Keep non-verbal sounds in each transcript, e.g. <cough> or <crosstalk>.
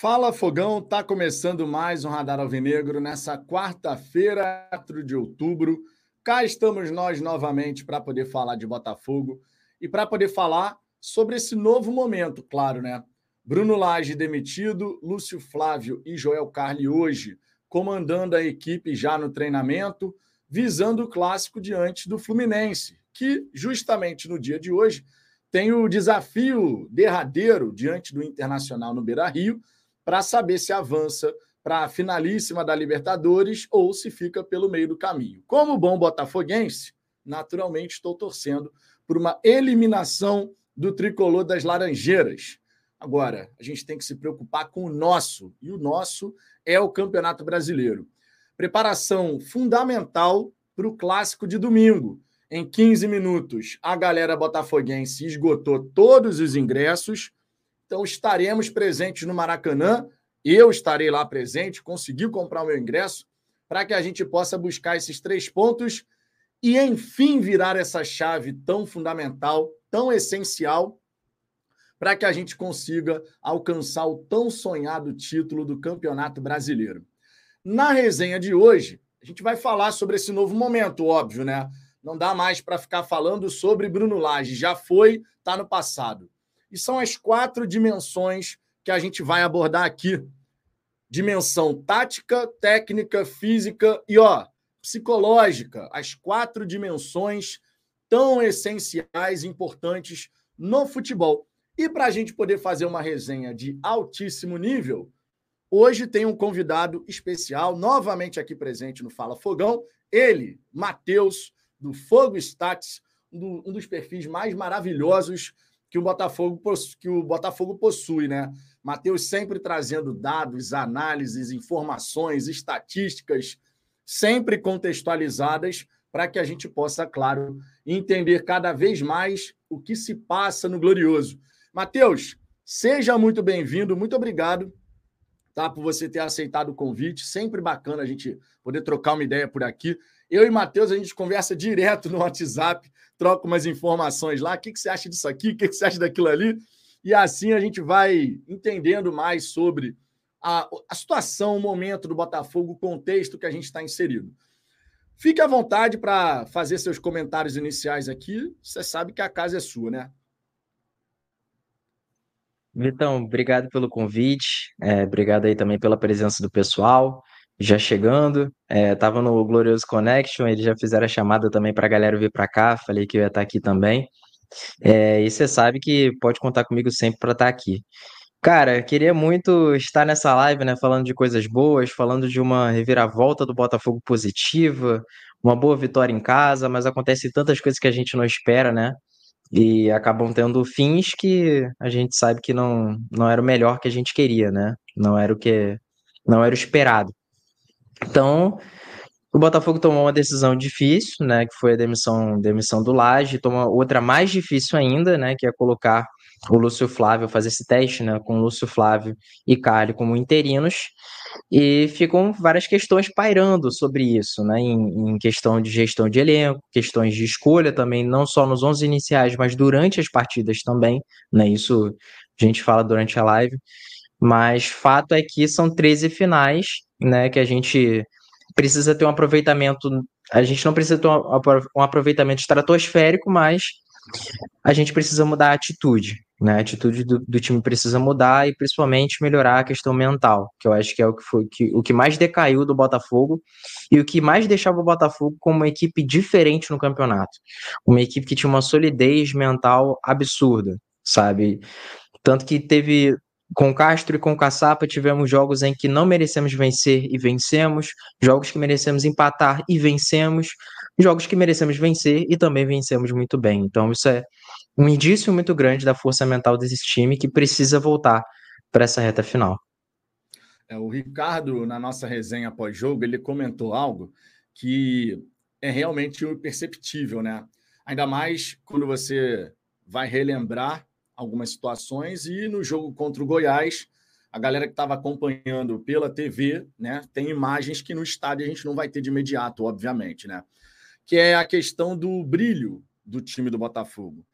Fala Fogão, tá começando mais um Radar Alvinegro nessa quarta-feira, 4 de outubro. Cá estamos nós novamente para poder falar de Botafogo e para poder falar sobre esse novo momento, claro, né? Bruno Lage demitido, Lúcio Flávio e Joel Carli hoje comandando a equipe já no treinamento, visando o clássico diante do Fluminense, que justamente no dia de hoje tem o desafio derradeiro diante do Internacional no Beira-Rio para saber se avança para a finalíssima da Libertadores ou se fica pelo meio do caminho. Como bom botafoguense, naturalmente estou torcendo por uma eliminação do tricolor das Laranjeiras. Agora, a gente tem que se preocupar com o nosso, e o nosso é o Campeonato Brasileiro. Preparação fundamental para o clássico de domingo. Em 15 minutos, a galera botafoguense esgotou todos os ingressos então estaremos presentes no Maracanã. Eu estarei lá presente, consegui comprar o meu ingresso para que a gente possa buscar esses três pontos e, enfim, virar essa chave tão fundamental, tão essencial, para que a gente consiga alcançar o tão sonhado título do Campeonato Brasileiro. Na resenha de hoje, a gente vai falar sobre esse novo momento, óbvio, né? Não dá mais para ficar falando sobre Bruno Lage, já foi, está no passado. E são as quatro dimensões que a gente vai abordar aqui: dimensão tática, técnica, física e ó, psicológica. As quatro dimensões tão essenciais e importantes no futebol. E para a gente poder fazer uma resenha de altíssimo nível, hoje tem um convidado especial, novamente aqui presente no Fala Fogão, ele, Matheus, do Fogo Stats, um dos perfis mais maravilhosos que o Botafogo, que o Botafogo possui, né? Matheus sempre trazendo dados, análises, informações, estatísticas, sempre contextualizadas para que a gente possa, claro, entender cada vez mais o que se passa no Glorioso. Matheus, seja muito bem-vindo, muito obrigado tá, por você ter aceitado o convite. Sempre bacana a gente poder trocar uma ideia por aqui. Eu e Matheus, a gente conversa direto no WhatsApp, troca umas informações lá. O que, que você acha disso aqui? O que, que você acha daquilo ali? E assim a gente vai entendendo mais sobre a, a situação, o momento do Botafogo, o contexto que a gente está inserido. Fique à vontade para fazer seus comentários iniciais aqui. Você sabe que a casa é sua, né? Vitão, obrigado pelo convite. É, obrigado aí também pela presença do pessoal já chegando. É, tava no Glorioso Connection, eles já fizeram a chamada também para a galera vir para cá. Falei que eu ia estar tá aqui também. É, e você sabe que pode contar comigo sempre para estar tá aqui. Cara, queria muito estar nessa live, né, falando de coisas boas, falando de uma reviravolta do Botafogo positiva, uma boa vitória em casa, mas acontece tantas coisas que a gente não espera, né? E acabam tendo fins que a gente sabe que não, não era o melhor que a gente queria, né? Não era o que não era o esperado. Então, o Botafogo tomou uma decisão difícil, né, que foi a demissão, demissão do Laje, toma outra mais difícil ainda, né, que é colocar o Lúcio Flávio, fazer esse teste, né, com o Lúcio Flávio e Carly como interinos, e ficam várias questões pairando sobre isso, né, em, em, questão de gestão de elenco, questões de escolha também, não só nos 11 iniciais, mas durante as partidas também, né, isso a gente fala durante a live, mas fato é que são 13 finais, né, que a gente precisa ter um aproveitamento, a gente não precisa ter um aproveitamento estratosférico, mas a gente precisa mudar a atitude, né? A atitude do, do, time precisa mudar e principalmente melhorar a questão mental, que eu acho que é o que foi que, o que mais decaiu do Botafogo e o que mais deixava o Botafogo como uma equipe diferente no campeonato, uma equipe que tinha uma solidez mental absurda, sabe? Tanto que teve com Castro e com Caçapa tivemos jogos em que não merecemos vencer e vencemos, jogos que merecemos empatar e vencemos, jogos que merecemos vencer e também vencemos muito bem. Então isso é um indício muito grande da força mental desse time que precisa voltar para essa reta final. É, o Ricardo, na nossa resenha pós-jogo, ele comentou algo que é realmente imperceptível, né? Ainda mais quando você vai relembrar algumas situações e no jogo contra o Goiás, a galera que estava acompanhando pela TV, né, tem imagens que no estádio a gente não vai ter de imediato, obviamente, né? Que é a questão do brilho do time do Botafogo.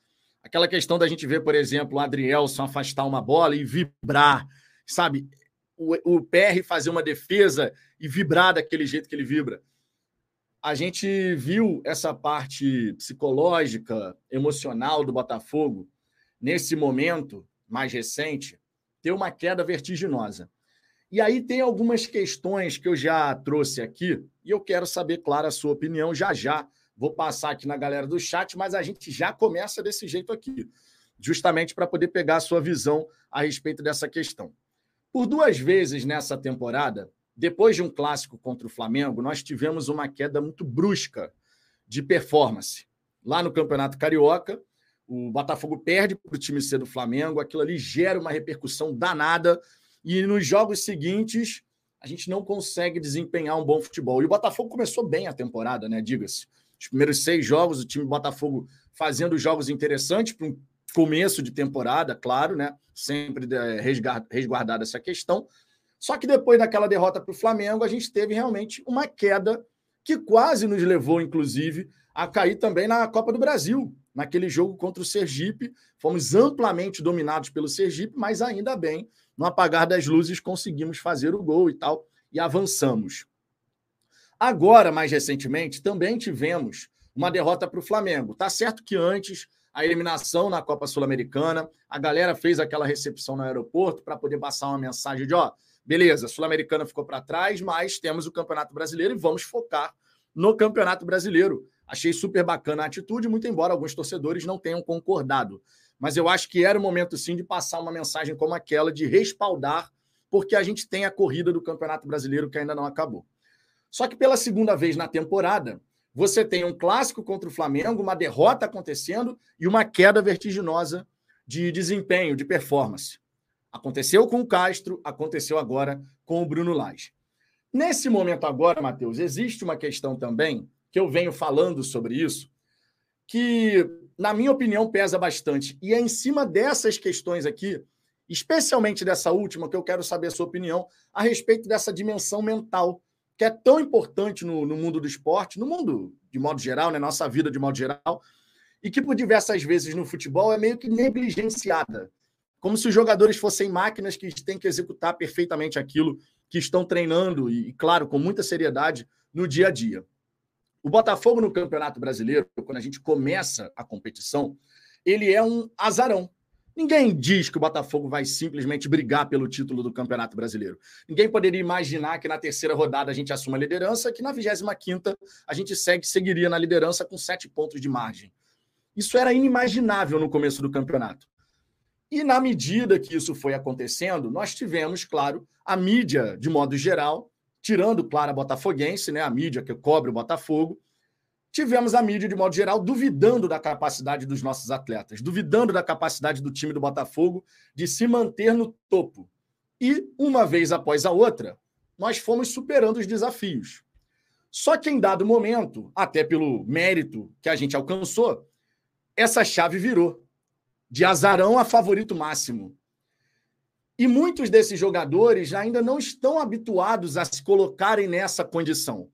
Aquela questão da gente ver, por exemplo, o Adrielson afastar uma bola e vibrar, sabe? o, o PR fazer uma defesa e vibrar daquele jeito que ele vibra. A gente viu essa parte psicológica, emocional do Botafogo nesse momento mais recente ter uma queda vertiginosa. E aí tem algumas questões que eu já trouxe aqui e eu quero saber, claro, a sua opinião já já. Vou passar aqui na galera do chat, mas a gente já começa desse jeito aqui, justamente para poder pegar a sua visão a respeito dessa questão. Por duas vezes nessa temporada, depois de um clássico contra o Flamengo, nós tivemos uma queda muito brusca de performance. Lá no Campeonato Carioca, o Botafogo perde para o time C do Flamengo, aquilo ali gera uma repercussão danada, e nos jogos seguintes a gente não consegue desempenhar um bom futebol. E o Botafogo começou bem a temporada, né? Diga-se. Os primeiros seis jogos, o time do Botafogo fazendo jogos interessantes para um começo de temporada, claro, né? Sempre é, resguardada essa questão. Só que depois daquela derrota para o Flamengo, a gente teve realmente uma queda que quase nos levou, inclusive, a cair também na Copa do Brasil. Naquele jogo contra o Sergipe, fomos amplamente dominados pelo Sergipe, mas ainda bem, no apagar das luzes, conseguimos fazer o gol e tal, e avançamos. Agora, mais recentemente, também tivemos uma derrota para o Flamengo. Tá certo que antes a eliminação na Copa Sul-Americana, a galera fez aquela recepção no aeroporto para poder passar uma mensagem de ó, beleza, Sul-Americana ficou para trás, mas temos o Campeonato Brasileiro e vamos focar no Campeonato Brasileiro. Achei super bacana a atitude, muito embora alguns torcedores não tenham concordado. Mas eu acho que era o momento sim de passar uma mensagem como aquela de respaldar, porque a gente tem a corrida do Campeonato Brasileiro que ainda não acabou. Só que pela segunda vez na temporada, você tem um clássico contra o Flamengo, uma derrota acontecendo e uma queda vertiginosa de desempenho, de performance. Aconteceu com o Castro, aconteceu agora com o Bruno Lage. Nesse momento agora, Matheus, existe uma questão também, que eu venho falando sobre isso, que, na minha opinião, pesa bastante. E é em cima dessas questões aqui, especialmente dessa última, que eu quero saber a sua opinião a respeito dessa dimensão mental, que é tão importante no, no mundo do esporte, no mundo de modo geral, na né, nossa vida de modo geral, e que por diversas vezes no futebol é meio que negligenciada como se os jogadores fossem máquinas que têm que executar perfeitamente aquilo que estão treinando e, claro, com muita seriedade no dia a dia. O Botafogo no Campeonato Brasileiro, quando a gente começa a competição, ele é um azarão. Ninguém diz que o Botafogo vai simplesmente brigar pelo título do Campeonato Brasileiro. Ninguém poderia imaginar que na terceira rodada a gente assuma a liderança, que na 25 a gente segue, seguiria na liderança com sete pontos de margem. Isso era inimaginável no começo do campeonato. E na medida que isso foi acontecendo, nós tivemos, claro, a mídia, de modo geral, tirando, claro, a Botafoguense, né, a mídia que cobre o Botafogo, tivemos a mídia, de modo geral, duvidando da capacidade dos nossos atletas, duvidando da capacidade do time do Botafogo de se manter no topo. E, uma vez após a outra, nós fomos superando os desafios. Só que em dado momento, até pelo mérito que a gente alcançou, essa chave virou de azarão a favorito máximo. E muitos desses jogadores ainda não estão habituados a se colocarem nessa condição.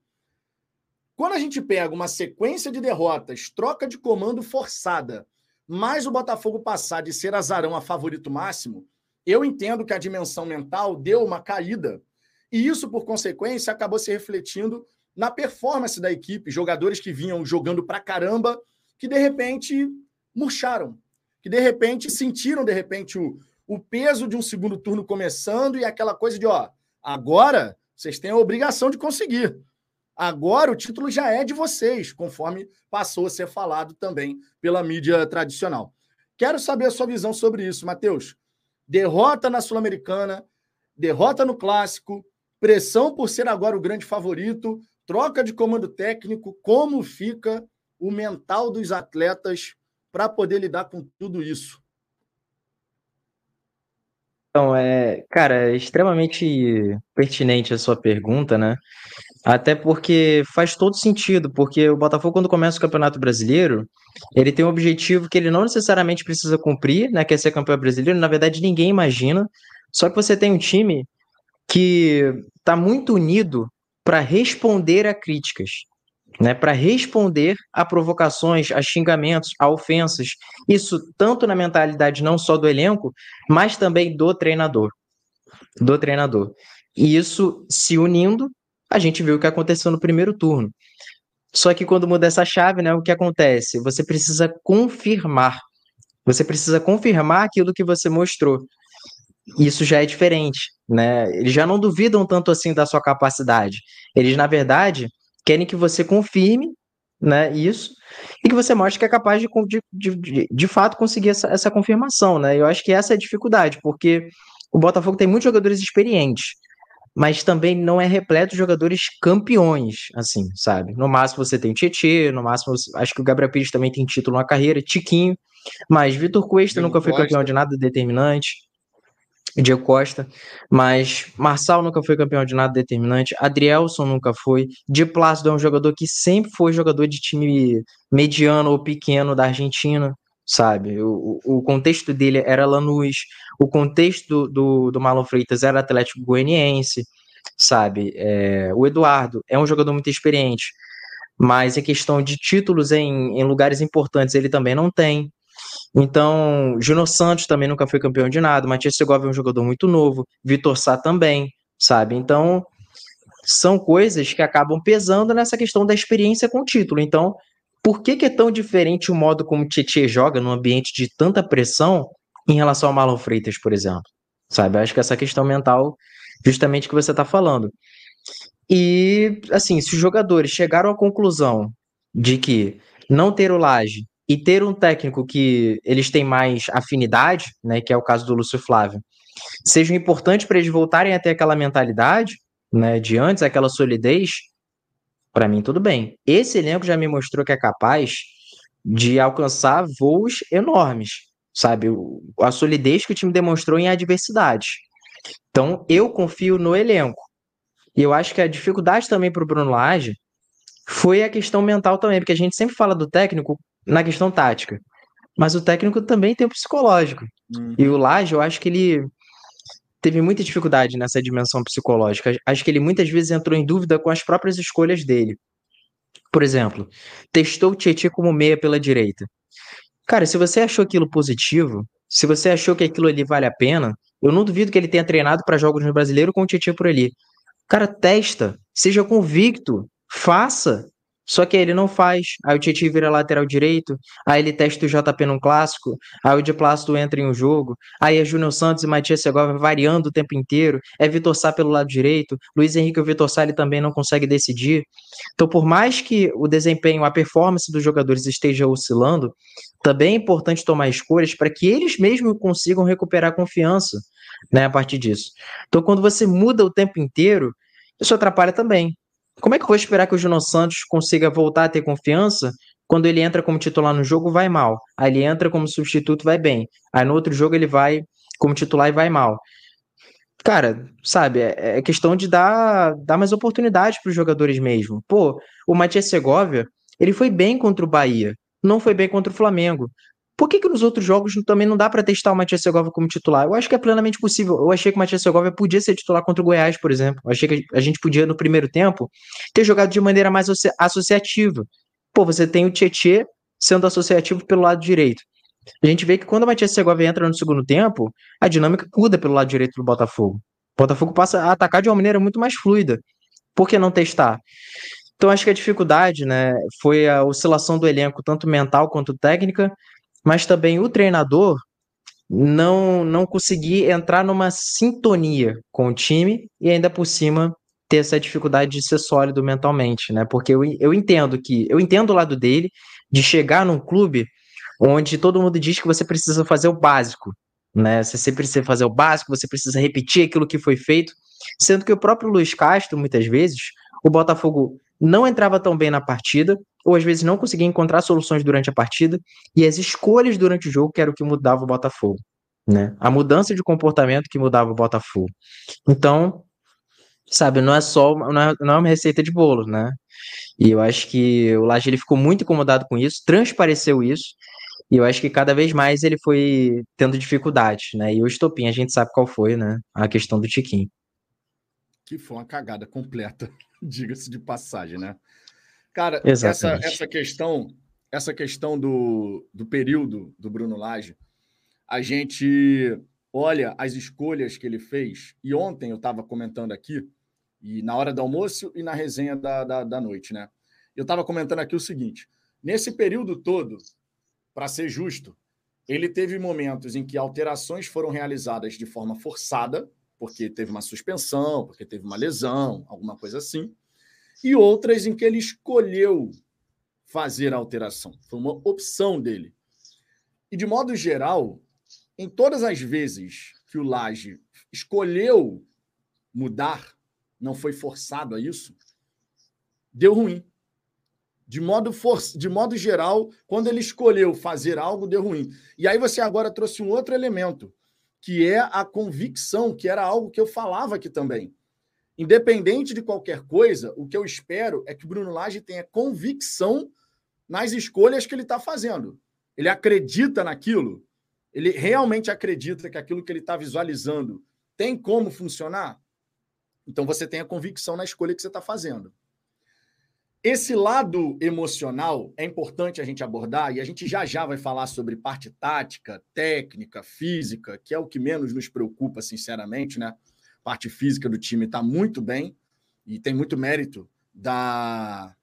Quando a gente pega uma sequência de derrotas, troca de comando forçada, mais o Botafogo passar de ser azarão a favorito máximo, eu entendo que a dimensão mental deu uma caída. E isso, por consequência, acabou se refletindo na performance da equipe. Jogadores que vinham jogando pra caramba, que de repente murcharam, que de repente sentiram de repente o, o peso de um segundo turno começando e aquela coisa de ó, agora vocês têm a obrigação de conseguir. Agora o título já é de vocês, conforme passou a ser falado também pela mídia tradicional. Quero saber a sua visão sobre isso, Matheus. Derrota na Sul-Americana, derrota no Clássico, pressão por ser agora o grande favorito, troca de comando técnico, como fica o mental dos atletas para poder lidar com tudo isso? Então, é, cara, é extremamente pertinente a sua pergunta, né? Até porque faz todo sentido, porque o Botafogo, quando começa o Campeonato Brasileiro, ele tem um objetivo que ele não necessariamente precisa cumprir, né? Que é ser campeão brasileiro. Na verdade, ninguém imagina. Só que você tem um time que está muito unido para responder a críticas né, para responder a provocações, a xingamentos, a ofensas. Isso tanto na mentalidade não só do elenco, mas também do treinador. do treinador. E isso se unindo, a gente viu o que aconteceu no primeiro turno. Só que quando muda essa chave, né, o que acontece? Você precisa confirmar. Você precisa confirmar aquilo que você mostrou. Isso já é diferente, né? Eles já não duvidam tanto assim da sua capacidade. Eles, na verdade, querem que você confirme, né, isso, e que você mostre que é capaz de, de, de, de fato conseguir essa, essa confirmação, né? Eu acho que essa é a dificuldade, porque o Botafogo tem muitos jogadores experientes mas também não é repleto de jogadores campeões, assim, sabe? No máximo você tem Tietê, no máximo acho que o Gabriel Pires também tem título na carreira, Tiquinho, mas Vitor Cuesta nunca foi campeão de nada determinante. Diego Costa, mas Marçal nunca foi campeão de nada determinante, Adrielson nunca foi, Di Plácido é um jogador que sempre foi jogador de time mediano ou pequeno da Argentina, sabe? O, o contexto dele era Lanús, o contexto do, do, Marlon Freitas era Atlético Goianiense, sabe? É, o Eduardo é um jogador muito experiente, mas em questão de títulos em, em lugares importantes ele também não tem. Então, Júnior Santos também nunca foi campeão de nada, Matias Segovia é um jogador muito novo, Vitor Sá também, sabe? Então, são coisas que acabam pesando nessa questão da experiência com o título. Então, por que, que é tão diferente o modo como o Tietchan joga num ambiente de tanta pressão em relação ao Marlon Freitas, por exemplo? Sabe? Acho que essa questão mental, justamente que você está falando. E, assim, se os jogadores chegaram à conclusão de que não ter o Laje e ter um técnico que eles têm mais afinidade, né, que é o caso do Lúcio Flávio, seja importante para eles voltarem a ter aquela mentalidade, né, de antes, aquela solidez, para mim tudo bem. Esse elenco já me mostrou que é capaz de alcançar voos enormes, sabe? A solidez que o time demonstrou em adversidade. Então, eu confio no elenco. E eu acho que a dificuldade também para o Bruno Lage foi a questão mental também, porque a gente sempre fala do técnico na questão tática. Mas o técnico também tem o psicológico. Uhum. E o Lage, eu acho que ele teve muita dificuldade nessa dimensão psicológica. Acho que ele muitas vezes entrou em dúvida com as próprias escolhas dele. Por exemplo, testou o Tietchan como meia pela direita. Cara, se você achou aquilo positivo, se você achou que aquilo ali vale a pena, eu não duvido que ele tenha treinado para jogos no brasileiro com o Tietchan por ali. Cara, testa, seja convicto, faça. Só que aí ele não faz. Aí o Tietchan vira lateral direito, aí ele testa o JP num clássico, aí o de Plácido entra em um jogo, aí é Júnior Santos e Matias Segovia variando o tempo inteiro, é Vitor Sá pelo lado direito, Luiz Henrique e o Vitor Sá ele também não consegue decidir. Então, por mais que o desempenho, a performance dos jogadores esteja oscilando, também é importante tomar escolhas para que eles mesmos consigam recuperar confiança né, a partir disso. Então, quando você muda o tempo inteiro, isso atrapalha também. Como é que eu vou esperar que o Júnior Santos consiga voltar a ter confiança quando ele entra como titular no jogo, vai mal. Aí ele entra como substituto, vai bem. Aí no outro jogo ele vai como titular e vai mal. Cara, sabe, é, é questão de dar, dar mais oportunidade para os jogadores mesmo. Pô, o Matias Segovia, ele foi bem contra o Bahia, não foi bem contra o Flamengo. Por que, que nos outros jogos também não dá para testar o Matias Segovia como titular? Eu acho que é plenamente possível. Eu achei que o Matias Segovia podia ser titular contra o Goiás, por exemplo. Eu achei que a gente podia, no primeiro tempo, ter jogado de maneira mais associativa. Pô, você tem o Tietê sendo associativo pelo lado direito. A gente vê que quando o Matias Segovia entra no segundo tempo, a dinâmica muda pelo lado direito do Botafogo. O Botafogo passa a atacar de uma maneira muito mais fluida. Por que não testar? Então acho que a dificuldade, né, foi a oscilação do elenco, tanto mental quanto técnica, mas também o treinador não não conseguir entrar numa sintonia com o time e ainda por cima ter essa dificuldade de ser sólido mentalmente, né? Porque eu, eu entendo que eu entendo o lado dele de chegar num clube onde todo mundo diz que você precisa fazer o básico, né? Você precisa fazer o básico, você precisa repetir aquilo que foi feito, sendo que o próprio Luiz Castro muitas vezes o Botafogo não entrava tão bem na partida, ou às vezes não conseguia encontrar soluções durante a partida, e as escolhas durante o jogo que era o que mudava o Botafogo. Né? A mudança de comportamento que mudava o Botafogo. Então, sabe, não é só não é, não é uma receita de bolo, né? E eu acho que o Laje ele ficou muito incomodado com isso, transpareceu isso, e eu acho que cada vez mais ele foi tendo dificuldades, né? E o estopim, a gente sabe qual foi, né? A questão do Tiquinho. Que foi uma cagada completa, <laughs> diga-se de passagem, né? Cara, essa, essa questão, essa questão do, do período do Bruno Lage, a gente olha as escolhas que ele fez, e ontem eu estava comentando aqui, e na hora do almoço e na resenha da, da, da noite, né? Eu estava comentando aqui o seguinte: nesse período todo, para ser justo, ele teve momentos em que alterações foram realizadas de forma forçada, porque teve uma suspensão, porque teve uma lesão, alguma coisa assim, e outras em que ele escolheu fazer a alteração. Foi uma opção dele. E, de modo geral, em todas as vezes que o Laje escolheu mudar, não foi forçado a isso, deu ruim. De modo, for... de modo geral, quando ele escolheu fazer algo, deu ruim. E aí você agora trouxe um outro elemento, que é a convicção, que era algo que eu falava aqui também. Independente de qualquer coisa, o que eu espero é que o Bruno Lage tenha convicção nas escolhas que ele está fazendo. Ele acredita naquilo? Ele realmente acredita que aquilo que ele está visualizando tem como funcionar? Então você tem a convicção na escolha que você está fazendo. Esse lado emocional é importante a gente abordar e a gente já já vai falar sobre parte tática, técnica, física, que é o que menos nos preocupa, sinceramente, né? Parte física do time está muito bem e tem muito mérito da,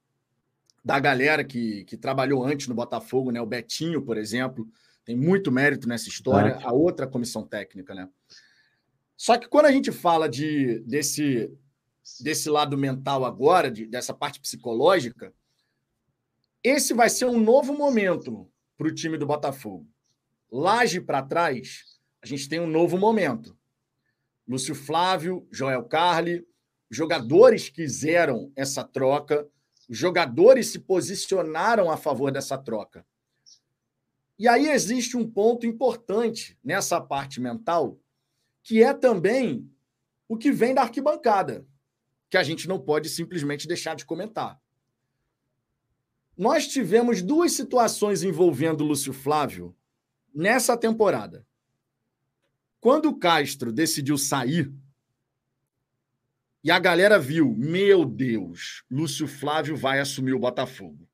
da galera que, que trabalhou antes no Botafogo, né? O Betinho, por exemplo, tem muito mérito nessa história. A outra comissão técnica, né? Só que quando a gente fala de, desse, desse lado mental agora, de, dessa parte psicológica, esse vai ser um novo momento para o time do Botafogo. Laje para trás, a gente tem um novo momento. Lúcio Flávio, Joel Carli, jogadores quiseram essa troca, jogadores se posicionaram a favor dessa troca. E aí existe um ponto importante nessa parte mental, que é também o que vem da arquibancada, que a gente não pode simplesmente deixar de comentar. Nós tivemos duas situações envolvendo o Lúcio Flávio nessa temporada. Quando o Castro decidiu sair, e a galera viu, meu Deus, Lúcio Flávio vai assumir o Botafogo.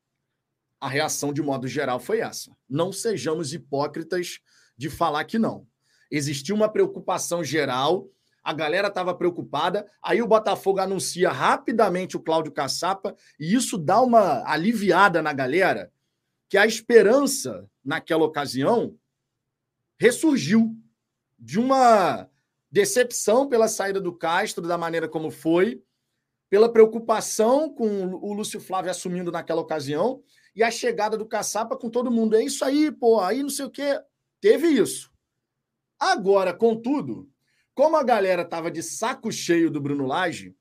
A reação, de modo geral, foi essa. Não sejamos hipócritas de falar que não. Existiu uma preocupação geral, a galera estava preocupada, aí o Botafogo anuncia rapidamente o Cláudio Caçapa, e isso dá uma aliviada na galera, que a esperança, naquela ocasião, ressurgiu de uma decepção pela saída do Castro, da maneira como foi, pela preocupação com o Lúcio Flávio assumindo naquela ocasião e a chegada do Caçapa com todo mundo. É isso aí, pô, aí não sei o quê. Teve isso. Agora, contudo, como a galera estava de saco cheio do Bruno Lage,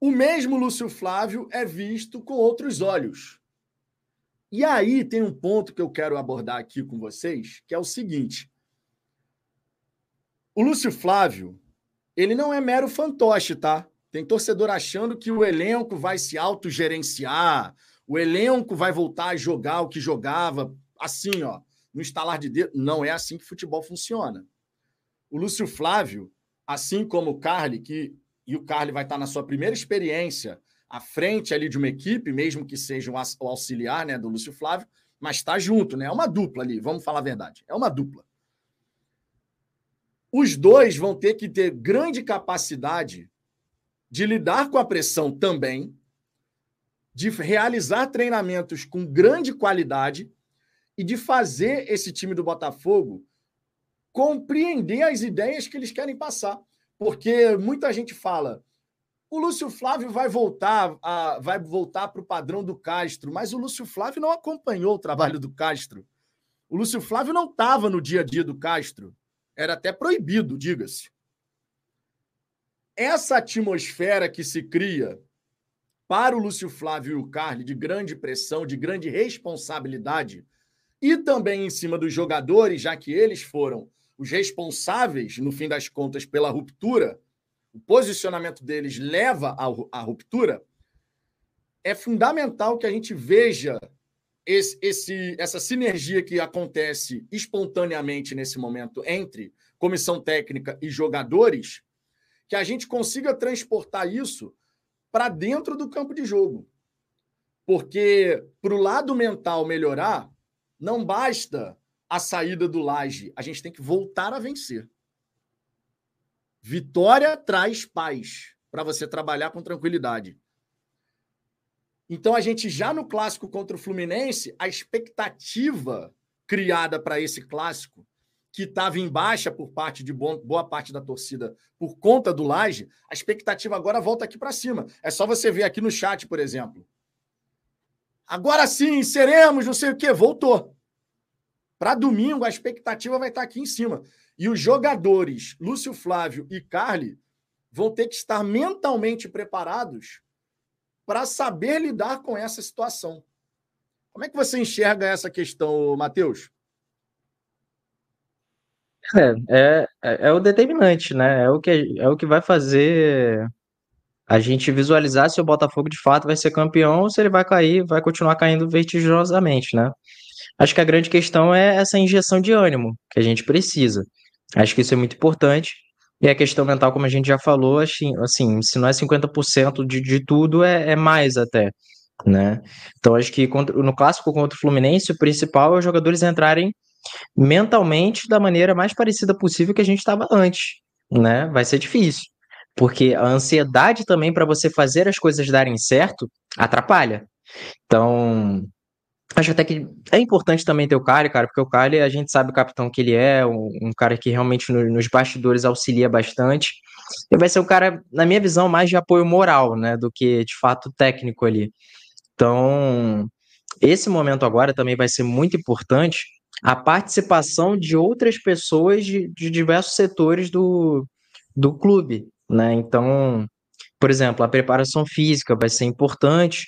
o mesmo Lúcio Flávio é visto com outros olhos. E aí tem um ponto que eu quero abordar aqui com vocês, que é o seguinte: o Lúcio Flávio, ele não é mero fantoche, tá? Tem torcedor achando que o elenco vai se autogerenciar, o elenco vai voltar a jogar o que jogava, assim, ó, no estalar de dedo. Não é assim que futebol funciona. O Lúcio Flávio, assim como o Carly, que e o Carly vai estar na sua primeira experiência à frente ali de uma equipe, mesmo que seja o auxiliar né, do Lúcio Flávio, mas está junto, né? É uma dupla ali, vamos falar a verdade. É uma dupla. Os dois vão ter que ter grande capacidade de lidar com a pressão também, de realizar treinamentos com grande qualidade e de fazer esse time do Botafogo compreender as ideias que eles querem passar. Porque muita gente fala, o Lúcio Flávio vai voltar, a, vai voltar para o padrão do Castro, mas o Lúcio Flávio não acompanhou o trabalho do Castro. O Lúcio Flávio não estava no dia a dia do Castro. Era até proibido, diga-se. Essa atmosfera que se cria para o Lúcio Flávio e o Carly de grande pressão, de grande responsabilidade, e também em cima dos jogadores, já que eles foram os responsáveis, no fim das contas, pela ruptura, o posicionamento deles leva à ruptura, é fundamental que a gente veja esse, esse, essa sinergia que acontece espontaneamente nesse momento entre comissão técnica e jogadores, que a gente consiga transportar isso para dentro do campo de jogo. Porque para o lado mental melhorar, não basta a saída do Laje. A gente tem que voltar a vencer. Vitória traz paz para você trabalhar com tranquilidade. Então, a gente já no clássico contra o Fluminense, a expectativa criada para esse clássico, que estava em baixa por parte de boa parte da torcida por conta do Laje, a expectativa agora volta aqui para cima. É só você ver aqui no chat, por exemplo. Agora sim, seremos, não sei o quê. Voltou. Para domingo, a expectativa vai estar tá aqui em cima. E os jogadores, Lúcio Flávio e Carly, vão ter que estar mentalmente preparados para saber lidar com essa situação. Como é que você enxerga essa questão, Matheus? É, é, é o determinante, né? É o, que, é o que vai fazer a gente visualizar se o Botafogo de fato vai ser campeão ou se ele vai cair, vai continuar caindo vertiginosamente, né? Acho que a grande questão é essa injeção de ânimo que a gente precisa. Acho que isso é muito importante. E a questão mental, como a gente já falou, assim, assim se não é 50% de, de tudo, é, é mais até. Né? Então, acho que contra, no clássico contra o Fluminense, o principal é os jogadores entrarem mentalmente da maneira mais parecida possível que a gente estava antes. Né? Vai ser difícil, porque a ansiedade também para você fazer as coisas darem certo atrapalha. Então, Acho até que é importante também ter o Kali, cara, porque o Kali, a gente sabe o capitão que ele é, um, um cara que realmente no, nos bastidores auxilia bastante. E vai ser um cara, na minha visão, mais de apoio moral, né, do que de fato técnico ali. Então, esse momento agora também vai ser muito importante a participação de outras pessoas de, de diversos setores do, do clube, né? Então, por exemplo, a preparação física vai ser importante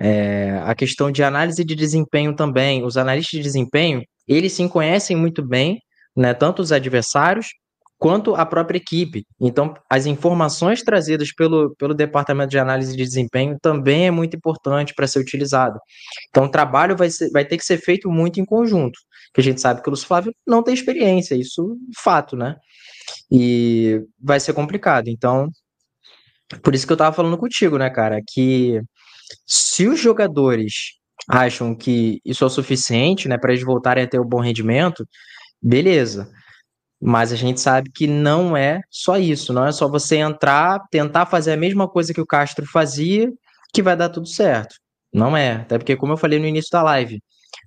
é, a questão de análise de desempenho também. Os analistas de desempenho, eles se conhecem muito bem, né, tanto os adversários quanto a própria equipe. Então, as informações trazidas pelo, pelo departamento de análise de desempenho também é muito importante para ser utilizado. Então, o trabalho vai, ser, vai ter que ser feito muito em conjunto, que a gente sabe que o Lúcio Flávio não tem experiência, isso é fato, né? E vai ser complicado. Então, por isso que eu estava falando contigo, né, cara, que se os jogadores acham que isso é o suficiente, né, para eles voltarem a ter o um bom rendimento, beleza. Mas a gente sabe que não é só isso, não é só você entrar, tentar fazer a mesma coisa que o Castro fazia, que vai dar tudo certo. Não é, até porque como eu falei no início da live,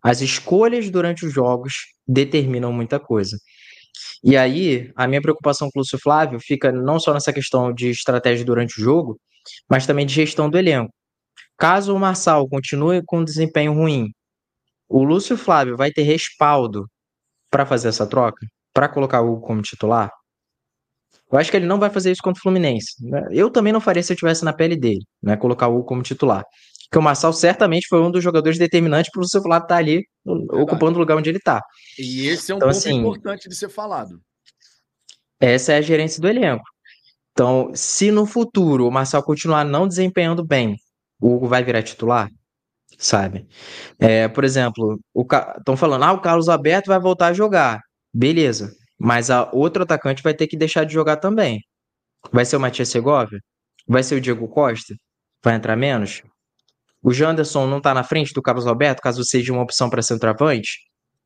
as escolhas durante os jogos determinam muita coisa. E aí, a minha preocupação com o Lúcio Flávio fica não só nessa questão de estratégia durante o jogo, mas também de gestão do elenco. Caso o Marçal continue com desempenho ruim, o Lúcio Flávio vai ter respaldo para fazer essa troca? Para colocar o Hugo como titular? Eu acho que ele não vai fazer isso contra o Fluminense. Né? Eu também não faria se eu estivesse na pele dele, né? Colocar o Hugo como titular. Porque o Marçal certamente foi um dos jogadores determinantes para o Lúcio Flávio estar tá ali Verdade. ocupando o lugar onde ele está. E esse é um então, ponto assim, importante de ser falado. Essa é a gerência do elenco. Então, se no futuro o Marçal continuar não desempenhando bem, o Hugo vai virar titular? Sabe? É, por exemplo, estão falando, ah, o Carlos Alberto vai voltar a jogar. Beleza. Mas a outro atacante vai ter que deixar de jogar também. Vai ser o Matias Segovia? Vai ser o Diego Costa? Vai entrar menos? O Janderson não está na frente do Carlos Alberto, caso seja uma opção para centroavante?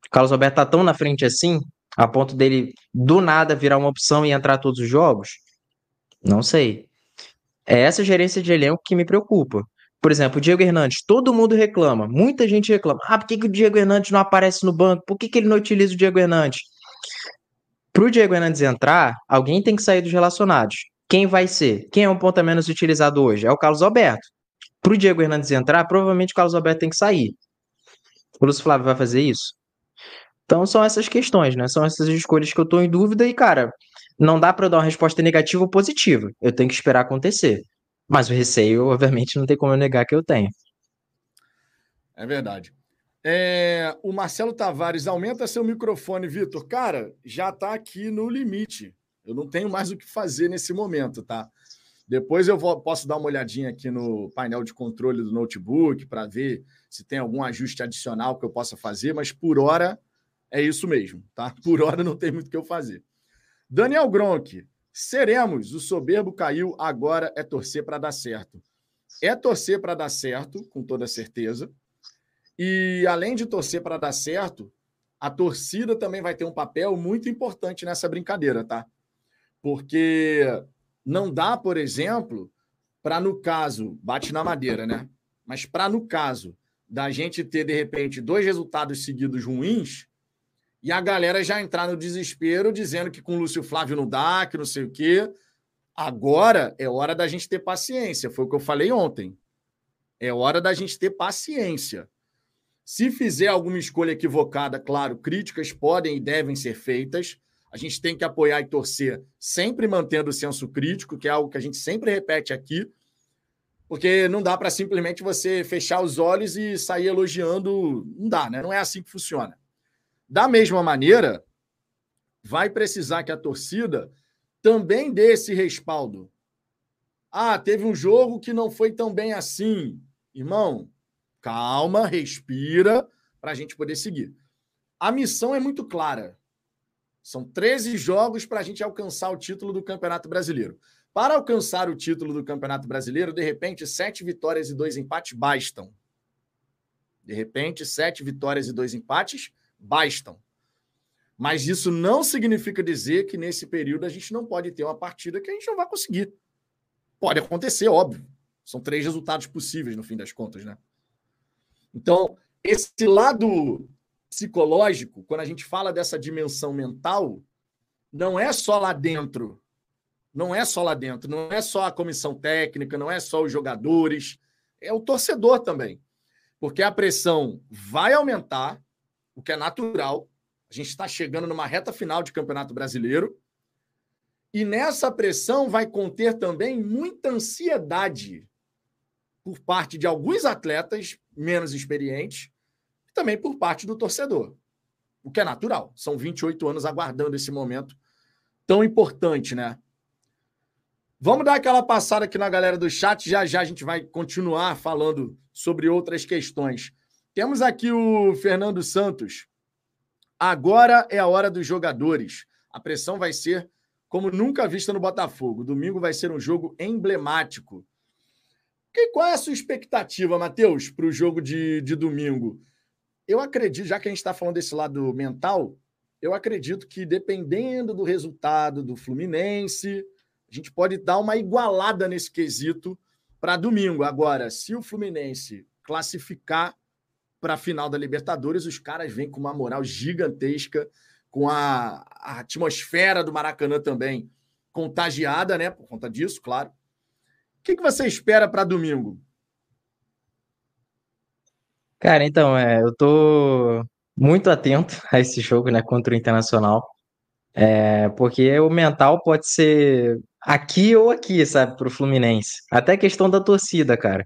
O Carlos Alberto está tão na frente assim, a ponto dele do nada virar uma opção e entrar todos os jogos? Não sei. É essa gerência de elenco que me preocupa. Por exemplo, o Diego Hernandes, todo mundo reclama, muita gente reclama. Ah, por que, que o Diego Hernandes não aparece no banco? Por que, que ele não utiliza o Diego Hernandes? Para o Diego Hernandes entrar, alguém tem que sair dos relacionados. Quem vai ser? Quem é um ponto a menos utilizado hoje? É o Carlos Alberto. Para o Diego Hernandes entrar, provavelmente o Carlos Alberto tem que sair. O Lúcio Flávio vai fazer isso? Então são essas questões, né? São essas escolhas que eu estou em dúvida e, cara, não dá para dar uma resposta negativa ou positiva. Eu tenho que esperar acontecer. Mas o receio, obviamente, não tem como eu negar que eu tenho. É verdade. É, o Marcelo Tavares, aumenta seu microfone, Vitor. Cara, já está aqui no limite. Eu não tenho mais o que fazer nesse momento, tá? Depois eu vou, posso dar uma olhadinha aqui no painel de controle do notebook para ver se tem algum ajuste adicional que eu possa fazer, mas por hora é isso mesmo, tá? Por hora não tem muito o que eu fazer. Daniel Gronk, Seremos. O soberbo caiu, agora é torcer para dar certo. É torcer para dar certo, com toda certeza. E além de torcer para dar certo, a torcida também vai ter um papel muito importante nessa brincadeira, tá? Porque não dá, por exemplo, para no caso, bate na madeira, né? Mas para no caso da gente ter de repente dois resultados seguidos ruins e a galera já entrar no desespero dizendo que com o Lúcio Flávio não dá, que não sei o quê. Agora é hora da gente ter paciência, foi o que eu falei ontem. É hora da gente ter paciência. Se fizer alguma escolha equivocada, claro, críticas podem e devem ser feitas. A gente tem que apoiar e torcer, sempre mantendo o senso crítico, que é algo que a gente sempre repete aqui, porque não dá para simplesmente você fechar os olhos e sair elogiando. Não dá, né? Não é assim que funciona. Da mesma maneira, vai precisar que a torcida também dê esse respaldo. Ah, teve um jogo que não foi tão bem assim. Irmão, calma, respira, para a gente poder seguir. A missão é muito clara. São 13 jogos para a gente alcançar o título do Campeonato Brasileiro. Para alcançar o título do Campeonato Brasileiro, de repente, sete vitórias e dois empates bastam. De repente, sete vitórias e dois empates bastam. Mas isso não significa dizer que nesse período a gente não pode ter uma partida que a gente não vai conseguir. Pode acontecer, óbvio. São três resultados possíveis no fim das contas, né? Então, esse lado psicológico, quando a gente fala dessa dimensão mental, não é só lá dentro. Não é só lá dentro, não é só a comissão técnica, não é só os jogadores, é o torcedor também. Porque a pressão vai aumentar, o que é natural. A gente está chegando numa reta final de Campeonato Brasileiro. E nessa pressão vai conter também muita ansiedade por parte de alguns atletas menos experientes e também por parte do torcedor. O que é natural. São 28 anos aguardando esse momento tão importante, né? Vamos dar aquela passada aqui na galera do chat. Já já a gente vai continuar falando sobre outras questões. Temos aqui o Fernando Santos. Agora é a hora dos jogadores. A pressão vai ser como nunca vista no Botafogo. Domingo vai ser um jogo emblemático. E qual é a sua expectativa, Matheus, para o jogo de, de domingo? Eu acredito, já que a gente está falando desse lado mental, eu acredito que dependendo do resultado do Fluminense, a gente pode dar uma igualada nesse quesito para domingo. Agora, se o Fluminense classificar para a final da Libertadores, os caras vêm com uma moral gigantesca, com a, a atmosfera do Maracanã também contagiada, né? Por conta disso, claro. O que, que você espera para domingo? Cara, então, é, eu tô muito atento <laughs> a esse jogo, né, contra o Internacional, é, porque o mental pode ser aqui ou aqui, sabe, para o Fluminense. Até questão da torcida, cara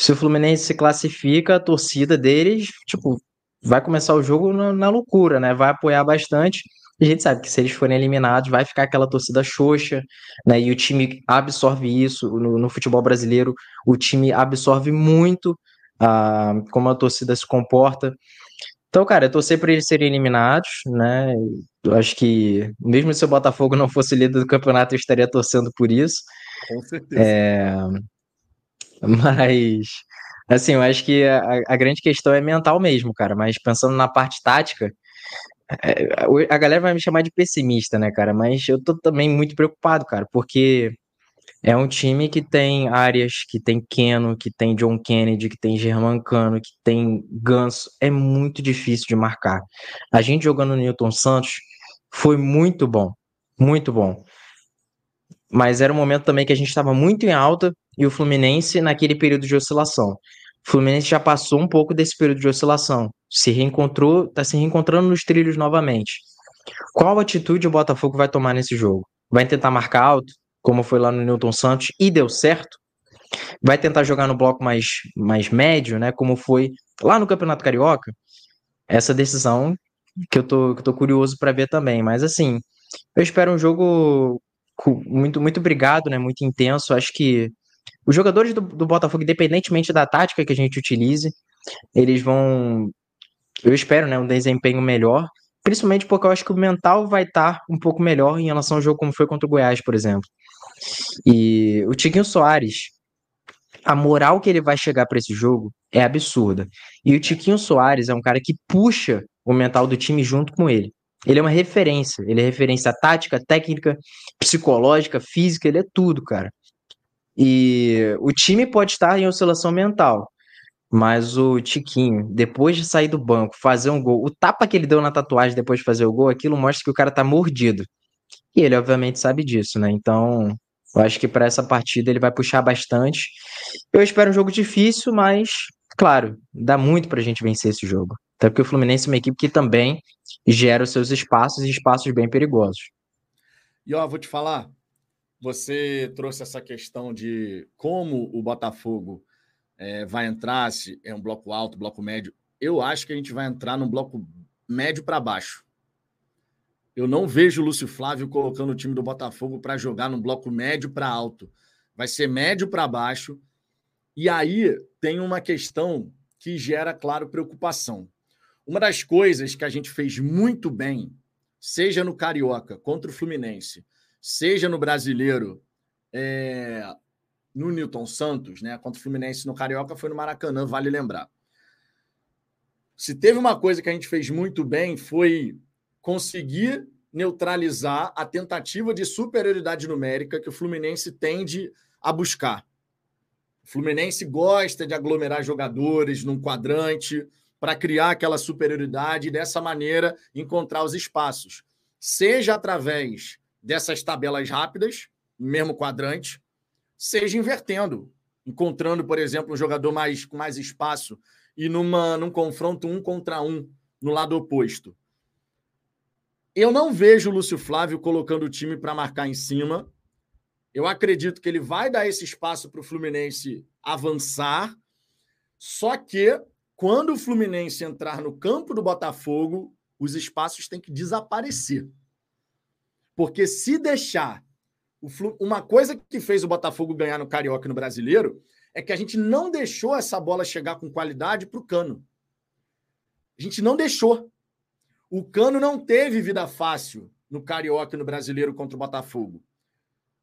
se o Fluminense se classifica, a torcida deles, tipo, vai começar o jogo na, na loucura, né? Vai apoiar bastante. A gente sabe que se eles forem eliminados, vai ficar aquela torcida xoxa, né? E o time absorve isso. No, no futebol brasileiro, o time absorve muito ah, como a torcida se comporta. Então, cara, eu torcer para eles serem eliminados, né? Eu acho que, mesmo se o Botafogo não fosse líder do campeonato, eu estaria torcendo por isso. Com certeza. É... Mas, assim, eu acho que a, a grande questão é mental mesmo, cara. Mas pensando na parte tática, é, a galera vai me chamar de pessimista, né, cara? Mas eu tô também muito preocupado, cara, porque é um time que tem áreas, que tem Keno, que tem John Kennedy, que tem Germancano, que tem Ganso. É muito difícil de marcar. A gente jogando no Newton Santos foi muito bom, muito bom. Mas era um momento também que a gente estava muito em alta e o Fluminense naquele período de oscilação. O Fluminense já passou um pouco desse período de oscilação, se reencontrou, está se reencontrando nos trilhos novamente. Qual atitude o Botafogo vai tomar nesse jogo? Vai tentar marcar alto, como foi lá no Newton Santos e deu certo? Vai tentar jogar no bloco mais, mais médio, né? Como foi lá no Campeonato Carioca? Essa decisão que eu tô, que tô curioso para ver também. Mas assim, eu espero um jogo muito, muito obrigado, né? Muito intenso. Acho que os jogadores do, do Botafogo, independentemente da tática que a gente utilize, eles vão, eu espero, né, um desempenho melhor, principalmente porque eu acho que o mental vai estar tá um pouco melhor em relação ao jogo como foi contra o Goiás, por exemplo. E o Tiquinho Soares, a moral que ele vai chegar para esse jogo é absurda. E o Tiquinho Soares é um cara que puxa o mental do time junto com ele. Ele é uma referência. Ele é referência tática, técnica, psicológica, física, ele é tudo, cara. E o time pode estar em oscilação mental, mas o Tiquinho, depois de sair do banco, fazer um gol, o tapa que ele deu na tatuagem depois de fazer o gol, aquilo mostra que o cara tá mordido. E ele, obviamente, sabe disso, né? Então, eu acho que para essa partida ele vai puxar bastante. Eu espero um jogo difícil, mas, claro, dá muito pra gente vencer esse jogo. Até porque o Fluminense é uma equipe que também gera os seus espaços e espaços bem perigosos. E ó, vou te falar, você trouxe essa questão de como o Botafogo é, vai entrar, se é um bloco alto, bloco médio. Eu acho que a gente vai entrar num bloco médio para baixo. Eu não vejo o Lúcio Flávio colocando o time do Botafogo para jogar num bloco médio para alto. Vai ser médio para baixo. E aí tem uma questão que gera, claro, preocupação. Uma das coisas que a gente fez muito bem, seja no Carioca contra o Fluminense, seja no Brasileiro, é, no Newton Santos, né? Contra o Fluminense no Carioca foi no Maracanã, vale lembrar. Se teve uma coisa que a gente fez muito bem foi conseguir neutralizar a tentativa de superioridade numérica que o Fluminense tende a buscar. O Fluminense gosta de aglomerar jogadores num quadrante para criar aquela superioridade e dessa maneira encontrar os espaços, seja através dessas tabelas rápidas, mesmo quadrante, seja invertendo, encontrando, por exemplo, um jogador mais com mais espaço e numa num confronto um contra um no lado oposto. Eu não vejo o Lúcio Flávio colocando o time para marcar em cima. Eu acredito que ele vai dar esse espaço para o Fluminense avançar. Só que quando o Fluminense entrar no campo do Botafogo, os espaços têm que desaparecer. Porque se deixar uma coisa que fez o Botafogo ganhar no Carioca e no Brasileiro é que a gente não deixou essa bola chegar com qualidade para o Cano. A gente não deixou. O Cano não teve vida fácil no Carioca e no Brasileiro contra o Botafogo.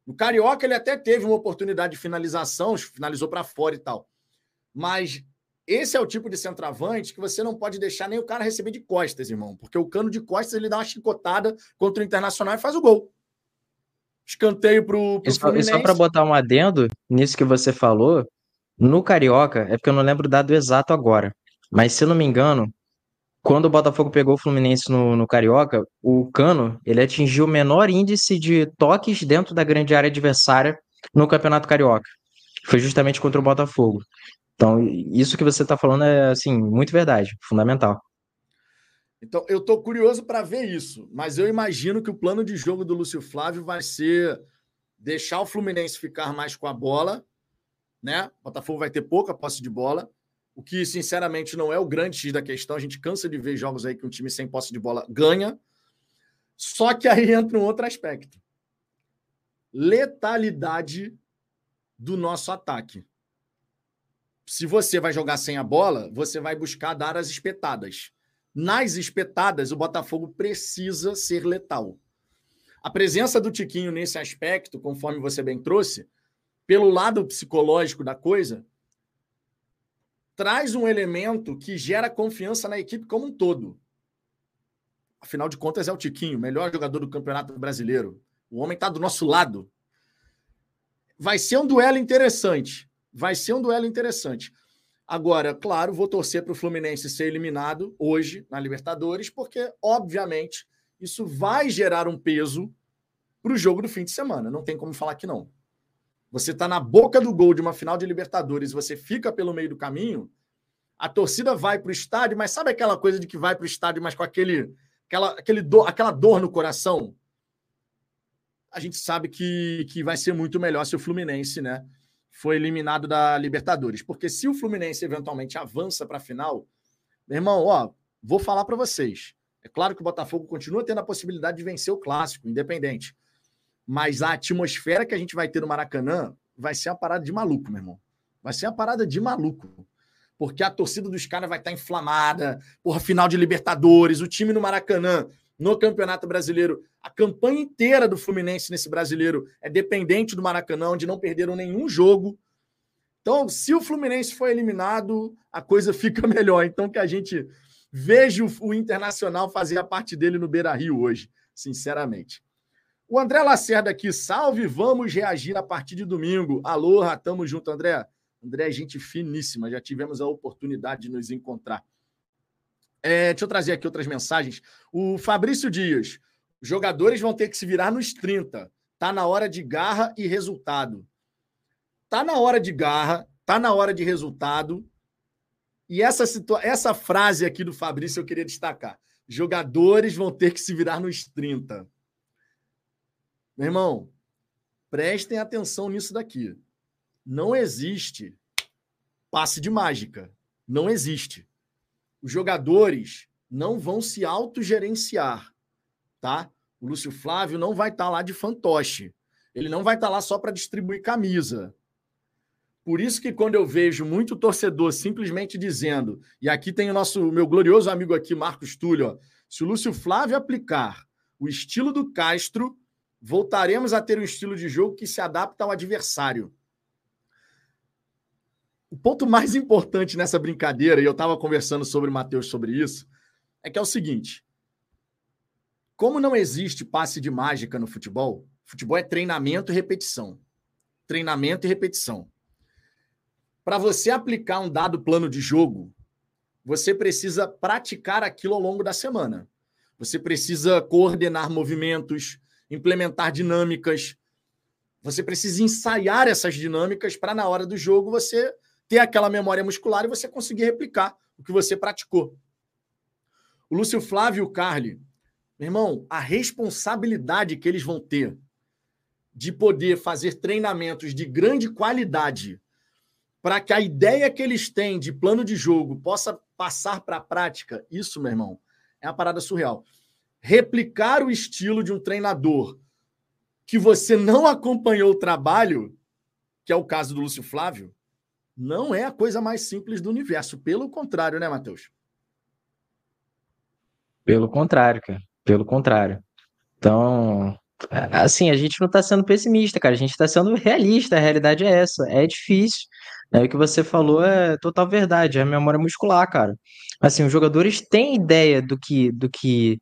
No Carioca ele até teve uma oportunidade de finalização, finalizou para fora e tal. Mas esse é o tipo de centroavante que você não pode deixar nem o cara receber de costas, irmão. Porque o Cano de costas ele dá uma chicotada contra o Internacional e faz o gol escanteio pro, pro e só, só para botar um adendo nisso que você falou, no Carioca, é porque eu não lembro o dado exato agora, mas se eu não me engano, quando o Botafogo pegou o Fluminense no, no Carioca, o Cano, ele atingiu o menor índice de toques dentro da grande área adversária no Campeonato Carioca. Foi justamente contra o Botafogo. Então, isso que você está falando é, assim, muito verdade, fundamental. Então, eu estou curioso para ver isso, mas eu imagino que o plano de jogo do Lúcio Flávio vai ser deixar o Fluminense ficar mais com a bola, né? O Botafogo vai ter pouca posse de bola, o que, sinceramente, não é o grande X da questão. A gente cansa de ver jogos aí que um time sem posse de bola ganha. Só que aí <laughs> entra um outro aspecto: letalidade do nosso ataque. Se você vai jogar sem a bola, você vai buscar dar as espetadas. Nas espetadas, o Botafogo precisa ser letal. A presença do Tiquinho nesse aspecto, conforme você bem trouxe, pelo lado psicológico da coisa, traz um elemento que gera confiança na equipe como um todo. Afinal de contas, é o Tiquinho, melhor jogador do Campeonato Brasileiro. O homem está do nosso lado. Vai ser um duelo interessante. Vai ser um duelo interessante. Agora, claro, vou torcer para o Fluminense ser eliminado hoje na Libertadores, porque, obviamente, isso vai gerar um peso para o jogo do fim de semana. Não tem como falar que não. Você está na boca do gol de uma final de Libertadores, você fica pelo meio do caminho, a torcida vai para o estádio, mas sabe aquela coisa de que vai para o estádio, mas com aquele, aquela, aquele do, aquela dor no coração? A gente sabe que, que vai ser muito melhor se o Fluminense, né? foi eliminado da Libertadores. Porque se o Fluminense eventualmente avança para a final, meu irmão, ó, vou falar para vocês. É claro que o Botafogo continua tendo a possibilidade de vencer o clássico, independente. Mas a atmosfera que a gente vai ter no Maracanã vai ser uma parada de maluco, meu irmão. Vai ser uma parada de maluco. Porque a torcida dos caras vai estar tá inflamada. Porra, final de Libertadores, o time no Maracanã no Campeonato Brasileiro. A campanha inteira do Fluminense nesse brasileiro é dependente do Maracanã, onde não perderam nenhum jogo. Então, se o Fluminense for eliminado, a coisa <laughs> fica melhor. Então, que a gente vejo o Internacional fazer a parte dele no Beira Rio hoje, sinceramente. O André Lacerda aqui, salve, vamos reagir a partir de domingo. Aloha, tamo junto, André. André é gente finíssima, já tivemos a oportunidade de nos encontrar. É, deixa eu trazer aqui outras mensagens. O Fabrício Dias, jogadores vão ter que se virar nos 30. Tá na hora de garra e resultado. Tá na hora de garra, tá na hora de resultado. E essa, situa essa frase aqui do Fabrício eu queria destacar. Jogadores vão ter que se virar nos 30. Meu irmão, prestem atenção nisso daqui. Não existe passe de mágica. Não existe. Os jogadores não vão se autogerenciar, tá? O Lúcio Flávio não vai estar tá lá de fantoche. Ele não vai estar tá lá só para distribuir camisa. Por isso que quando eu vejo muito torcedor simplesmente dizendo, e aqui tem o nosso meu glorioso amigo aqui, Marcos Túlio, ó, se o Lúcio Flávio aplicar o estilo do Castro, voltaremos a ter um estilo de jogo que se adapta ao adversário. O ponto mais importante nessa brincadeira, e eu estava conversando sobre o Matheus sobre isso, é que é o seguinte: como não existe passe de mágica no futebol, futebol é treinamento e repetição. Treinamento e repetição. Para você aplicar um dado plano de jogo, você precisa praticar aquilo ao longo da semana. Você precisa coordenar movimentos, implementar dinâmicas. Você precisa ensaiar essas dinâmicas para, na hora do jogo, você ter aquela memória muscular e você conseguir replicar o que você praticou. O Lúcio Flávio e o Carli, meu irmão, a responsabilidade que eles vão ter de poder fazer treinamentos de grande qualidade para que a ideia que eles têm de plano de jogo possa passar para a prática, isso, meu irmão, é uma parada surreal replicar o estilo de um treinador que você não acompanhou o trabalho, que é o caso do Lúcio Flávio, não é a coisa mais simples do universo. Pelo contrário, né, Matheus? Pelo contrário, cara. Pelo contrário. Então, assim, a gente não está sendo pessimista, cara. A gente está sendo realista. A realidade é essa. É difícil. É, o que você falou é total verdade. É a memória muscular, cara. Assim, os jogadores têm ideia do que, do que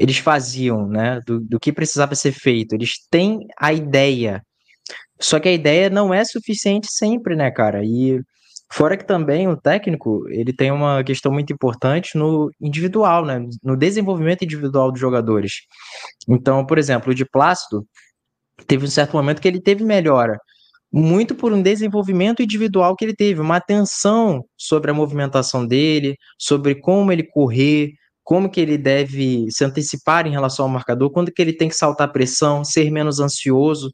eles faziam, né? Do, do que precisava ser feito. Eles têm a ideia. Só que a ideia não é suficiente sempre, né, cara? E fora que também o técnico, ele tem uma questão muito importante no individual, né? No desenvolvimento individual dos jogadores. Então, por exemplo, o de Plácido teve um certo momento que ele teve melhora muito por um desenvolvimento individual que ele teve, uma atenção sobre a movimentação dele, sobre como ele correr, como que ele deve se antecipar em relação ao marcador, quando que ele tem que saltar pressão, ser menos ansioso.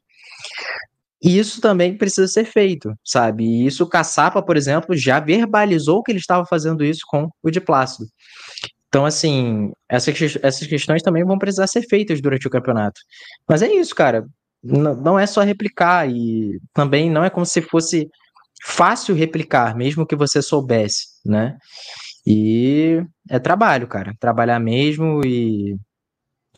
E isso também precisa ser feito, sabe? E isso o Caçapa, por exemplo, já verbalizou que ele estava fazendo isso com o de Plácido. Então, assim, essas, essas questões também vão precisar ser feitas durante o campeonato. Mas é isso, cara. não é só replicar e também não é como se fosse fácil replicar, mesmo que você soubesse, né? E é trabalho, cara. Trabalhar mesmo e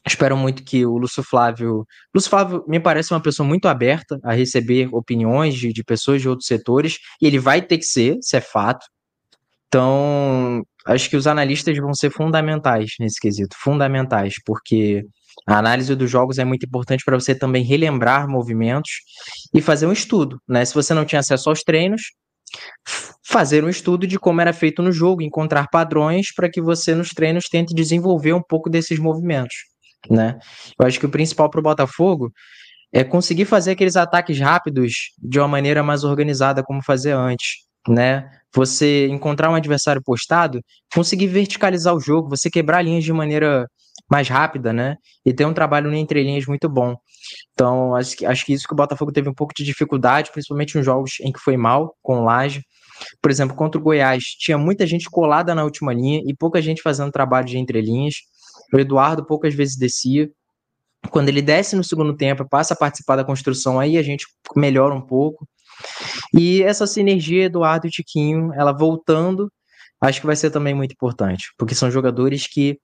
espero muito que o Lúcio Flávio. Lúcio Flávio me parece uma pessoa muito aberta a receber opiniões de, de pessoas de outros setores, e ele vai ter que ser, isso é fato. Então, acho que os analistas vão ser fundamentais nesse quesito fundamentais, porque a análise dos jogos é muito importante para você também relembrar movimentos e fazer um estudo, né? Se você não tinha acesso aos treinos, fazer um estudo de como era feito no jogo, encontrar padrões para que você nos treinos tente desenvolver um pouco desses movimentos, né? Eu acho que o principal para o Botafogo é conseguir fazer aqueles ataques rápidos de uma maneira mais organizada como fazia antes, né? Você encontrar um adversário postado, conseguir verticalizar o jogo, você quebrar linhas de maneira mais rápida, né? E ter um trabalho no entrelinhas muito bom. Então, acho que, acho que isso que o Botafogo teve um pouco de dificuldade, principalmente nos jogos em que foi mal, com o Laje. Por exemplo, contra o Goiás, tinha muita gente colada na última linha e pouca gente fazendo trabalho de entrelinhas. O Eduardo poucas vezes descia. Quando ele desce no segundo tempo, passa a participar da construção, aí a gente melhora um pouco. E essa sinergia Eduardo e Tiquinho, ela voltando, acho que vai ser também muito importante, porque são jogadores que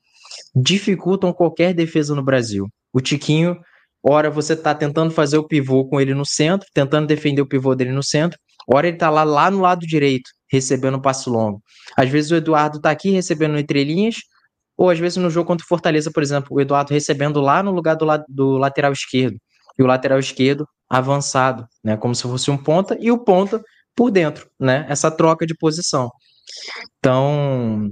dificultam qualquer defesa no Brasil. O Tiquinho, ora você está tentando fazer o pivô com ele no centro, tentando defender o pivô dele no centro, ora ele está lá, lá no lado direito, recebendo passo longo. Às vezes o Eduardo tá aqui recebendo entre linhas, ou às vezes no jogo contra o Fortaleza, por exemplo, o Eduardo recebendo lá no lugar do, la do lateral esquerdo. E o lateral esquerdo avançado, né? Como se fosse um ponta, e o ponta por dentro, né? Essa troca de posição. Então,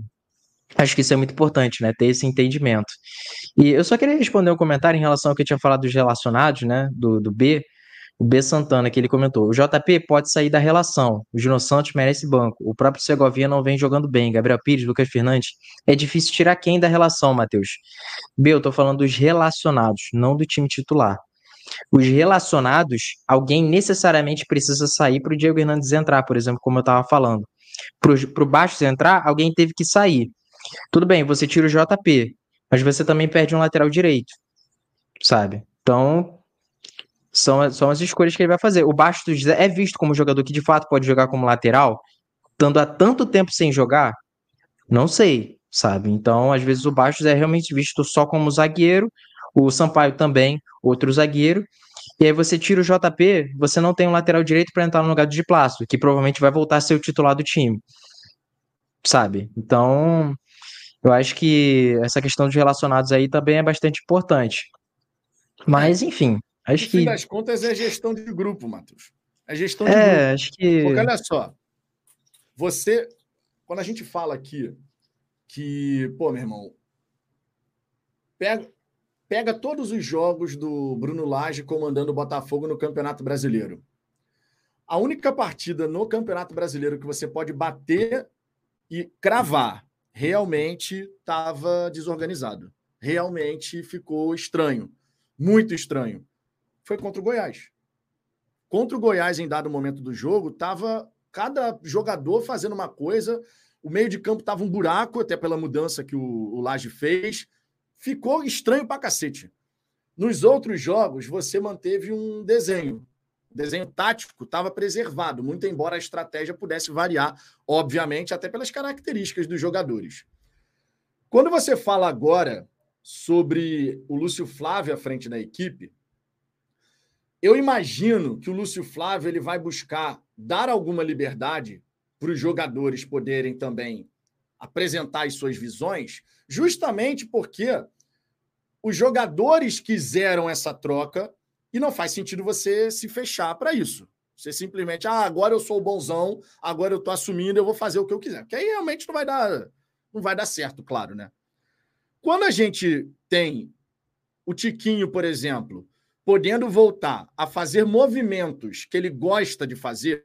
acho que isso é muito importante, né? Ter esse entendimento. E eu só queria responder um comentário em relação ao que eu tinha falado dos relacionados, né? Do, do B. O B Santana, que ele comentou: o JP pode sair da relação. O Gino Santos merece banco. O próprio Segovia não vem jogando bem. Gabriel Pires, Lucas Fernandes. É difícil tirar quem da relação, Matheus? B, eu tô falando dos relacionados, não do time titular. Os relacionados, alguém necessariamente precisa sair para o Diego Hernandes entrar, por exemplo, como eu estava falando. Para o Bastos entrar, alguém teve que sair. Tudo bem, você tira o JP, mas você também perde um lateral direito, sabe? Então, são, são as escolhas que ele vai fazer. O Bastos é visto como jogador que de fato pode jogar como lateral, estando há tanto tempo sem jogar? Não sei, sabe? Então, às vezes o Bastos é realmente visto só como zagueiro, o Sampaio também, outro zagueiro. E aí você tira o JP, você não tem um lateral direito para entrar no lugar do de Plácido, que provavelmente vai voltar a ser o titular do time. Sabe? Então, eu acho que essa questão de relacionados aí também é bastante importante. Mas, enfim, acho no que. No fim das contas, é gestão de grupo, Matheus. É gestão de é, grupo. acho que. Porque olha só, você. Quando a gente fala aqui que, pô, meu irmão, pega, pega todos os jogos do Bruno Lage comandando o Botafogo no Campeonato Brasileiro. A única partida no Campeonato Brasileiro que você pode bater e cravar realmente estava desorganizado. Realmente ficou estranho. Muito estranho. Foi contra o Goiás. Contra o Goiás, em dado momento do jogo, estava cada jogador fazendo uma coisa. O meio de campo estava um buraco, até pela mudança que o, o Laje fez. Ficou estranho pra cacete. Nos outros jogos, você manteve um desenho. Desenho tático estava preservado, muito embora a estratégia pudesse variar, obviamente, até pelas características dos jogadores. Quando você fala agora sobre o Lúcio Flávio à frente da equipe, eu imagino que o Lúcio Flávio ele vai buscar dar alguma liberdade para os jogadores poderem também apresentar as suas visões, justamente porque os jogadores quiseram essa troca e não faz sentido você se fechar para isso. Você simplesmente, ah, agora eu sou o bonzão, agora eu estou assumindo, eu vou fazer o que eu quiser. Porque aí realmente não vai dar, não vai dar certo, claro, né? Quando a gente tem o Tiquinho, por exemplo, podendo voltar a fazer movimentos que ele gosta de fazer,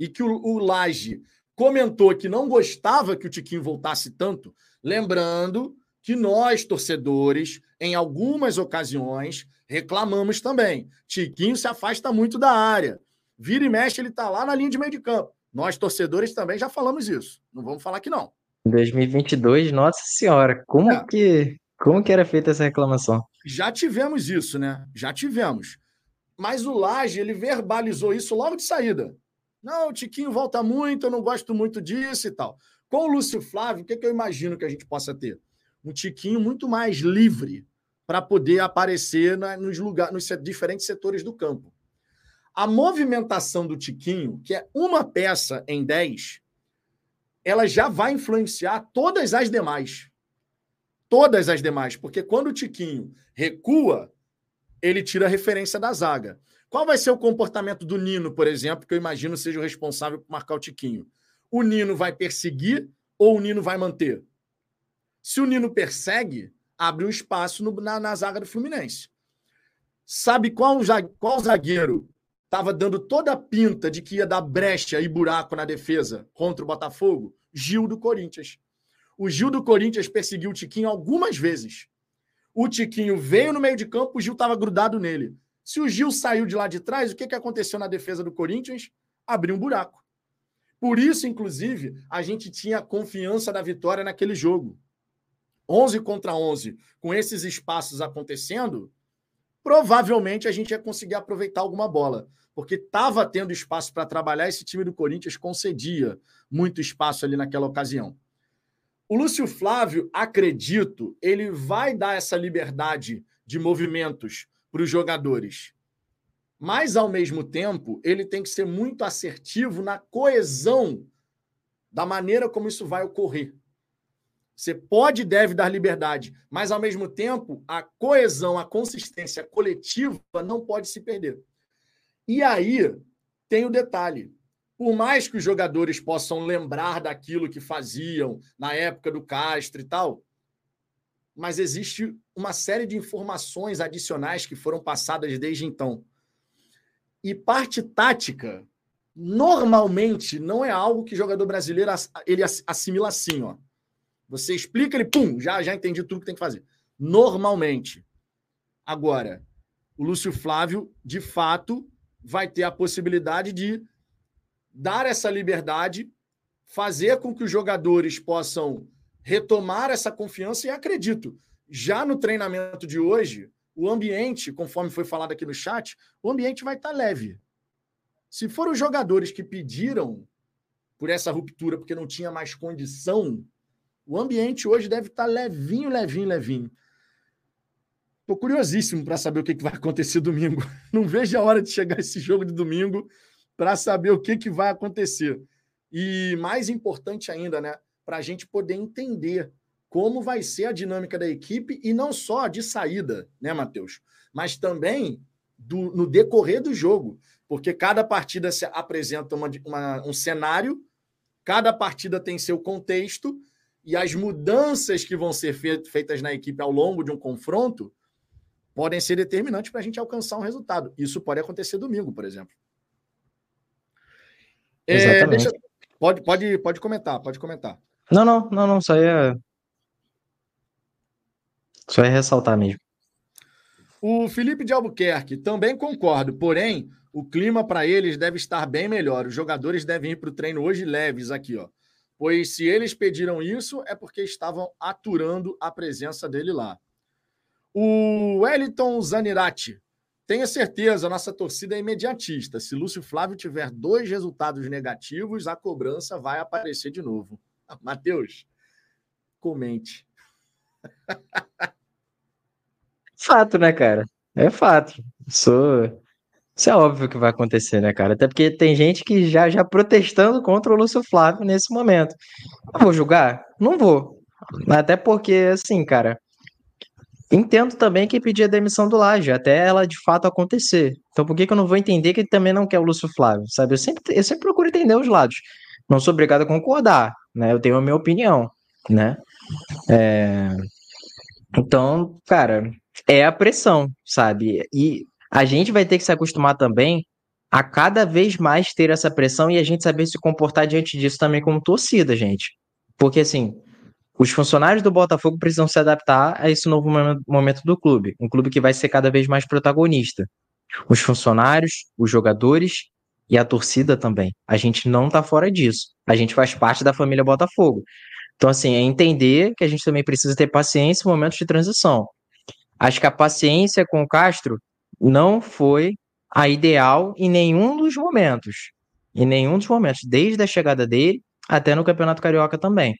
e que o, o Laje comentou que não gostava que o Tiquinho voltasse tanto, lembrando que nós, torcedores, em algumas ocasiões, reclamamos também. Tiquinho se afasta muito da área. Vira e mexe, ele está lá na linha de meio de campo. Nós, torcedores, também já falamos isso. Não vamos falar que não. 2022, nossa senhora, como é. que como que era feita essa reclamação? Já tivemos isso, né? Já tivemos. Mas o Laje, ele verbalizou isso logo de saída. Não, o Tiquinho volta muito, eu não gosto muito disso e tal. Com o Lúcio Flávio, o que, que eu imagino que a gente possa ter? um tiquinho muito mais livre para poder aparecer na, nos, lugares, nos diferentes setores do campo. A movimentação do tiquinho, que é uma peça em 10, ela já vai influenciar todas as demais. Todas as demais, porque quando o tiquinho recua, ele tira a referência da zaga. Qual vai ser o comportamento do Nino, por exemplo, que eu imagino seja o responsável por marcar o tiquinho? O Nino vai perseguir ou o Nino vai manter? Se o Nino persegue, abre um espaço no, na, na, zaga do Fluminense. Sabe qual, qual zagueiro estava dando toda a pinta de que ia dar brecha e buraco na defesa contra o Botafogo? Gil do Corinthians. O Gil do Corinthians perseguiu o Tiquinho algumas vezes. O Tiquinho veio no meio de campo, o Gil estava grudado nele. Se o Gil saiu de lá de trás, o que, que aconteceu na defesa do Corinthians? Abriu um buraco. Por isso, inclusive, a gente tinha confiança da vitória naquele jogo. 11 contra 11, com esses espaços acontecendo, provavelmente a gente ia conseguir aproveitar alguma bola, porque estava tendo espaço para trabalhar, esse time do Corinthians concedia muito espaço ali naquela ocasião. O Lúcio Flávio, acredito, ele vai dar essa liberdade de movimentos para os jogadores. Mas, ao mesmo tempo, ele tem que ser muito assertivo na coesão da maneira como isso vai ocorrer. Você pode e deve dar liberdade, mas, ao mesmo tempo, a coesão, a consistência coletiva não pode se perder. E aí tem o detalhe. Por mais que os jogadores possam lembrar daquilo que faziam na época do Castro e tal, mas existe uma série de informações adicionais que foram passadas desde então. E parte tática, normalmente, não é algo que jogador brasileiro ele assimila assim, ó. Você explica ele, pum, já, já entendi tudo que tem que fazer. Normalmente. Agora, o Lúcio Flávio, de fato, vai ter a possibilidade de dar essa liberdade, fazer com que os jogadores possam retomar essa confiança e acredito, já no treinamento de hoje, o ambiente, conforme foi falado aqui no chat, o ambiente vai estar leve. Se foram os jogadores que pediram por essa ruptura porque não tinha mais condição, o ambiente hoje deve estar levinho, levinho, levinho. Estou curiosíssimo para saber o que, que vai acontecer domingo. <laughs> Não vejo a hora de chegar esse jogo de domingo para saber o que, que vai acontecer. E mais importante ainda, né? Para a gente poder entender como vai ser a dinâmica da equipe e não só de saída, né, Matheus? Mas também do, no decorrer do jogo. Porque cada partida se apresenta uma, uma, um cenário, cada partida tem seu contexto e as mudanças que vão ser feitas na equipe ao longo de um confronto podem ser determinantes para a gente alcançar um resultado. Isso pode acontecer domingo, por exemplo. É, deixa, pode, pode, pode comentar, pode comentar. Não, não, não, não, só ia. Só ia ressaltar mesmo. O Felipe de Albuquerque também concordo, porém, o clima para eles deve estar bem melhor. Os jogadores devem ir para o treino hoje leves aqui, ó pois se eles pediram isso é porque estavam aturando a presença dele lá. O Wellington Zanirati. Tenha certeza, nossa torcida é imediatista. Se Lúcio Flávio tiver dois resultados negativos, a cobrança vai aparecer de novo. <laughs> Matheus, comente. Fato, né, cara? É fato. Sou isso é óbvio que vai acontecer, né, cara? Até porque tem gente que já já protestando contra o Lúcio Flávio nesse momento. Eu vou julgar? Não vou. Até porque, assim, cara, entendo também que pedir a demissão do Laje, até ela de fato acontecer. Então por que, que eu não vou entender que ele também não quer o Lúcio Flávio, sabe? Eu sempre, eu sempre procuro entender os lados. Não sou obrigado a concordar, né? Eu tenho a minha opinião, né? É... Então, cara, é a pressão, sabe? E a gente vai ter que se acostumar também a cada vez mais ter essa pressão e a gente saber se comportar diante disso também como torcida, gente. Porque, assim, os funcionários do Botafogo precisam se adaptar a esse novo momento do clube. Um clube que vai ser cada vez mais protagonista. Os funcionários, os jogadores e a torcida também. A gente não tá fora disso. A gente faz parte da família Botafogo. Então, assim, é entender que a gente também precisa ter paciência em momentos de transição. Acho que a paciência com o Castro não foi a ideal em nenhum dos momentos. Em nenhum dos momentos, desde a chegada dele até no Campeonato Carioca também.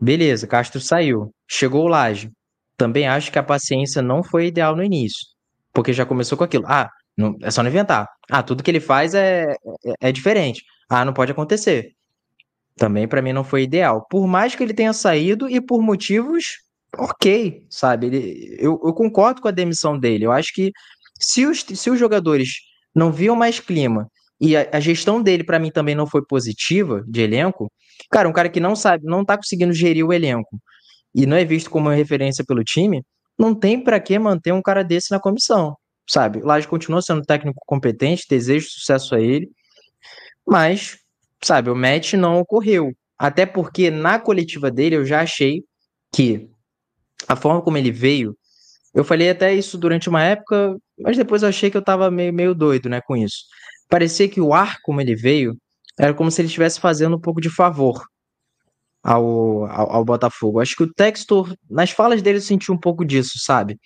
Beleza, Castro saiu. Chegou o Laje. Também acho que a paciência não foi ideal no início. Porque já começou com aquilo. Ah, não, é só não inventar. Ah, tudo que ele faz é, é, é diferente. Ah, não pode acontecer. Também para mim não foi ideal. Por mais que ele tenha saído e por motivos ok, sabe? Ele, eu, eu concordo com a demissão dele. Eu acho que se os, se os jogadores não viam mais clima e a, a gestão dele, para mim, também não foi positiva de elenco, cara, um cara que não sabe, não tá conseguindo gerir o elenco e não é visto como referência pelo time, não tem para que manter um cara desse na comissão, sabe? Laje continua sendo técnico competente, desejo sucesso a ele, mas, sabe, o match não ocorreu. Até porque na coletiva dele eu já achei que a forma como ele veio, eu falei até isso durante uma época, mas depois eu achei que eu tava meio, meio doido, né, com isso. Parecia que o ar como ele veio era como se ele estivesse fazendo um pouco de favor ao, ao, ao, Botafogo. Acho que o Textor, nas falas dele, eu senti um pouco disso, sabe?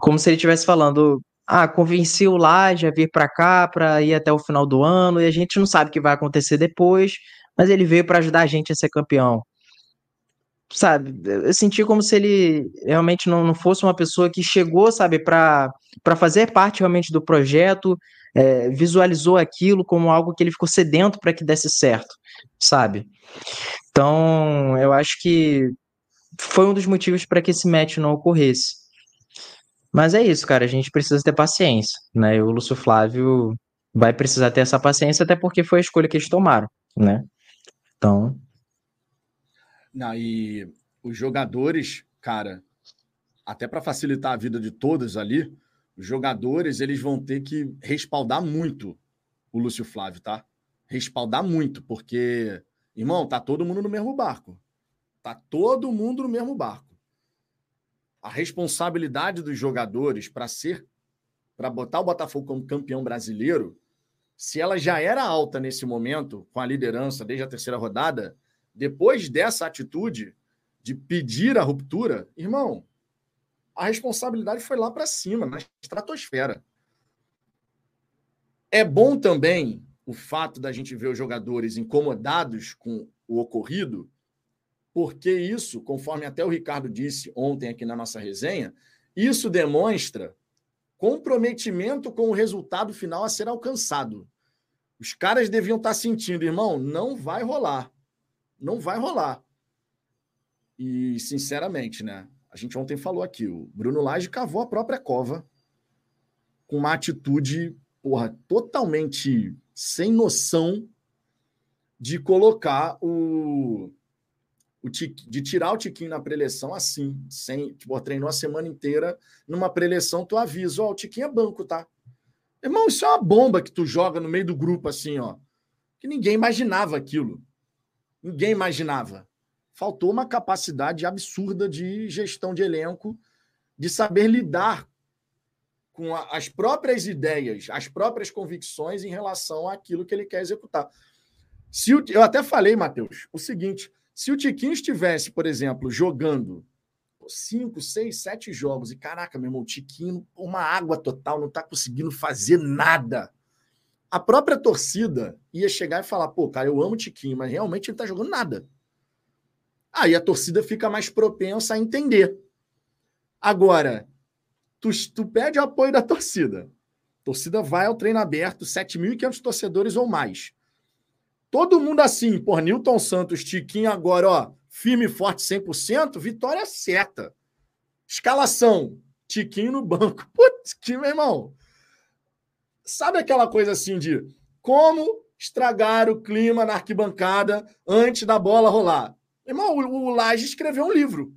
Como se ele estivesse falando, ah, convenci o Laje a vir para cá para ir até o final do ano e a gente não sabe o que vai acontecer depois, mas ele veio para ajudar a gente a ser campeão. Sabe, eu senti como se ele realmente não, não fosse uma pessoa que chegou, sabe, para fazer parte realmente do projeto, é, visualizou aquilo como algo que ele ficou sedento para que desse certo, sabe? Então, eu acho que foi um dos motivos para que esse match não ocorresse. Mas é isso, cara, a gente precisa ter paciência, né? E o Lúcio Flávio vai precisar ter essa paciência, até porque foi a escolha que eles tomaram, né? Então. Não, e os jogadores, cara, até para facilitar a vida de todos ali, os jogadores eles vão ter que respaldar muito o Lúcio Flávio, tá? Respaldar muito, porque, irmão, tá todo mundo no mesmo barco. Tá todo mundo no mesmo barco. A responsabilidade dos jogadores para ser, para botar o Botafogo como campeão brasileiro, se ela já era alta nesse momento, com a liderança desde a terceira rodada, depois dessa atitude de pedir a ruptura, irmão, a responsabilidade foi lá para cima, na estratosfera. É bom também o fato da gente ver os jogadores incomodados com o ocorrido, porque isso, conforme até o Ricardo disse ontem aqui na nossa resenha, isso demonstra comprometimento com o resultado final a ser alcançado. Os caras deviam estar sentindo, irmão, não vai rolar. Não vai rolar. E, sinceramente, né? a gente ontem falou aqui, o Bruno Lage cavou a própria cova com uma atitude, porra, totalmente sem noção de colocar o, o de tirar o Tiquinho na preleção assim, sem, tipo, treinou a semana inteira numa preleção, tu avisa, ó, o Tiquinho é banco, tá? Irmão, isso é uma bomba que tu joga no meio do grupo assim, ó. Que ninguém imaginava aquilo. Ninguém imaginava faltou uma capacidade absurda de gestão de elenco, de saber lidar com a, as próprias ideias, as próprias convicções em relação àquilo que ele quer executar. Se o, eu até falei, Matheus, o seguinte: se o Tiquinho estivesse, por exemplo, jogando cinco, seis, sete jogos e caraca, meu irmão, o Tiquinho, uma água total, não está conseguindo fazer nada. A própria torcida ia chegar e falar: pô, cara, eu amo o Tiquinho, mas realmente ele está jogando nada. Aí a torcida fica mais propensa a entender. Agora, tu, tu pede o apoio da torcida. A torcida vai ao treino aberto, 7.500 torcedores ou mais. Todo mundo assim, por Newton Santos, Tiquinho agora, ó, firme e forte 100%, vitória certa. Escalação, Tiquinho no banco. <laughs> Putz, que meu irmão. Sabe aquela coisa assim de como estragar o clima na arquibancada antes da bola rolar? Irmão, o, o Laje escreveu um livro.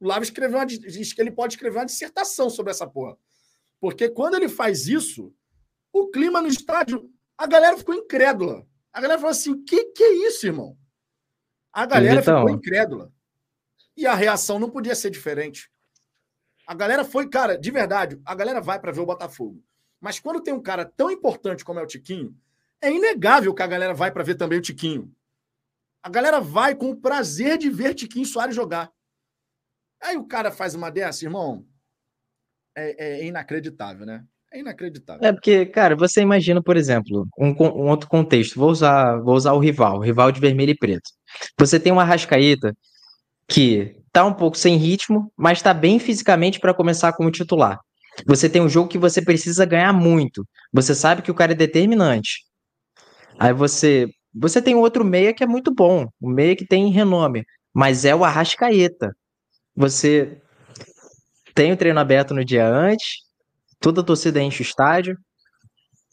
O Laje escreveu uma, diz que ele pode escrever uma dissertação sobre essa porra. Porque quando ele faz isso, o clima no estádio, a galera ficou incrédula. A galera falou assim: que que é isso, irmão? A galera então... ficou incrédula. E a reação não podia ser diferente. A galera foi, cara, de verdade, a galera vai para ver o Botafogo. Mas quando tem um cara tão importante como é o Tiquinho, é inegável que a galera vai para ver também o Tiquinho. A galera vai com o prazer de ver Tiquinho Soares jogar. Aí o cara faz uma dessa, irmão. É, é inacreditável, né? É inacreditável. É porque, cara, você imagina, por exemplo, um, um, outro contexto. Vou usar, vou usar o rival, o rival de vermelho e preto. Você tem uma Rascaíta que tá um pouco sem ritmo, mas tá bem fisicamente para começar como titular. Você tem um jogo que você precisa ganhar muito. Você sabe que o cara é determinante. Aí você você tem outro meia que é muito bom, o meia que tem renome, mas é o Arrascaeta. Você tem o treino aberto no dia antes, toda a torcida enche o estádio,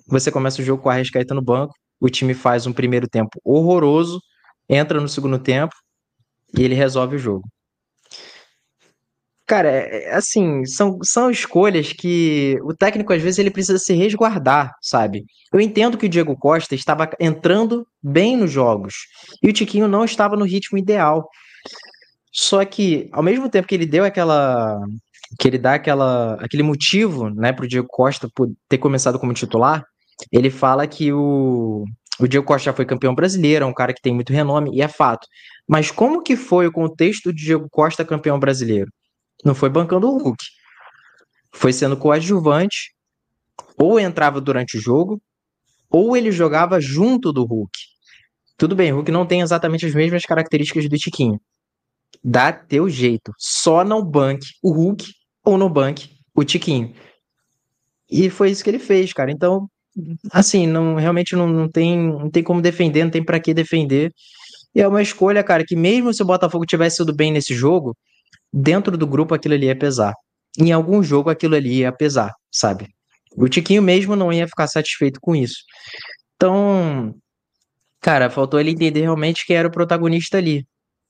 você começa o jogo com o Arrascaeta no banco, o time faz um primeiro tempo horroroso, entra no segundo tempo e ele resolve o jogo. Cara, é, é, assim, são, são escolhas que o técnico às vezes ele precisa se resguardar, sabe? Eu entendo que o Diego Costa estava entrando bem nos jogos e o Tiquinho não estava no ritmo ideal. Só que, ao mesmo tempo que ele deu aquela. que ele dá aquela, aquele motivo, né, pro Diego Costa por ter começado como titular, ele fala que o, o Diego Costa já foi campeão brasileiro, é um cara que tem muito renome, e é fato. Mas como que foi o contexto do Diego Costa campeão brasileiro? Não foi bancando o Hulk. Foi sendo coadjuvante, ou entrava durante o jogo, ou ele jogava junto do Hulk. Tudo bem, o Hulk não tem exatamente as mesmas características do Tiquinho. Dá teu jeito. Só não banque o Hulk ou no banque o Tiquinho. E foi isso que ele fez, cara. Então, assim, não realmente não, não, tem, não tem como defender, não tem para que defender. E é uma escolha, cara, que mesmo se o Botafogo tivesse ido bem nesse jogo, dentro do grupo aquilo ali ia pesar. Em algum jogo aquilo ali ia pesar, sabe? O Tiquinho mesmo não ia ficar satisfeito com isso. Então, cara, faltou ele entender realmente quem era o protagonista ali.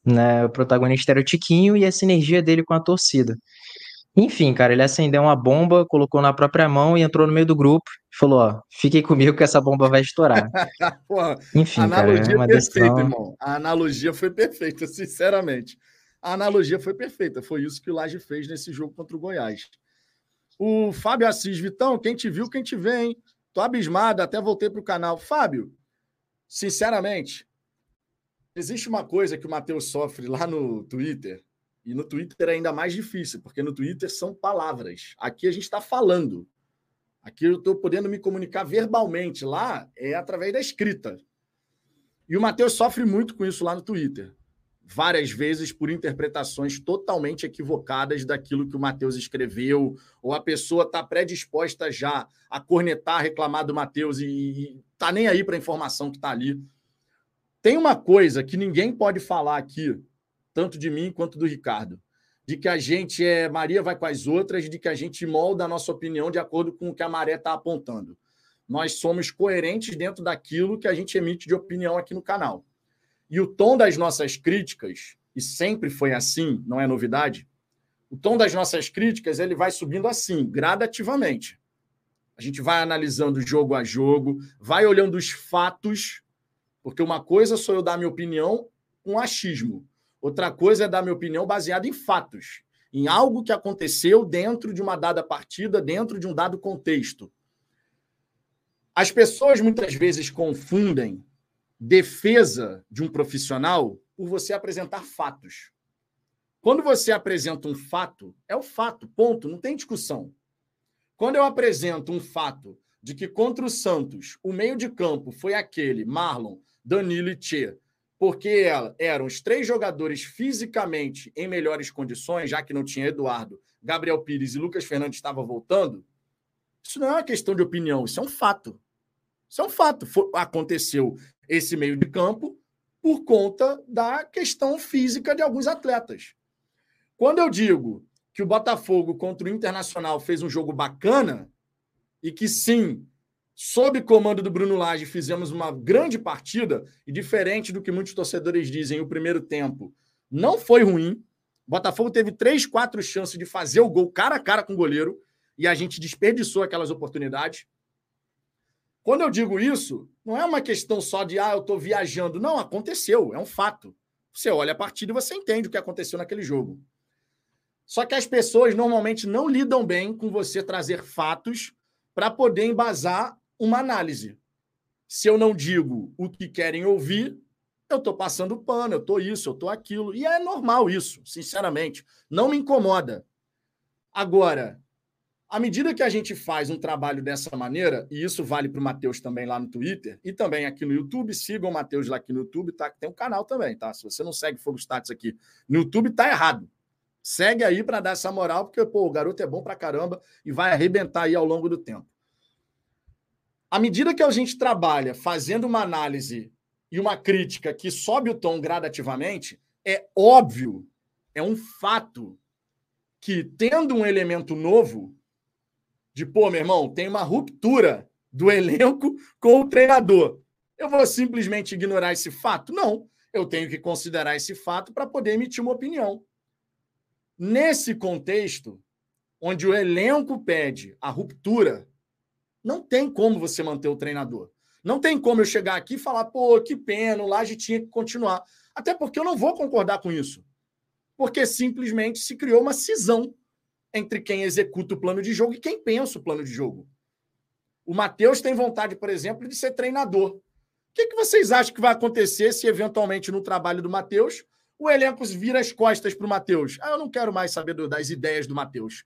Né? O protagonista era o Tiquinho e a sinergia dele com a torcida. Enfim, cara, ele acendeu uma bomba, colocou na própria mão e entrou no meio do grupo e falou: Ó, fiquem comigo que essa bomba vai estourar. <laughs> Porra, Enfim, a analogia cara, é uma perfeita, decisão... irmão. A analogia foi perfeita, sinceramente. A analogia foi perfeita. Foi isso que o Laje fez nesse jogo contra o Goiás. O Fábio Assis, Vitão, quem te viu, quem te vê, hein? Tô abismado, até voltei pro canal. Fábio, sinceramente, existe uma coisa que o Matheus sofre lá no Twitter e no Twitter é ainda mais difícil, porque no Twitter são palavras. Aqui a gente está falando. Aqui eu estou podendo me comunicar verbalmente. Lá é através da escrita. E o Matheus sofre muito com isso lá no Twitter. Várias vezes por interpretações totalmente equivocadas daquilo que o Matheus escreveu, ou a pessoa está predisposta já a cornetar, reclamar do Matheus e, está nem aí para a informação que está ali. Tem uma coisa que ninguém pode falar aqui tanto de mim quanto do Ricardo, de que a gente é Maria vai com as outras, de que a gente molda a nossa opinião de acordo com o que a maré está apontando. Nós somos coerentes dentro daquilo que a gente emite de opinião aqui no canal. E o tom das nossas críticas, e sempre foi assim, não é novidade, o tom das nossas críticas ele vai subindo assim, gradativamente. A gente vai analisando jogo a jogo, vai olhando os fatos, porque uma coisa sou eu dar minha opinião com achismo. Outra coisa é dar minha opinião baseada em fatos, em algo que aconteceu dentro de uma dada partida, dentro de um dado contexto. As pessoas muitas vezes confundem defesa de um profissional por você apresentar fatos. Quando você apresenta um fato, é o fato, ponto, não tem discussão. Quando eu apresento um fato de que contra o Santos, o meio de campo foi aquele, Marlon, Danilo e Tchê, porque eram os três jogadores fisicamente em melhores condições, já que não tinha Eduardo, Gabriel Pires e Lucas Fernandes estavam voltando, isso não é uma questão de opinião, isso é um fato. Isso é um fato. Foi, aconteceu esse meio de campo por conta da questão física de alguns atletas. Quando eu digo que o Botafogo contra o Internacional fez um jogo bacana e que sim, sob comando do Bruno Lage, fizemos uma grande partida, e diferente do que muitos torcedores dizem, o primeiro tempo não foi ruim. O Botafogo teve três, quatro chances de fazer o gol cara a cara com o goleiro, e a gente desperdiçou aquelas oportunidades. Quando eu digo isso, não é uma questão só de, ah, eu estou viajando. Não, aconteceu, é um fato. Você olha a partida e você entende o que aconteceu naquele jogo. Só que as pessoas normalmente não lidam bem com você trazer fatos para poder embasar uma análise. Se eu não digo o que querem ouvir, eu estou passando pano, eu estou isso, eu estou aquilo. E é normal isso, sinceramente. Não me incomoda. Agora, à medida que a gente faz um trabalho dessa maneira, e isso vale para o Matheus também lá no Twitter, e também aqui no YouTube, sigam o Matheus lá aqui no YouTube, tá? Que tem um canal também, tá? Se você não segue Fogo Status aqui no YouTube, tá errado. Segue aí para dar essa moral, porque pô, o garoto é bom para caramba e vai arrebentar aí ao longo do tempo. À medida que a gente trabalha fazendo uma análise e uma crítica que sobe o tom gradativamente, é óbvio, é um fato que, tendo um elemento novo, de pô, meu irmão, tem uma ruptura do elenco com o treinador. Eu vou simplesmente ignorar esse fato? Não. Eu tenho que considerar esse fato para poder emitir uma opinião. Nesse contexto, onde o elenco pede a ruptura não tem como você manter o treinador. Não tem como eu chegar aqui e falar, pô, que pena, o Laje tinha que continuar. Até porque eu não vou concordar com isso. Porque simplesmente se criou uma cisão entre quem executa o plano de jogo e quem pensa o plano de jogo. O Matheus tem vontade, por exemplo, de ser treinador. O que, que vocês acham que vai acontecer se, eventualmente, no trabalho do Matheus, o elenco vira as costas para o Matheus? Ah, eu não quero mais saber do, das ideias do Matheus.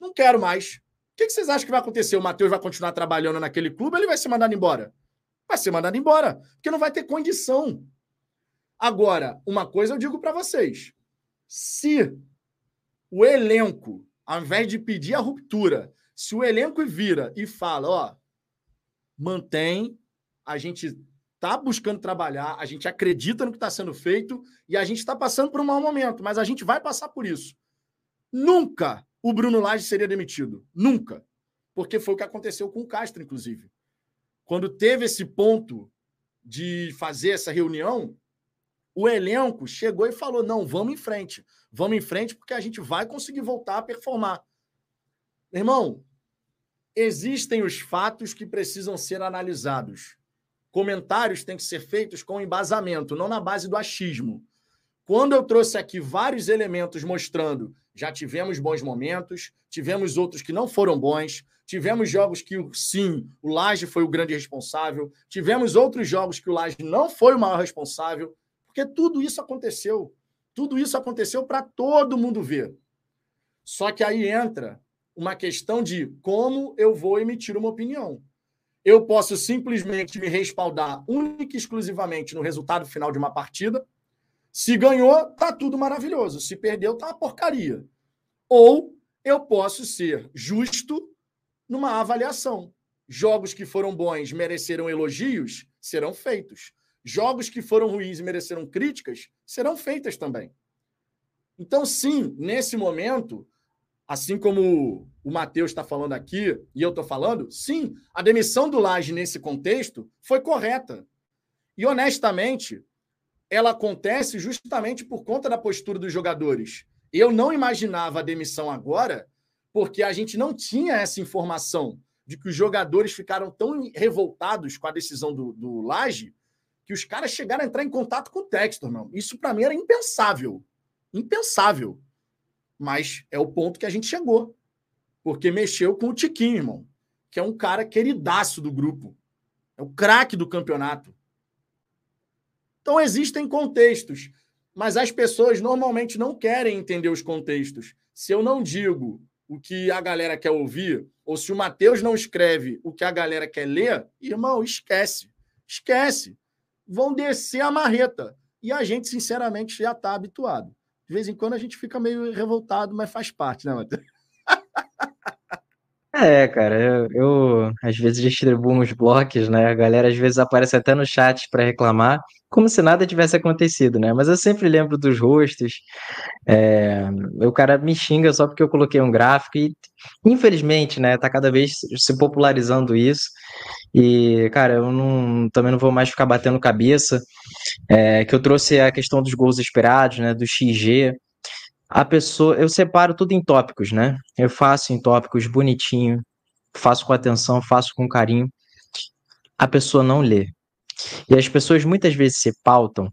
Não quero mais que, que vocês acham que vai acontecer? O Matheus vai continuar trabalhando naquele clube ou ele vai ser mandado embora? Vai ser mandado embora, porque não vai ter condição. Agora, uma coisa eu digo para vocês: Se o elenco, ao invés de pedir a ruptura, se o elenco vira e fala, ó, mantém, a gente está buscando trabalhar, a gente acredita no que está sendo feito e a gente está passando por um mau momento, mas a gente vai passar por isso. Nunca o Bruno Lage seria demitido. Nunca. Porque foi o que aconteceu com o Castro, inclusive. Quando teve esse ponto de fazer essa reunião, o elenco chegou e falou: não, vamos em frente. Vamos em frente porque a gente vai conseguir voltar a performar. Irmão, existem os fatos que precisam ser analisados. Comentários têm que ser feitos com embasamento, não na base do achismo. Quando eu trouxe aqui vários elementos mostrando, já tivemos bons momentos, tivemos outros que não foram bons, tivemos jogos que, sim, o Laje foi o grande responsável, tivemos outros jogos que o Laje não foi o maior responsável, porque tudo isso aconteceu. Tudo isso aconteceu para todo mundo ver. Só que aí entra uma questão de como eu vou emitir uma opinião. Eu posso simplesmente me respaldar única e exclusivamente no resultado final de uma partida, se ganhou, tá tudo maravilhoso. Se perdeu, tá uma porcaria. Ou eu posso ser justo numa avaliação. Jogos que foram bons mereceram elogios, serão feitos. Jogos que foram ruins e mereceram críticas, serão feitas também. Então, sim, nesse momento, assim como o Matheus está falando aqui e eu estou falando, sim, a demissão do Laje nesse contexto foi correta. E honestamente, ela acontece justamente por conta da postura dos jogadores. Eu não imaginava a demissão agora, porque a gente não tinha essa informação de que os jogadores ficaram tão revoltados com a decisão do, do Laje que os caras chegaram a entrar em contato com o Textor, não. Isso para mim era impensável. Impensável. Mas é o ponto que a gente chegou. Porque mexeu com o Tiquinho, irmão, que é um cara queridaço do grupo. É o craque do campeonato. Então, existem contextos, mas as pessoas normalmente não querem entender os contextos. Se eu não digo o que a galera quer ouvir, ou se o Matheus não escreve o que a galera quer ler, irmão, esquece. Esquece. Vão descer a marreta. E a gente, sinceramente, já está habituado. De vez em quando a gente fica meio revoltado, mas faz parte, né, Matheus? <laughs> É, cara, eu, eu às vezes distribuo uns blocos, né? A galera às vezes aparece até no chat para reclamar, como se nada tivesse acontecido, né? Mas eu sempre lembro dos rostos. É, o cara me xinga só porque eu coloquei um gráfico e, infelizmente, né? Tá cada vez se popularizando isso. E, cara, eu não, também não vou mais ficar batendo cabeça. É, que eu trouxe a questão dos gols esperados, né? Do XG a pessoa, eu separo tudo em tópicos, né? Eu faço em tópicos bonitinho, faço com atenção, faço com carinho. A pessoa não lê. E as pessoas muitas vezes se pautam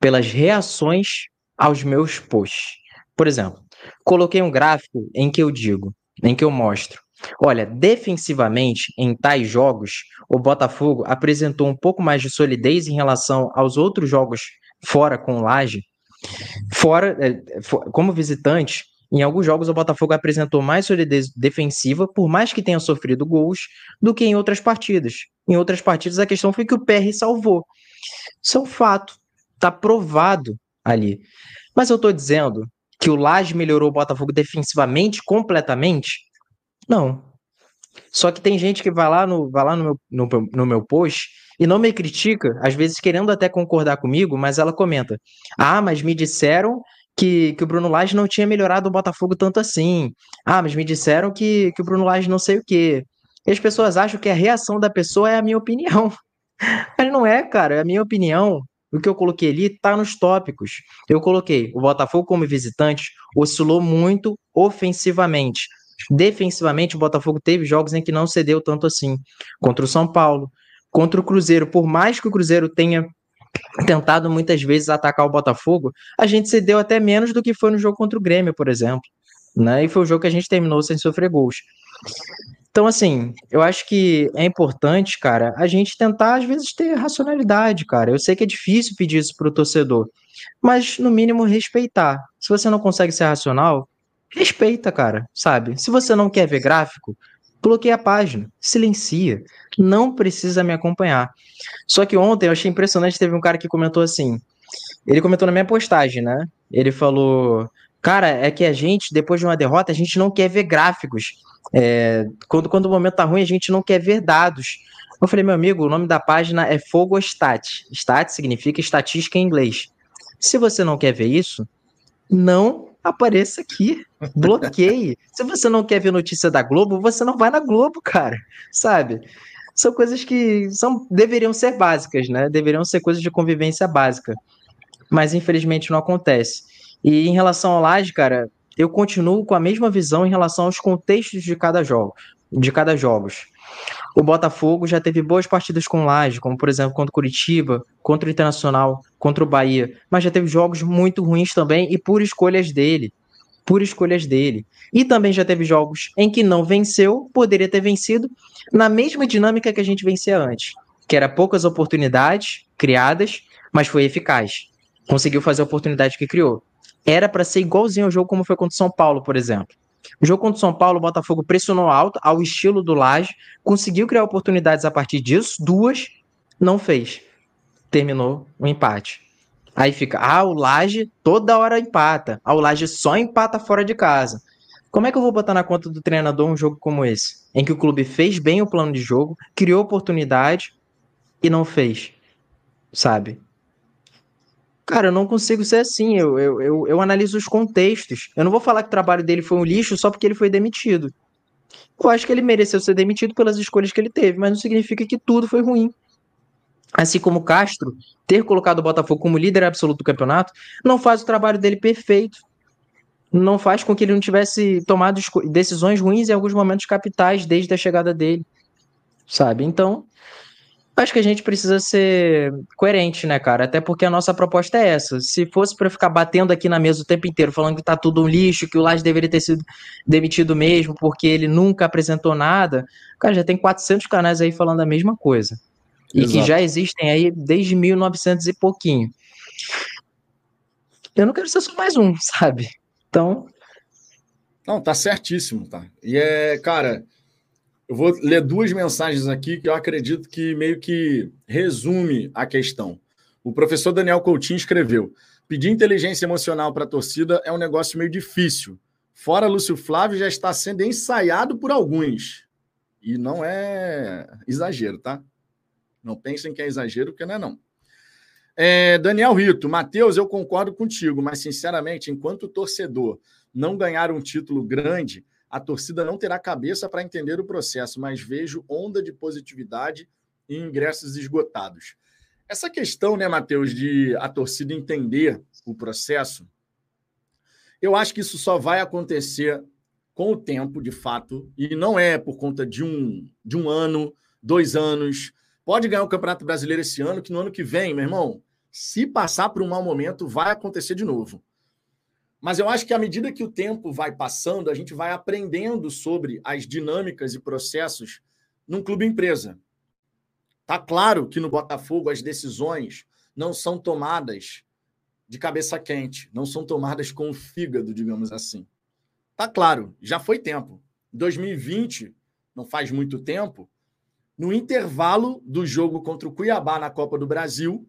pelas reações aos meus posts. Por exemplo, coloquei um gráfico em que eu digo, em que eu mostro, olha, defensivamente em tais jogos, o Botafogo apresentou um pouco mais de solidez em relação aos outros jogos fora com Laje, Fora, é, como visitante, em alguns jogos o Botafogo apresentou mais solidez defensiva, por mais que tenha sofrido gols, do que em outras partidas. Em outras partidas a questão foi que o PR salvou. Isso é um fato, está provado ali. Mas eu estou dizendo que o Laje melhorou o Botafogo defensivamente completamente? Não. Só que tem gente que vai lá no, vai lá no, meu, no, no meu post e não me critica, às vezes querendo até concordar comigo, mas ela comenta: Ah, mas me disseram que, que o Bruno Lage não tinha melhorado o Botafogo tanto assim. Ah, mas me disseram que, que o Bruno Lage não sei o quê. E as pessoas acham que a reação da pessoa é a minha opinião. <laughs> Mas não é, cara, é a minha opinião. O que eu coloquei ali está nos tópicos. Eu coloquei o Botafogo como visitante oscilou muito ofensivamente. Defensivamente, o Botafogo teve jogos em que não cedeu tanto assim. Contra o São Paulo, contra o Cruzeiro, por mais que o Cruzeiro tenha tentado muitas vezes atacar o Botafogo, a gente cedeu até menos do que foi no jogo contra o Grêmio, por exemplo. Né? E foi o jogo que a gente terminou sem sofrer gols. Então, assim, eu acho que é importante, cara, a gente tentar, às vezes, ter racionalidade, cara. Eu sei que é difícil pedir isso pro torcedor, mas, no mínimo, respeitar. Se você não consegue ser racional, respeita, cara, sabe? Se você não quer ver gráfico, bloqueia a página, silencia, não precisa me acompanhar. Só que ontem eu achei impressionante, teve um cara que comentou assim, ele comentou na minha postagem, né? Ele falou: Cara, é que a gente, depois de uma derrota, a gente não quer ver gráficos. É, quando, quando o momento tá ruim, a gente não quer ver dados. Eu falei, meu amigo, o nome da página é Fogostat. Stat significa estatística em inglês. Se você não quer ver isso, não apareça aqui. Bloqueie. <laughs> Se você não quer ver notícia da Globo, você não vai na Globo, cara. Sabe? São coisas que são, deveriam ser básicas, né? Deveriam ser coisas de convivência básica. Mas infelizmente não acontece. E em relação ao Laje, cara, eu continuo com a mesma visão em relação aos contextos de cada jogo, de cada jogos. O Botafogo já teve boas partidas com Laje, como por exemplo contra o Curitiba, contra o Internacional, contra o Bahia, mas já teve jogos muito ruins também e por escolhas dele, por escolhas dele. E também já teve jogos em que não venceu, poderia ter vencido na mesma dinâmica que a gente vencia antes, que era poucas oportunidades criadas, mas foi eficaz. Conseguiu fazer a oportunidade que criou era para ser igualzinho ao jogo como foi contra o São Paulo, por exemplo. O jogo contra o São Paulo, o Botafogo pressionou alto, ao estilo do Laje, conseguiu criar oportunidades a partir disso, duas, não fez. Terminou o um empate. Aí fica, ah, o Laje toda hora empata. Ah, o Laje só empata fora de casa. Como é que eu vou botar na conta do treinador um jogo como esse? Em que o clube fez bem o plano de jogo, criou oportunidade e não fez. Sabe? Cara, eu não consigo ser assim. Eu, eu, eu, eu, analiso os contextos. Eu não vou falar que o trabalho dele foi um lixo só porque ele foi demitido. Eu acho que ele mereceu ser demitido pelas escolhas que ele teve, mas não significa que tudo foi ruim. Assim como Castro ter colocado o Botafogo como líder absoluto do campeonato, não faz o trabalho dele perfeito. Não faz com que ele não tivesse tomado decisões ruins em alguns momentos capitais desde a chegada dele. Sabe? Então, Acho que a gente precisa ser coerente, né, cara? Até porque a nossa proposta é essa. Se fosse para ficar batendo aqui na mesa o tempo inteiro, falando que tá tudo um lixo, que o Laje deveria ter sido demitido mesmo, porque ele nunca apresentou nada, cara, já tem 400 canais aí falando a mesma coisa. E Exato. que já existem aí desde 1900 e pouquinho. Eu não quero ser só mais um, <laughs> sabe? Então. Não, tá certíssimo, tá? E é, cara. Eu vou ler duas mensagens aqui que eu acredito que meio que resume a questão. O professor Daniel Coutinho escreveu: pedir inteligência emocional para a torcida é um negócio meio difícil. Fora Lúcio Flávio já está sendo ensaiado por alguns. E não é exagero, tá? Não pensem que é exagero, porque não é não. É, Daniel Rito, Matheus, eu concordo contigo, mas sinceramente, enquanto torcedor não ganhar um título grande, a torcida não terá cabeça para entender o processo, mas vejo onda de positividade e ingressos esgotados. Essa questão, né, Matheus, de a torcida entender o processo, eu acho que isso só vai acontecer com o tempo, de fato, e não é por conta de um, de um ano, dois anos. Pode ganhar o Campeonato Brasileiro esse ano, que no ano que vem, meu irmão, se passar por um mau momento, vai acontecer de novo. Mas eu acho que à medida que o tempo vai passando, a gente vai aprendendo sobre as dinâmicas e processos num clube empresa. Tá claro que no Botafogo as decisões não são tomadas de cabeça quente, não são tomadas com o fígado, digamos assim. Tá claro, já foi tempo. 2020, não faz muito tempo, no intervalo do jogo contra o Cuiabá na Copa do Brasil,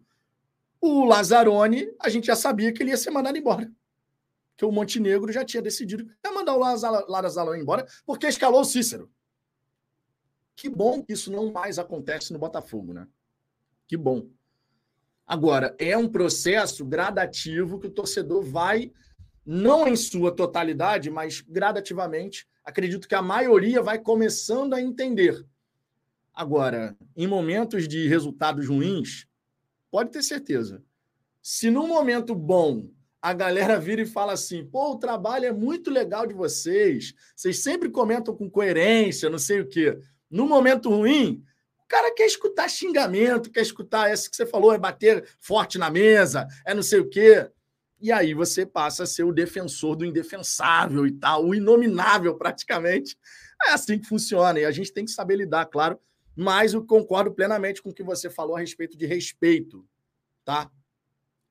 o Lazzaroni, a gente já sabia que ele ia ser mandado embora que o Montenegro já tinha decidido que ia mandar o Lara embora porque escalou o Cícero. Que bom que isso não mais acontece no Botafogo, né? Que bom. Agora, é um processo gradativo que o torcedor vai, não em sua totalidade, mas gradativamente, acredito que a maioria vai começando a entender. Agora, em momentos de resultados ruins, pode ter certeza. Se num momento bom a galera vira e fala assim: pô, o trabalho é muito legal de vocês, vocês sempre comentam com coerência, não sei o quê. No momento ruim, o cara quer escutar xingamento, quer escutar essa que você falou, é bater forte na mesa, é não sei o quê. E aí você passa a ser o defensor do indefensável e tal, o inominável praticamente. É assim que funciona e a gente tem que saber lidar, claro. Mas eu concordo plenamente com o que você falou a respeito de respeito, tá?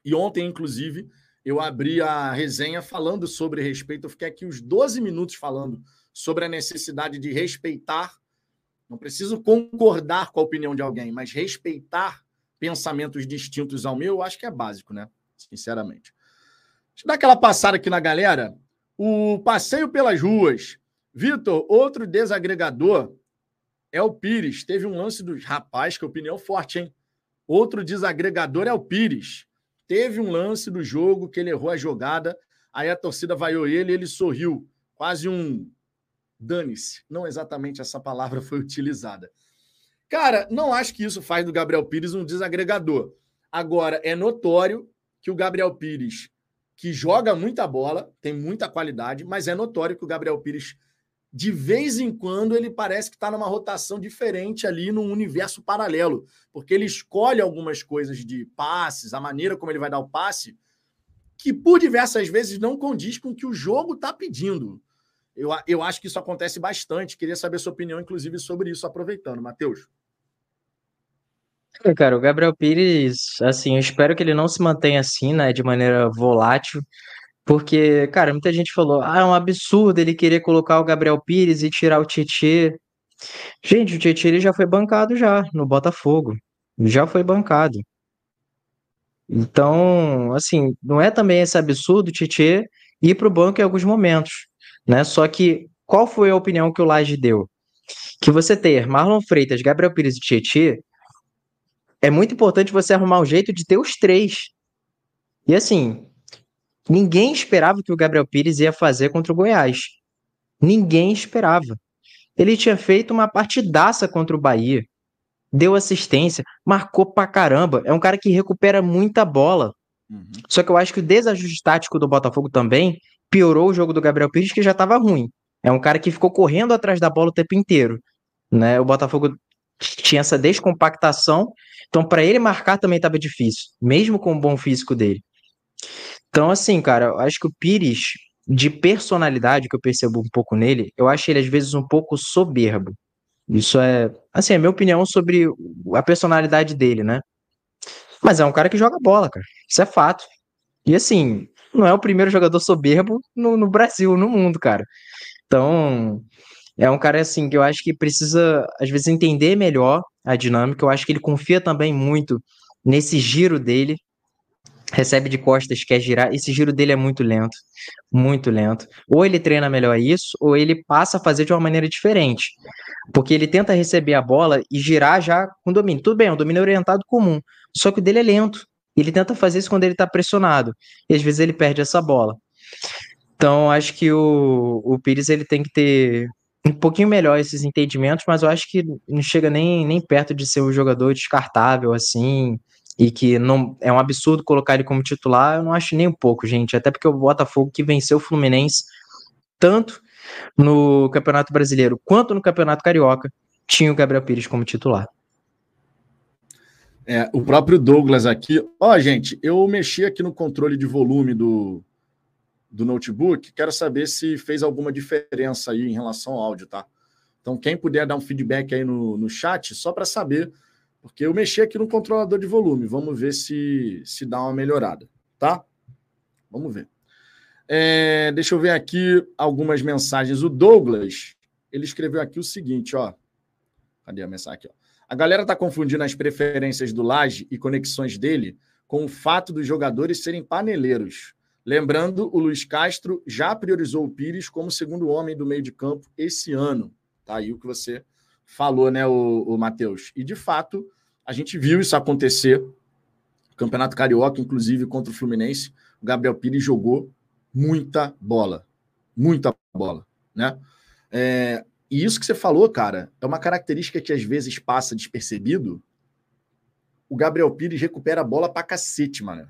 E ontem, inclusive, eu abri a resenha falando sobre respeito. Eu fiquei aqui uns 12 minutos falando sobre a necessidade de respeitar. Não preciso concordar com a opinião de alguém, mas respeitar pensamentos distintos ao meu, eu acho que é básico, né? Sinceramente. Deixa eu dar aquela passada aqui na galera. O passeio pelas ruas. Vitor, outro desagregador é o Pires. Teve um lance dos rapaz, que opinião forte, hein? Outro desagregador é o Pires. Teve um lance do jogo que ele errou a jogada, aí a torcida vaiou ele ele sorriu. Quase um dane-se. Não exatamente essa palavra <laughs> foi utilizada. Cara, não acho que isso faz do Gabriel Pires um desagregador. Agora, é notório que o Gabriel Pires que joga muita bola, tem muita qualidade, mas é notório que o Gabriel Pires, de vez em quando, ele parece que está numa rotação diferente ali num universo paralelo, porque ele escolhe algumas coisas de passes, a maneira como ele vai dar o passe, que por diversas vezes não condiz com o que o jogo está pedindo. Eu, eu acho que isso acontece bastante. Queria saber sua opinião, inclusive, sobre isso, aproveitando. Matheus. É, cara, o Gabriel Pires, assim, eu espero que ele não se mantenha assim, né, de maneira volátil, porque, cara, muita gente falou, ah, é um absurdo ele querer colocar o Gabriel Pires e tirar o Tietê. Gente, o Tietê ele já foi bancado já no Botafogo, já foi bancado. Então, assim, não é também esse absurdo o Tietê ir para o banco em alguns momentos, né? Só que qual foi a opinião que o Laje deu? Que você ter Marlon Freitas, Gabriel Pires e Tietê é muito importante você arrumar um jeito de ter os três. E assim, ninguém esperava que o Gabriel Pires ia fazer contra o Goiás. Ninguém esperava. Ele tinha feito uma partidaça contra o Bahia. Deu assistência, marcou pra caramba. É um cara que recupera muita bola. Uhum. Só que eu acho que o desajuste tático do Botafogo também piorou o jogo do Gabriel Pires, que já estava ruim. É um cara que ficou correndo atrás da bola o tempo inteiro. Né? O Botafogo tinha essa descompactação então, para ele marcar também estava difícil, mesmo com o bom físico dele. Então, assim, cara, eu acho que o Pires, de personalidade, que eu percebo um pouco nele, eu acho ele às vezes um pouco soberbo. Isso é, assim, é minha opinião sobre a personalidade dele, né? Mas é um cara que joga bola, cara. Isso é fato. E assim, não é o primeiro jogador soberbo no, no Brasil, no mundo, cara. Então, é um cara assim que eu acho que precisa, às vezes, entender melhor a dinâmica. Eu acho que ele confia também muito nesse giro dele. Recebe de costas, quer girar. Esse giro dele é muito lento, muito lento. Ou ele treina melhor isso, ou ele passa a fazer de uma maneira diferente. Porque ele tenta receber a bola e girar já com domínio. Tudo bem, é um domínio orientado comum. Só que o dele é lento. Ele tenta fazer isso quando ele está pressionado. E às vezes ele perde essa bola. Então, acho que o, o Pires ele tem que ter um pouquinho melhor esses entendimentos, mas eu acho que não chega nem, nem perto de ser um jogador descartável assim, e que não é um absurdo colocar ele como titular, eu não acho nem um pouco, gente, até porque o Botafogo que venceu o Fluminense tanto no Campeonato Brasileiro quanto no Campeonato Carioca, tinha o Gabriel Pires como titular. É, o próprio Douglas aqui. Ó, oh, gente, eu mexi aqui no controle de volume do, do notebook, quero saber se fez alguma diferença aí em relação ao áudio, tá? Então, quem puder dar um feedback aí no, no chat, só para saber, porque eu mexi aqui no controlador de volume, vamos ver se, se dá uma melhorada, tá? Vamos ver. É, deixa eu ver aqui algumas mensagens. O Douglas, ele escreveu aqui o seguinte, ó. Cadê a mensagem aqui? Ó. A galera tá confundindo as preferências do Laje e conexões dele com o fato dos jogadores serem paneleiros. Lembrando, o Luiz Castro já priorizou o Pires como segundo homem do meio de campo esse ano. Tá aí o que você falou, né, o, o Matheus? E de fato, a gente viu isso acontecer. Campeonato Carioca, inclusive, contra o Fluminense, o Gabriel Pires jogou muita bola. Muita bola, né? É, e isso que você falou, cara, é uma característica que às vezes passa despercebido. O Gabriel Pires recupera a bola pra cacete, mano.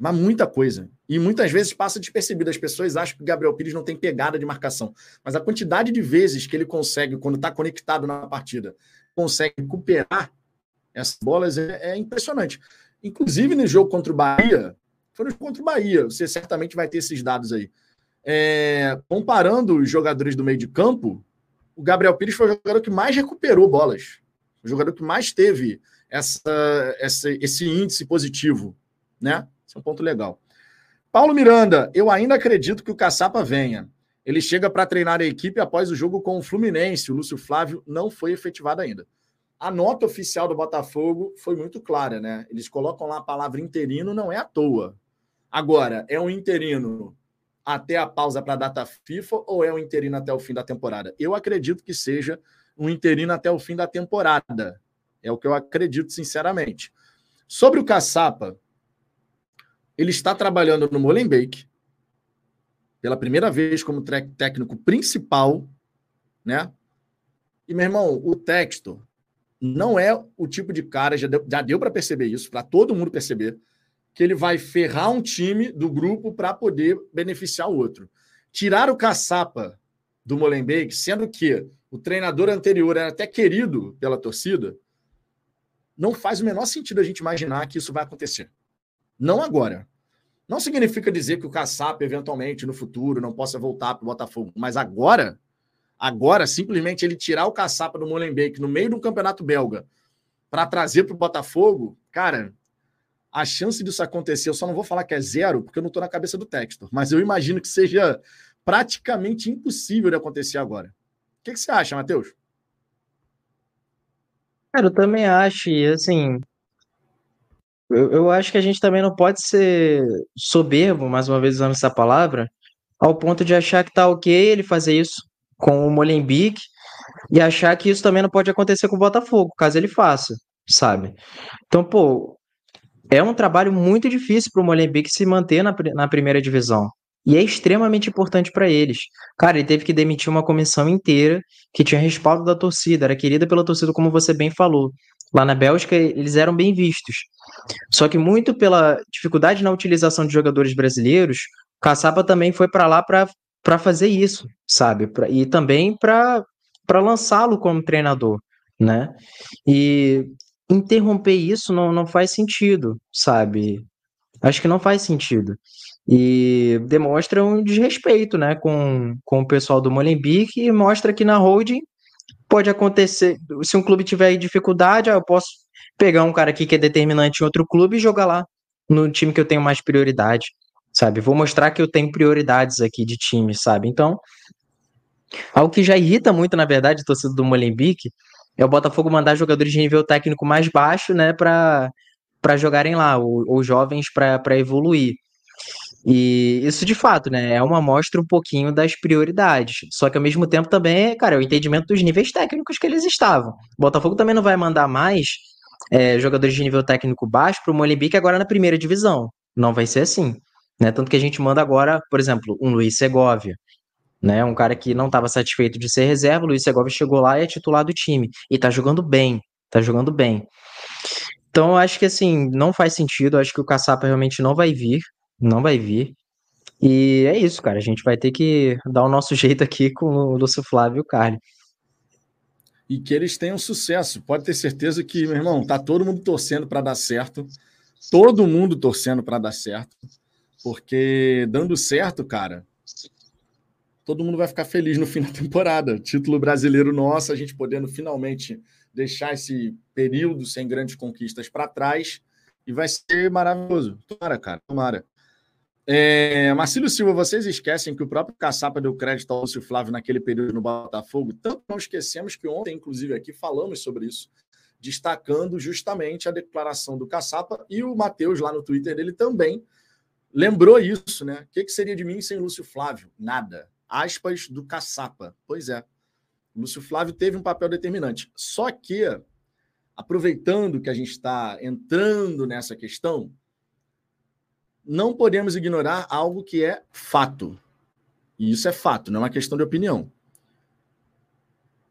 Mas muita coisa. E muitas vezes passa despercebido. As pessoas acham que o Gabriel Pires não tem pegada de marcação. Mas a quantidade de vezes que ele consegue, quando está conectado na partida, consegue recuperar essas bolas é, é, impressionante. Inclusive no jogo contra o Bahia, foi no jogo contra o Bahia, você certamente vai ter esses dados aí. É, comparando os jogadores do meio de campo, o Gabriel Pires foi o jogador que mais recuperou bolas. O jogador que mais teve essa, essa, esse índice positivo, né? Esse é um ponto legal. Paulo Miranda, eu ainda acredito que o Caçapa venha. Ele chega para treinar a equipe após o jogo com o Fluminense. O Lúcio Flávio não foi efetivado ainda. A nota oficial do Botafogo foi muito clara, né? Eles colocam lá a palavra interino, não é à toa. Agora, é um interino até a pausa para a data FIFA ou é um interino até o fim da temporada? Eu acredito que seja um interino até o fim da temporada. É o que eu acredito, sinceramente. Sobre o Caçapa, ele está trabalhando no Molenbeek pela primeira vez como técnico principal, né? E, meu irmão, o texto não é o tipo de cara, já deu, já deu para perceber isso, para todo mundo perceber, que ele vai ferrar um time do grupo para poder beneficiar o outro. Tirar o caçapa do Molenbeek, sendo que o treinador anterior era até querido pela torcida, não faz o menor sentido a gente imaginar que isso vai acontecer. Não agora. Não significa dizer que o caçapa, eventualmente, no futuro, não possa voltar para o Botafogo, mas agora Agora, simplesmente ele tirar o caçapa do Molenbeek no meio do campeonato belga para trazer para o Botafogo, cara, a chance disso acontecer, eu só não vou falar que é zero, porque eu não estou na cabeça do Textor, mas eu imagino que seja praticamente impossível de acontecer agora. O que, que você acha, Matheus? Cara, eu também acho, e assim, eu, eu acho que a gente também não pode ser soberbo, mais uma vez usando essa palavra, ao ponto de achar que tá ok ele fazer isso com o Molenbeek e achar que isso também não pode acontecer com o Botafogo, caso ele faça, sabe? Então, pô, é um trabalho muito difícil para o Molenbeek se manter na, na primeira divisão. E é extremamente importante para eles. Cara, ele teve que demitir uma comissão inteira que tinha respaldo da torcida, era querida pela torcida, como você bem falou. Lá na Bélgica, eles eram bem vistos. Só que muito pela dificuldade na utilização de jogadores brasileiros, Caçapa também foi para lá para fazer isso, sabe? Pra, e também para lançá-lo como treinador, né? E interromper isso não, não faz sentido, sabe? Acho que não faz sentido. E demonstra um desrespeito, né, com, com o pessoal do Molenbeek e mostra que na holding pode acontecer, se um clube tiver dificuldade, ah, eu posso pegar um cara aqui que é determinante em outro clube e jogar lá no time que eu tenho mais prioridade sabe? Vou mostrar que eu tenho prioridades aqui de time, sabe? Então, algo que já irrita muito, na verdade, torcida do Molenbeek é o Botafogo mandar jogadores de nível técnico mais baixo, né, para jogarem lá, ou, ou jovens para evoluir. E isso de fato, né, é uma amostra um pouquinho das prioridades. Só que ao mesmo tempo também, cara, é o entendimento dos níveis técnicos que eles estavam. O Botafogo também não vai mandar mais é, jogadores de nível técnico baixo para o Molenbeek agora na primeira divisão. Não vai ser assim. Né? Tanto que a gente manda agora, por exemplo, um Luiz Segovia, né? Um cara que não estava satisfeito de ser reserva, o Luiz Segovia chegou lá e é titular do time. E tá jogando bem, tá jogando bem. Então, acho que assim, não faz sentido, acho que o Caçapa realmente não vai vir, não vai vir. E é isso, cara, a gente vai ter que dar o nosso <laughs> jeito aqui com o Lúcio Flávio e o Carly. E que eles tenham sucesso. Pode ter certeza que, meu irmão, tá todo mundo torcendo para dar certo. Todo mundo torcendo para dar certo. Porque dando certo, cara, todo mundo vai ficar feliz no fim da <laughs> temporada. Título brasileiro nosso, a gente podendo finalmente deixar esse período sem grandes conquistas para trás e vai ser maravilhoso. Tomara, cara, tomara. É, Marcílio Silva, vocês esquecem que o próprio Caçapa deu crédito ao Lúcio Flávio naquele período no Botafogo? Tanto não esquecemos que ontem, inclusive, aqui falamos sobre isso, destacando justamente a declaração do Caçapa e o Matheus lá no Twitter dele também lembrou isso, né? O que, que seria de mim sem Lúcio Flávio? Nada. Aspas do caçapa. Pois é. Lúcio Flávio teve um papel determinante. Só que, aproveitando que a gente está entrando nessa questão, não podemos ignorar algo que é fato. E isso é fato, não é uma questão de opinião.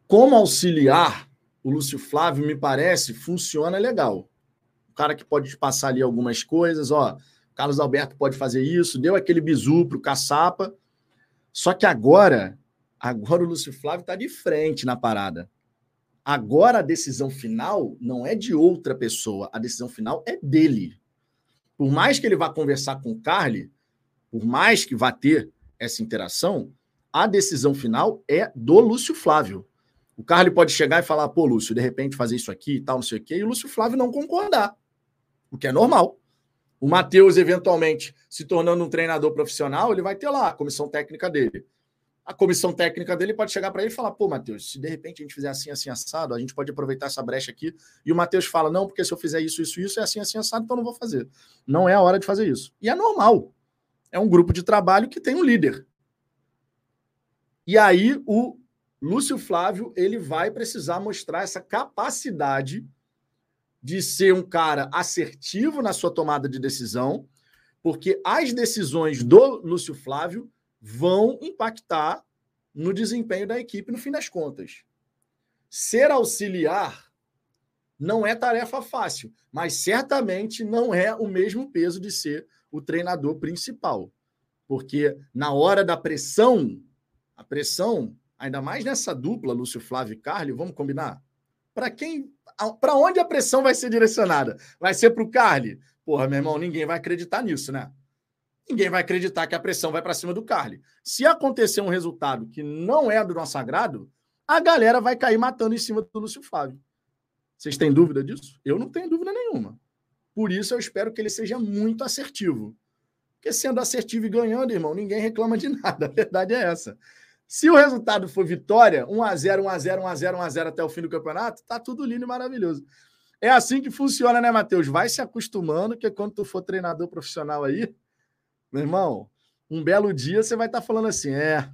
Como auxiliar, o Lúcio Flávio, me parece, funciona legal. O cara que pode passar ali algumas coisas, ó Carlos Alberto pode fazer isso, deu aquele bizu para o caçapa. Só que agora, agora o Lúcio Flávio está de frente na parada. Agora a decisão final não é de outra pessoa, a decisão final é dele. Por mais que ele vá conversar com o Carly, por mais que vá ter essa interação, a decisão final é do Lúcio Flávio. O Carly pode chegar e falar, pô, Lúcio, de repente fazer isso aqui e tal, não sei o quê, e o Lúcio Flávio não concordar, o que é normal. O Matheus, eventualmente, se tornando um treinador profissional, ele vai ter lá a comissão técnica dele. A comissão técnica dele pode chegar para ele e falar: pô, Matheus, se de repente a gente fizer assim, assim, assado, a gente pode aproveitar essa brecha aqui. E o Matheus fala: não, porque se eu fizer isso, isso, isso, é assim, assim, assado, então eu não vou fazer. Não é a hora de fazer isso. E é normal. É um grupo de trabalho que tem um líder. E aí o Lúcio Flávio ele vai precisar mostrar essa capacidade de ser um cara assertivo na sua tomada de decisão, porque as decisões do Lúcio Flávio vão impactar no desempenho da equipe no fim das contas. Ser auxiliar não é tarefa fácil, mas certamente não é o mesmo peso de ser o treinador principal. Porque na hora da pressão, a pressão, ainda mais nessa dupla, Lúcio Flávio e Carly, vamos combinar? Para quem. Para onde a pressão vai ser direcionada? Vai ser para o Carly? Porra, meu irmão, ninguém vai acreditar nisso, né? Ninguém vai acreditar que a pressão vai para cima do Carly. Se acontecer um resultado que não é do nosso agrado, a galera vai cair matando em cima do Lúcio Flávio. Vocês têm dúvida disso? Eu não tenho dúvida nenhuma. Por isso eu espero que ele seja muito assertivo. Porque sendo assertivo e ganhando, irmão, ninguém reclama de <laughs> nada. A verdade é essa. Se o resultado for vitória, 1x0, 1x0, 1x0, 1x0 até o fim do campeonato, tá tudo lindo e maravilhoso. É assim que funciona, né, Matheus? Vai se acostumando que quando tu for treinador profissional aí, meu irmão, um belo dia você vai estar tá falando assim: é,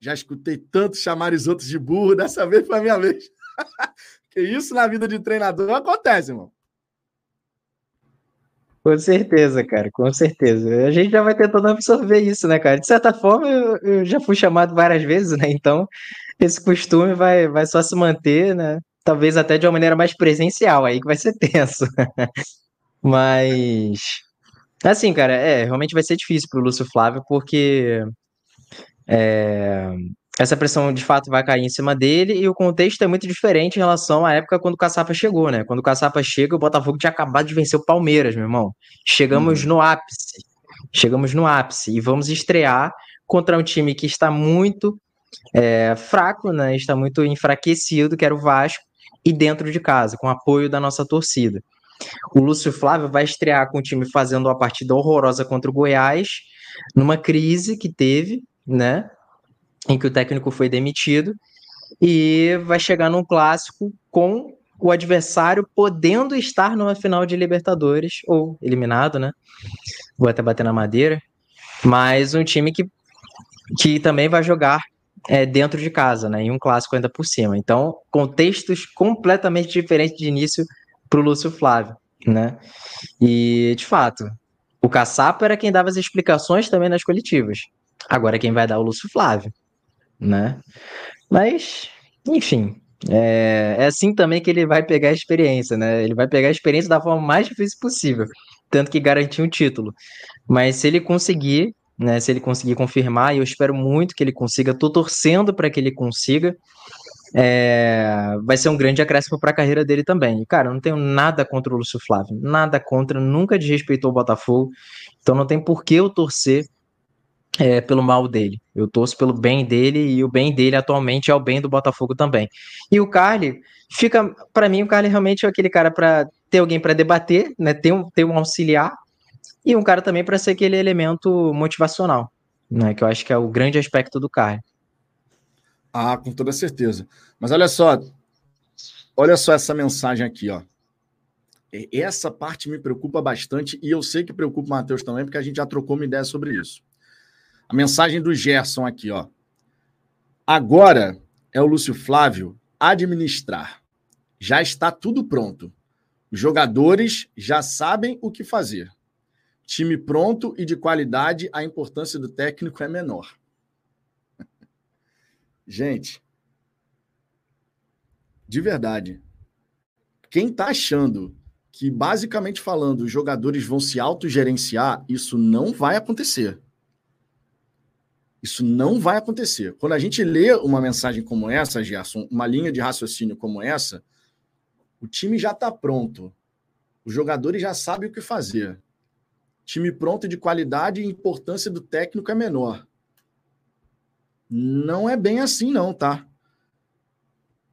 já escutei tantos chamar os outros de burro, dessa vez foi a minha vez. <laughs> que isso na vida de treinador acontece, irmão. Com certeza, cara, com certeza. A gente já vai tentando absorver isso, né, cara? De certa forma, eu, eu já fui chamado várias vezes, né? Então, esse costume vai, vai só se manter, né? Talvez até de uma maneira mais presencial, aí que vai ser tenso. <laughs> Mas Assim, cara, é, realmente vai ser difícil pro Lúcio Flávio, porque é, essa pressão de fato vai cair em cima dele e o contexto é muito diferente em relação à época quando o Caçapa chegou, né? Quando o Caçapa chega, o Botafogo tinha acabado de vencer o Palmeiras, meu irmão. Chegamos uhum. no ápice. Chegamos no ápice e vamos estrear contra um time que está muito é, fraco, né? Está muito enfraquecido, que era o Vasco, e dentro de casa, com apoio da nossa torcida. O Lúcio Flávio vai estrear com o time fazendo uma partida horrorosa contra o Goiás, numa crise que teve, né? Em que o técnico foi demitido, e vai chegar num clássico com o adversário podendo estar numa final de Libertadores, ou eliminado, né? Vou até bater na madeira. Mas um time que, que também vai jogar é, dentro de casa, né? Em um clássico ainda por cima. Então, contextos completamente diferentes de início para o Lúcio Flávio, né? E, de fato, o Caçapa era quem dava as explicações também nas coletivas. Agora quem vai dar é o Lúcio Flávio, né? Mas, enfim, é, é, assim também que ele vai pegar a experiência, né? Ele vai pegar a experiência da forma mais difícil possível, tanto que garantir um título. Mas se ele conseguir, né? Se ele conseguir confirmar, e eu espero muito que ele consiga, tô torcendo para que ele consiga é, vai ser um grande acréscimo para a carreira dele também. cara, eu não tenho nada contra o Lúcio Flávio, nada contra, nunca desrespeitou o Botafogo, então não tem por que eu torcer é, pelo mal dele. Eu torço pelo bem dele e o bem dele atualmente é o bem do Botafogo também. E o Carly fica, para mim, o Carly realmente é aquele cara para ter alguém para debater, né? Ter um, ter um auxiliar e um cara também para ser aquele elemento motivacional, né? Que eu acho que é o grande aspecto do Carly. Ah, com toda certeza. Mas olha só, olha só essa mensagem aqui, ó. Essa parte me preocupa bastante e eu sei que preocupa o Matheus também, porque a gente já trocou uma ideia sobre isso. A mensagem do Gerson aqui, ó. Agora é o Lúcio Flávio administrar. Já está tudo pronto. Os jogadores já sabem o que fazer. Time pronto e de qualidade, a importância do técnico é menor. Gente, de verdade, quem está achando que, basicamente falando, os jogadores vão se autogerenciar, isso não vai acontecer. Isso não vai acontecer. Quando a gente lê uma mensagem como essa, Gerson, uma linha de raciocínio como essa, o time já está pronto. Os jogadores já sabem o que fazer. Time pronto de qualidade e importância do técnico é menor. Não é bem assim, não, tá?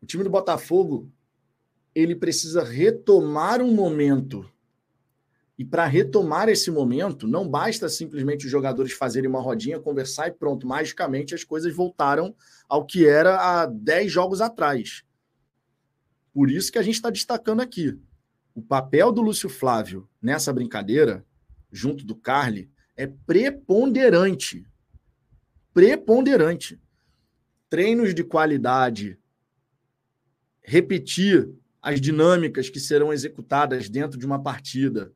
O time do Botafogo ele precisa retomar um momento E para retomar esse momento, não basta simplesmente os jogadores fazerem uma rodinha, conversar e pronto, magicamente as coisas voltaram ao que era há 10 jogos atrás. Por isso que a gente está destacando aqui. O papel do Lúcio Flávio nessa brincadeira, junto do Carly, é preponderante. Preponderante. Treinos de qualidade, repetir as dinâmicas que serão executadas dentro de uma partida,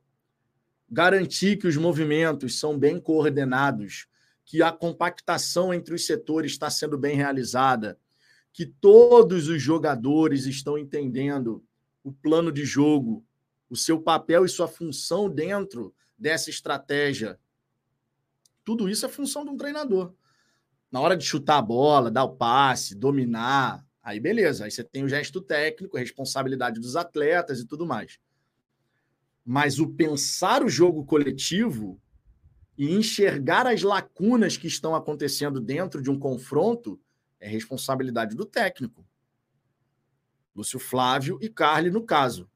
garantir que os movimentos são bem coordenados, que a compactação entre os setores está sendo bem realizada, que todos os jogadores estão entendendo o plano de jogo, o seu papel e sua função dentro dessa estratégia. Tudo isso é função de um treinador. Na hora de chutar a bola, dar o passe, dominar, aí beleza. Aí você tem o gesto técnico, responsabilidade dos atletas e tudo mais. Mas o pensar o jogo coletivo e enxergar as lacunas que estão acontecendo dentro de um confronto é responsabilidade do técnico. Lúcio Flávio e Carly, no caso.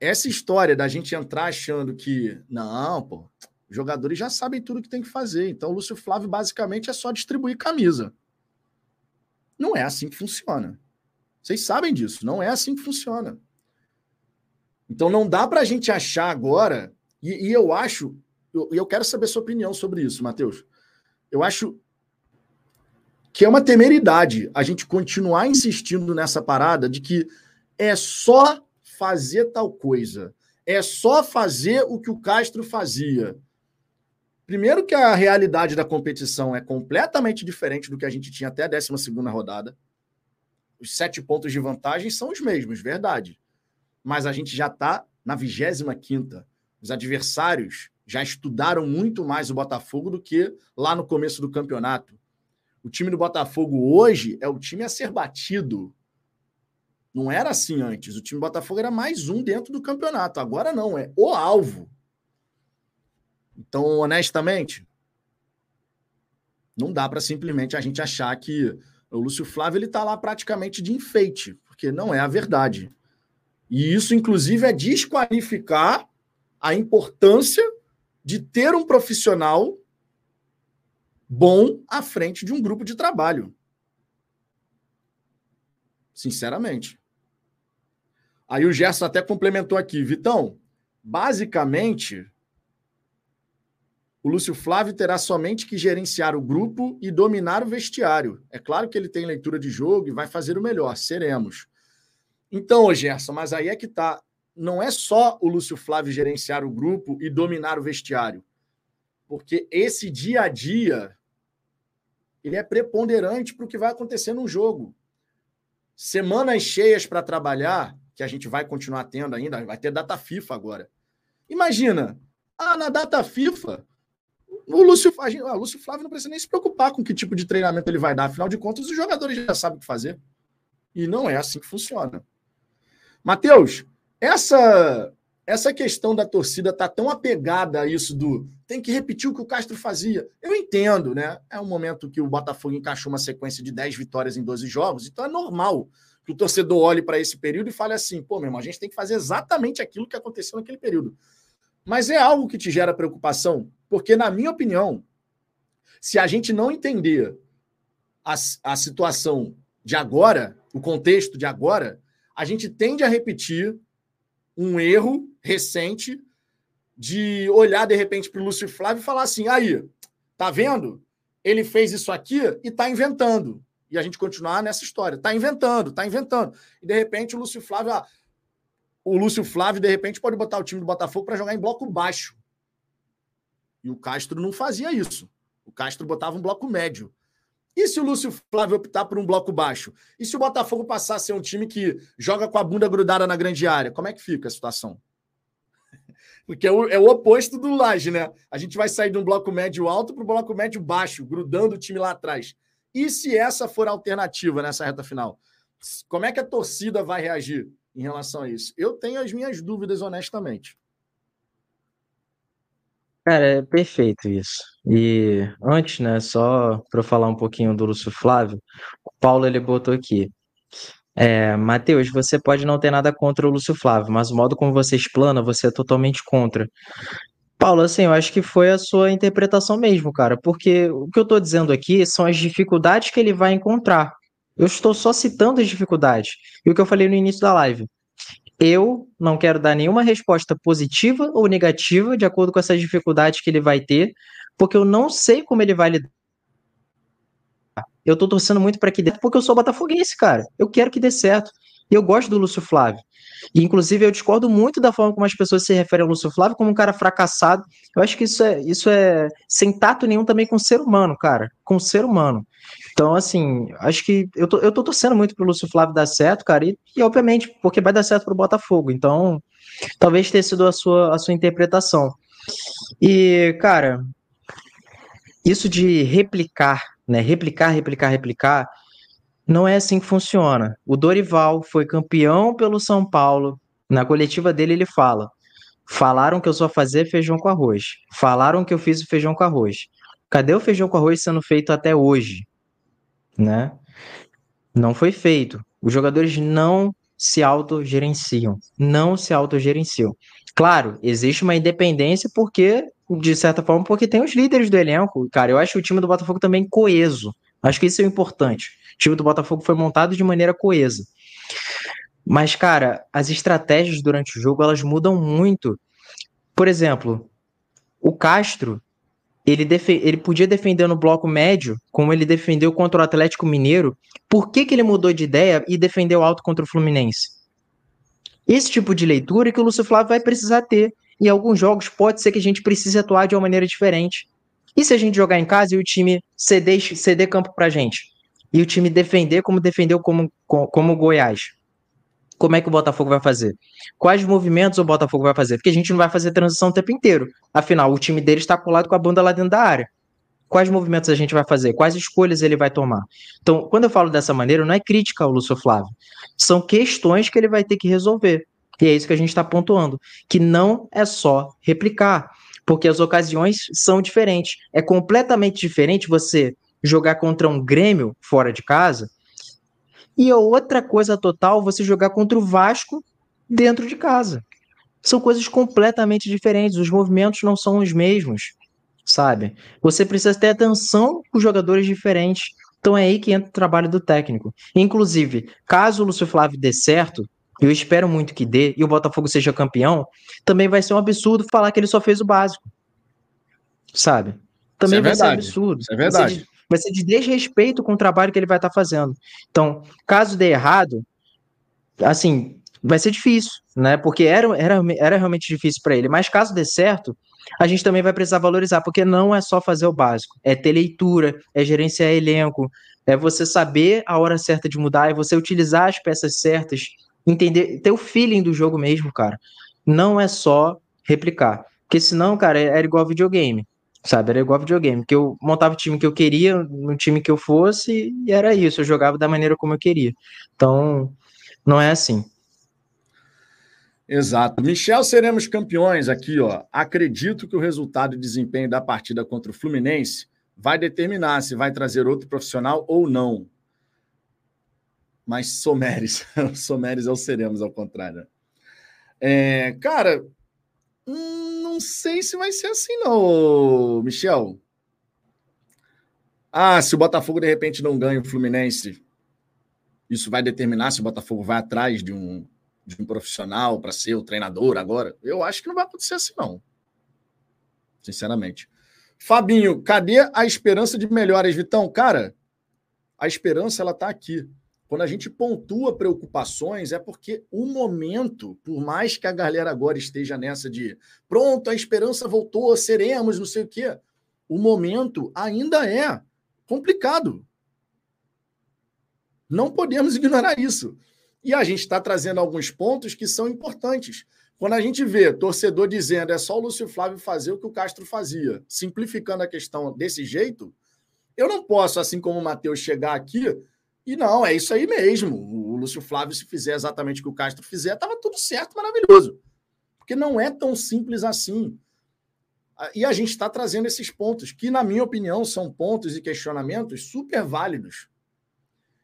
Essa história da gente entrar achando que, não, pô, os jogadores já sabem tudo que tem que fazer. Então, o Lúcio Flávio basicamente é só distribuir camisa. Não é assim que funciona. Vocês sabem disso, não é assim que funciona. Então não dá para a gente achar agora, e, e eu acho, e eu, eu quero saber sua opinião sobre isso, Matheus. Eu acho que é uma temeridade a gente continuar insistindo nessa parada de que é só fazer tal coisa, é só fazer o que o Castro fazia. Primeiro que a realidade da competição é completamente diferente do que a gente tinha até a 12 rodada. Os sete pontos de vantagem são os mesmos, verdade mas a gente já está na 25 Os adversários já estudaram muito mais o Botafogo do que lá no começo do campeonato. O time do Botafogo hoje é o time a ser batido. Não era assim antes. O time do Botafogo era mais um dentro do campeonato. Agora não, é o alvo. Então, honestamente, não dá para simplesmente a gente achar que o Lúcio Flávio ele está lá praticamente de enfeite, porque não é a verdade. E isso, inclusive, é desqualificar a importância de ter um profissional bom à frente de um grupo de trabalho. Sinceramente. Aí o Gerson até complementou aqui, Vitão. Basicamente, o Lúcio Flávio terá somente que gerenciar o grupo e dominar o vestiário. É claro que ele tem leitura de jogo e vai fazer o melhor, seremos. Então, Gerson, mas aí é que tá. Não é só o Lúcio Flávio gerenciar o grupo e dominar o vestiário. Porque esse dia a dia ele é preponderante para o que vai acontecer no jogo. Semanas cheias para trabalhar, que a gente vai continuar tendo ainda, vai ter data FIFA agora. Imagina, ah, na data FIFA, o Lúcio, gente, o Lúcio Flávio não precisa nem se preocupar com que tipo de treinamento ele vai dar, afinal de contas, os jogadores já sabem o que fazer. E não é assim que funciona. Matheus, essa essa questão da torcida tá tão apegada a isso do tem que repetir o que o Castro fazia. Eu entendo, né? É um momento que o Botafogo encaixou uma sequência de 10 vitórias em 12 jogos, então é normal que o torcedor olhe para esse período e fale assim: pô, meu irmão, a gente tem que fazer exatamente aquilo que aconteceu naquele período. Mas é algo que te gera preocupação, porque, na minha opinião, se a gente não entender a, a situação de agora, o contexto de agora, a gente tende a repetir um erro recente de olhar de repente para o Lúcio Flávio e falar assim: aí, tá vendo? Ele fez isso aqui e tá inventando. E a gente continuar nessa história. Tá inventando, tá inventando. E de repente o Lúcio Flávio. Ah, o Lúcio Flávio, de repente, pode botar o time do Botafogo para jogar em bloco baixo. E o Castro não fazia isso. O Castro botava um bloco médio. E se o Lúcio Flávio optar por um bloco baixo? E se o Botafogo passar a ser um time que joga com a bunda grudada na grande área? Como é que fica a situação? <laughs> Porque é o, é o oposto do Laje, né? A gente vai sair de um bloco médio alto para um bloco médio baixo, grudando o time lá atrás. E se essa for a alternativa nessa reta final? Como é que a torcida vai reagir em relação a isso? Eu tenho as minhas dúvidas, honestamente. Cara, é perfeito isso. E antes, né, só para falar um pouquinho do Lúcio Flávio, o Paulo ele botou aqui. É, Matheus, você pode não ter nada contra o Lúcio Flávio, mas o modo como você explana, você é totalmente contra. Paulo, assim, eu acho que foi a sua interpretação mesmo, cara, porque o que eu estou dizendo aqui são as dificuldades que ele vai encontrar. Eu estou só citando as dificuldades. E o que eu falei no início da live. Eu não quero dar nenhuma resposta positiva ou negativa de acordo com essas dificuldades que ele vai ter, porque eu não sei como ele vai lidar. Eu tô torcendo muito para que dê, porque eu sou botafoguense, cara. Eu quero que dê certo. E eu gosto do Lúcio Flávio. Inclusive, eu discordo muito da forma como as pessoas se referem ao Lúcio Flávio como um cara fracassado. Eu acho que isso é, isso é sem tato nenhum também com o ser humano, cara. Com o ser humano. Então, assim, acho que eu tô, eu tô torcendo muito pro Lúcio Flávio dar certo, cara. E, e obviamente, porque vai dar certo pro Botafogo. Então, talvez tenha sido a sua, a sua interpretação. E, cara, isso de replicar, né? Replicar, replicar, replicar não é assim que funciona. O Dorival foi campeão pelo São Paulo. Na coletiva dele, ele fala: Falaram que eu só fazia feijão com arroz. Falaram que eu fiz o feijão com arroz. Cadê o feijão com arroz sendo feito até hoje? Né? Não foi feito. Os jogadores não se autogerenciam. Não se autogerenciam. Claro, existe uma independência porque, de certa forma, porque tem os líderes do elenco. Cara, eu acho o time do Botafogo também coeso. Acho que isso é importante. O time do Botafogo foi montado de maneira coesa. Mas, cara, as estratégias durante o jogo elas mudam muito. Por exemplo, o Castro ele, ele podia defender no bloco médio, como ele defendeu contra o Atlético Mineiro. Por que, que ele mudou de ideia e defendeu alto contra o Fluminense? Esse tipo de leitura que o Lúcio Flávio vai precisar ter. Em alguns jogos pode ser que a gente precise atuar de uma maneira diferente. E se a gente jogar em casa e o time ceder, ceder campo pra gente? e o time defender como defendeu como, como o Goiás. Como é que o Botafogo vai fazer? Quais movimentos o Botafogo vai fazer? Porque a gente não vai fazer transição o tempo inteiro. Afinal, o time dele está colado com a bunda lá dentro da área. Quais movimentos a gente vai fazer? Quais escolhas ele vai tomar? Então, quando eu falo dessa maneira, não é crítica ao Lúcio Flávio. São questões que ele vai ter que resolver. E é isso que a gente está pontuando. Que não é só replicar. Porque as ocasiões são diferentes. É completamente diferente você jogar contra um Grêmio fora de casa. E a outra coisa total, você jogar contra o Vasco dentro de casa. São coisas completamente diferentes, os movimentos não são os mesmos, sabe? Você precisa ter atenção com jogadores diferentes. Então é aí que entra o trabalho do técnico. Inclusive, caso o Lúcio Flávio dê certo, eu espero muito que dê, e o Botafogo seja campeão, também vai ser um absurdo falar que ele só fez o básico. Sabe? Também é vai verdade. ser absurdo. Isso é verdade vai ser de desrespeito com o trabalho que ele vai estar tá fazendo. Então, caso dê errado, assim, vai ser difícil, né? Porque era, era, era realmente difícil para ele. Mas caso dê certo, a gente também vai precisar valorizar, porque não é só fazer o básico, é ter leitura, é gerenciar elenco, é você saber a hora certa de mudar, é você utilizar as peças certas, entender, ter o feeling do jogo mesmo, cara. Não é só replicar. Porque senão, cara, era igual videogame sabe? Era igual videogame, que eu montava o time que eu queria, no time que eu fosse, e era isso, eu jogava da maneira como eu queria. Então, não é assim. Exato. Michel, seremos campeões aqui, ó. Acredito que o resultado e desempenho da partida contra o Fluminense vai determinar se vai trazer outro profissional ou não. Mas Someres, <laughs> Someres é o seremos, ao contrário. É, cara, Hum, não sei se vai ser assim, não, Michel. Ah, se o Botafogo de repente não ganha o Fluminense, isso vai determinar se o Botafogo vai atrás de um, de um profissional para ser o treinador agora? Eu acho que não vai acontecer assim, não. Sinceramente. Fabinho, cadê a esperança de melhoras, Vitão? Cara, a esperança ela tá aqui. Quando a gente pontua preocupações, é porque o momento, por mais que a galera agora esteja nessa de pronto, a esperança voltou, seremos, não sei o quê, o momento ainda é complicado. Não podemos ignorar isso. E a gente está trazendo alguns pontos que são importantes. Quando a gente vê torcedor dizendo é só o Lúcio Flávio fazer o que o Castro fazia, simplificando a questão desse jeito, eu não posso, assim como o Matheus, chegar aqui e não, é isso aí mesmo. O Lúcio Flávio, se fizer exatamente o que o Castro fizer, estava tudo certo, maravilhoso. Porque não é tão simples assim. E a gente está trazendo esses pontos, que, na minha opinião, são pontos e questionamentos super válidos.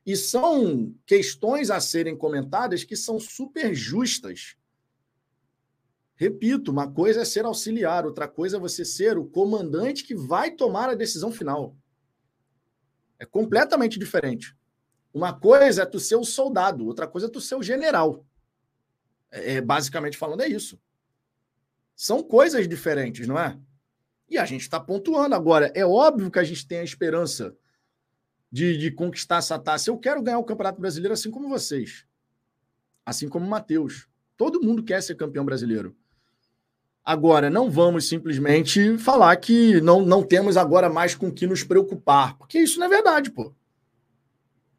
E são questões a serem comentadas que são super justas. Repito, uma coisa é ser auxiliar, outra coisa é você ser o comandante que vai tomar a decisão final. É completamente diferente. Uma coisa é tu ser o soldado, outra coisa é tu ser o general. É, é, basicamente falando, é isso. São coisas diferentes, não é? E a gente está pontuando agora. É óbvio que a gente tem a esperança de, de conquistar essa taça. Eu quero ganhar o Campeonato Brasileiro assim como vocês. Assim como o Matheus. Todo mundo quer ser campeão brasileiro. Agora, não vamos simplesmente falar que não, não temos agora mais com que nos preocupar, porque isso não é verdade, pô.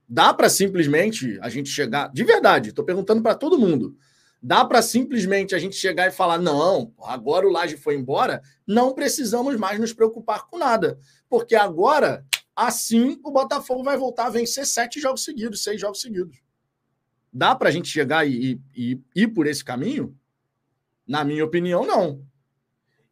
Dá para simplesmente a gente chegar. De verdade, estou perguntando para todo mundo. Dá para simplesmente a gente chegar e falar: não, agora o Laje foi embora, não precisamos mais nos preocupar com nada. Porque agora, assim, o Botafogo vai voltar a vencer sete jogos seguidos, seis jogos seguidos. Dá para a gente chegar e, e, e ir por esse caminho? Na minha opinião, não.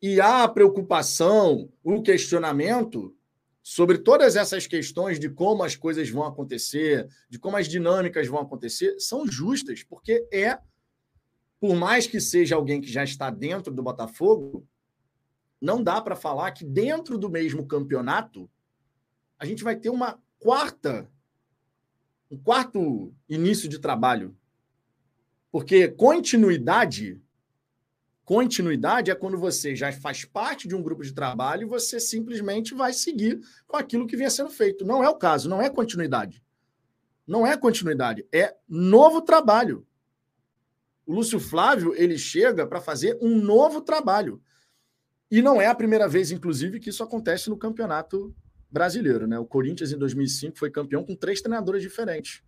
E a preocupação, o questionamento sobre todas essas questões de como as coisas vão acontecer, de como as dinâmicas vão acontecer, são justas, porque é por mais que seja alguém que já está dentro do Botafogo, não dá para falar que dentro do mesmo campeonato a gente vai ter uma quarta, um quarto início de trabalho. Porque continuidade, continuidade é quando você já faz parte de um grupo de trabalho e você simplesmente vai seguir com aquilo que vinha sendo feito. Não é o caso, não é continuidade. Não é continuidade, é novo trabalho o Lúcio Flávio ele chega para fazer um novo trabalho. E não é a primeira vez, inclusive, que isso acontece no campeonato brasileiro. Né? O Corinthians, em 2005, foi campeão com três treinadores diferentes: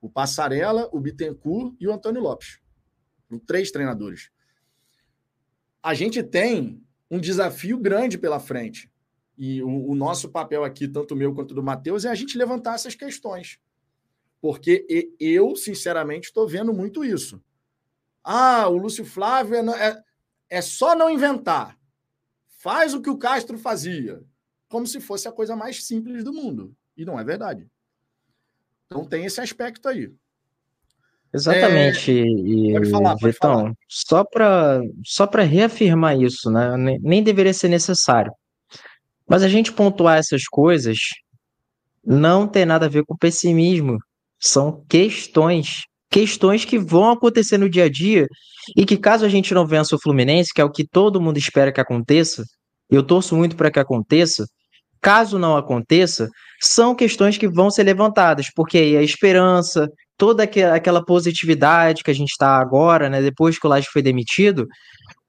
o Passarella, o Bittencourt e o Antônio Lopes. Três treinadores. A gente tem um desafio grande pela frente. E o, o nosso papel aqui, tanto meu quanto do Matheus, é a gente levantar essas questões. Porque eu, sinceramente, estou vendo muito isso. Ah, o Lúcio Flávio é, é, é só não inventar. Faz o que o Castro fazia. Como se fosse a coisa mais simples do mundo. E não é verdade. Então tem esse aspecto aí. Exatamente, é... e, pode falar, pode Vitão, falar. só para só reafirmar isso, né? Nem deveria ser necessário. Mas a gente pontuar essas coisas não tem nada a ver com pessimismo. São questões questões que vão acontecer no dia a dia e que caso a gente não vença o Fluminense, que é o que todo mundo espera que aconteça, eu torço muito para que aconteça, caso não aconteça, são questões que vão ser levantadas, porque aí a esperança, toda aquela positividade que a gente está agora, né, depois que o Laje foi demitido,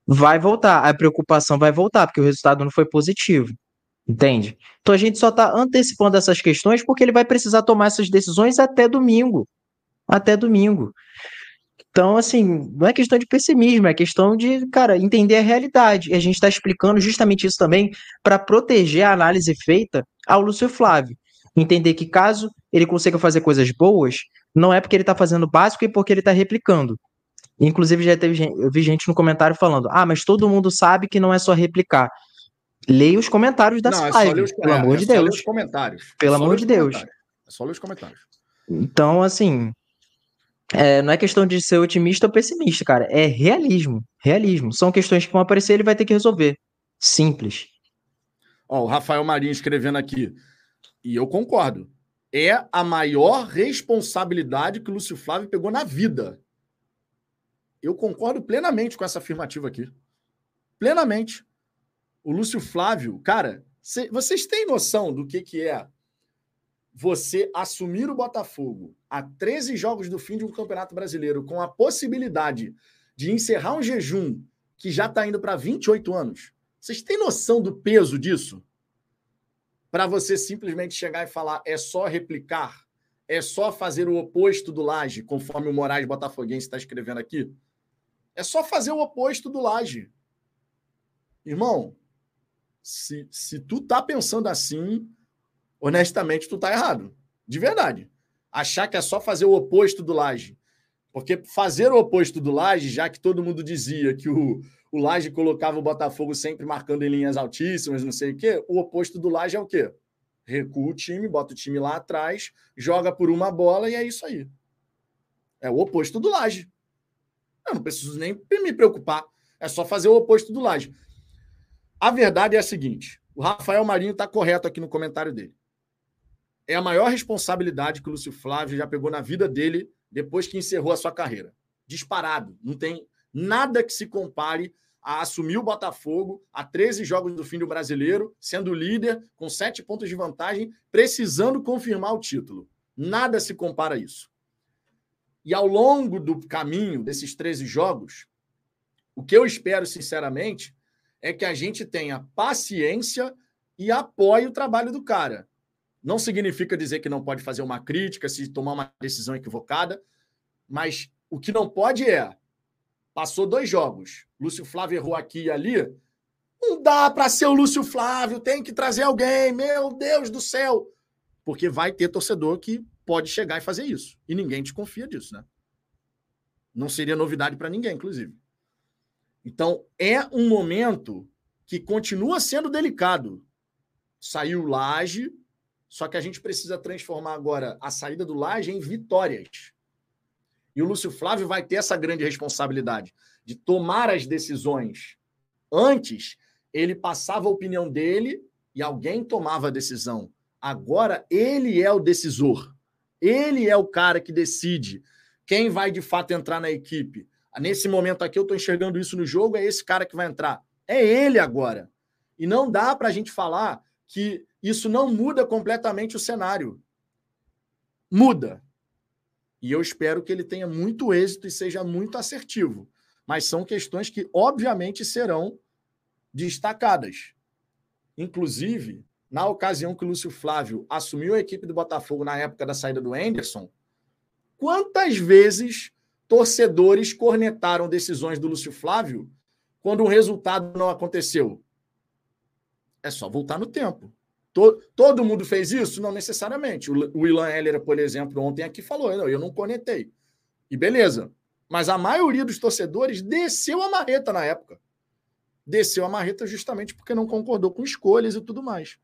vai voltar, a preocupação vai voltar, porque o resultado não foi positivo. Entende? Então a gente só está antecipando essas questões porque ele vai precisar tomar essas decisões até domingo até domingo. Então, assim, não é questão de pessimismo, é questão de, cara, entender a realidade. E a gente está explicando justamente isso também para proteger a análise feita ao Lúcio Flávio. Entender que caso ele consiga fazer coisas boas, não é porque ele está fazendo básico e porque ele está replicando. Inclusive, já teve gente, eu vi gente no comentário falando: ah, mas todo mundo sabe que não é só replicar. Leia os comentários da é live, os, pelo é, amor é de Deus. Os comentários. Pelo amor de Deus. É só ler os comentários. Então, assim, é, não é questão de ser otimista ou pessimista, cara. É realismo. Realismo. São questões que vão aparecer e ele vai ter que resolver. Simples. Ó, o Rafael Marinho escrevendo aqui. E eu concordo. É a maior responsabilidade que o Lúcio Flávio pegou na vida. Eu concordo plenamente com essa afirmativa aqui. Plenamente. O Lúcio Flávio, cara, cê, vocês têm noção do que, que é você assumir o Botafogo a 13 jogos do fim de um Campeonato Brasileiro, com a possibilidade de encerrar um jejum que já está indo para 28 anos, vocês têm noção do peso disso? Para você simplesmente chegar e falar é só replicar, é só fazer o oposto do Laje, conforme o Moraes Botafoguense está escrevendo aqui? É só fazer o oposto do Laje. Irmão, se, se tu tá pensando assim, honestamente, tu tá errado. De verdade. Achar que é só fazer o oposto do Laje. Porque fazer o oposto do Laje, já que todo mundo dizia que o, o Laje colocava o Botafogo sempre marcando em linhas altíssimas, não sei o quê, o oposto do Laje é o quê? Recua o time, bota o time lá atrás, joga por uma bola e é isso aí. É o oposto do Laje. Eu não preciso nem me preocupar. É só fazer o oposto do Laje. A verdade é a seguinte: o Rafael Marinho está correto aqui no comentário dele. É a maior responsabilidade que o Lúcio Flávio já pegou na vida dele depois que encerrou a sua carreira. Disparado. Não tem nada que se compare a assumir o Botafogo a 13 jogos do fim do brasileiro, sendo líder, com sete pontos de vantagem, precisando confirmar o título. Nada se compara a isso. E ao longo do caminho desses 13 jogos, o que eu espero, sinceramente, é que a gente tenha paciência e apoie o trabalho do cara. Não significa dizer que não pode fazer uma crítica se tomar uma decisão equivocada, mas o que não pode é passou dois jogos, Lúcio Flávio errou aqui e ali, não dá para ser o Lúcio Flávio, tem que trazer alguém, meu Deus do céu, porque vai ter torcedor que pode chegar e fazer isso e ninguém te confia disso, né? Não seria novidade para ninguém, inclusive. Então é um momento que continua sendo delicado. Saiu Laje, só que a gente precisa transformar agora a saída do Laje em vitórias. E o Lúcio Flávio vai ter essa grande responsabilidade de tomar as decisões. Antes, ele passava a opinião dele e alguém tomava a decisão. Agora, ele é o decisor. Ele é o cara que decide quem vai de fato entrar na equipe. Nesse momento aqui, eu estou enxergando isso no jogo, é esse cara que vai entrar. É ele agora. E não dá para a gente falar que isso não muda completamente o cenário. Muda. E eu espero que ele tenha muito êxito e seja muito assertivo. Mas são questões que, obviamente, serão destacadas. Inclusive, na ocasião que o Lúcio Flávio assumiu a equipe do Botafogo na época da saída do Anderson, quantas vezes torcedores cornetaram decisões do Lúcio Flávio quando o resultado não aconteceu? É só voltar no tempo. Todo, todo mundo fez isso? Não necessariamente. O, o Ilan Heller, por exemplo, ontem aqui falou: não, eu não conectei. E beleza. Mas a maioria dos torcedores desceu a marreta na época. Desceu a marreta justamente porque não concordou com escolhas e tudo mais.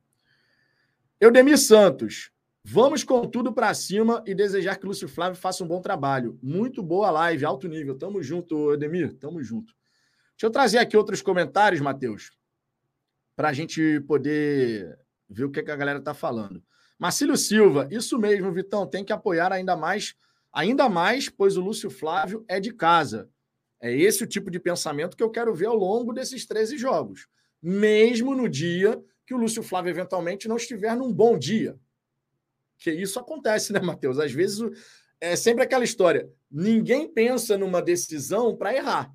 Eudemir Santos, vamos com tudo para cima e desejar que o Lúcio Flávio faça um bom trabalho. Muito boa live, alto nível. Tamo junto, Eudemir, tamo junto. Deixa eu trazer aqui outros comentários, Matheus, para a gente poder ver o que, que a galera está falando. Marcílio Silva, isso mesmo, Vitão, tem que apoiar ainda mais, ainda mais, pois o Lúcio Flávio é de casa. É esse o tipo de pensamento que eu quero ver ao longo desses 13 jogos. Mesmo no dia que o Lúcio Flávio eventualmente não estiver num bom dia. Que isso acontece, né, Matheus? Às vezes é sempre aquela história. Ninguém pensa numa decisão para errar.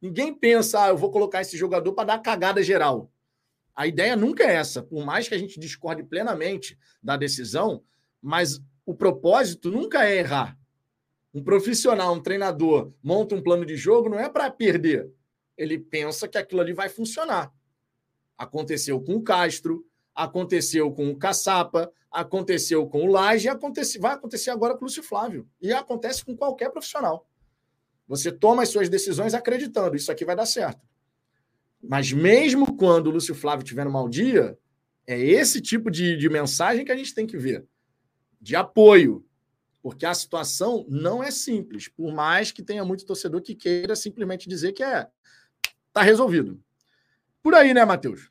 Ninguém pensa, ah, eu vou colocar esse jogador para dar cagada geral. A ideia nunca é essa, por mais que a gente discorde plenamente da decisão, mas o propósito nunca é errar. Um profissional, um treinador, monta um plano de jogo não é para perder. Ele pensa que aquilo ali vai funcionar. Aconteceu com o Castro, aconteceu com o Caçapa, aconteceu com o Laje, acontece, vai acontecer agora com o Lúcio Flávio. E acontece com qualquer profissional. Você toma as suas decisões acreditando, isso aqui vai dar certo. Mas mesmo quando o Lúcio Flávio tiver no mau dia, é esse tipo de, de mensagem que a gente tem que ver. De apoio. Porque a situação não é simples. Por mais que tenha muito torcedor que queira simplesmente dizer que é. Tá resolvido. Por aí, né, Matheus?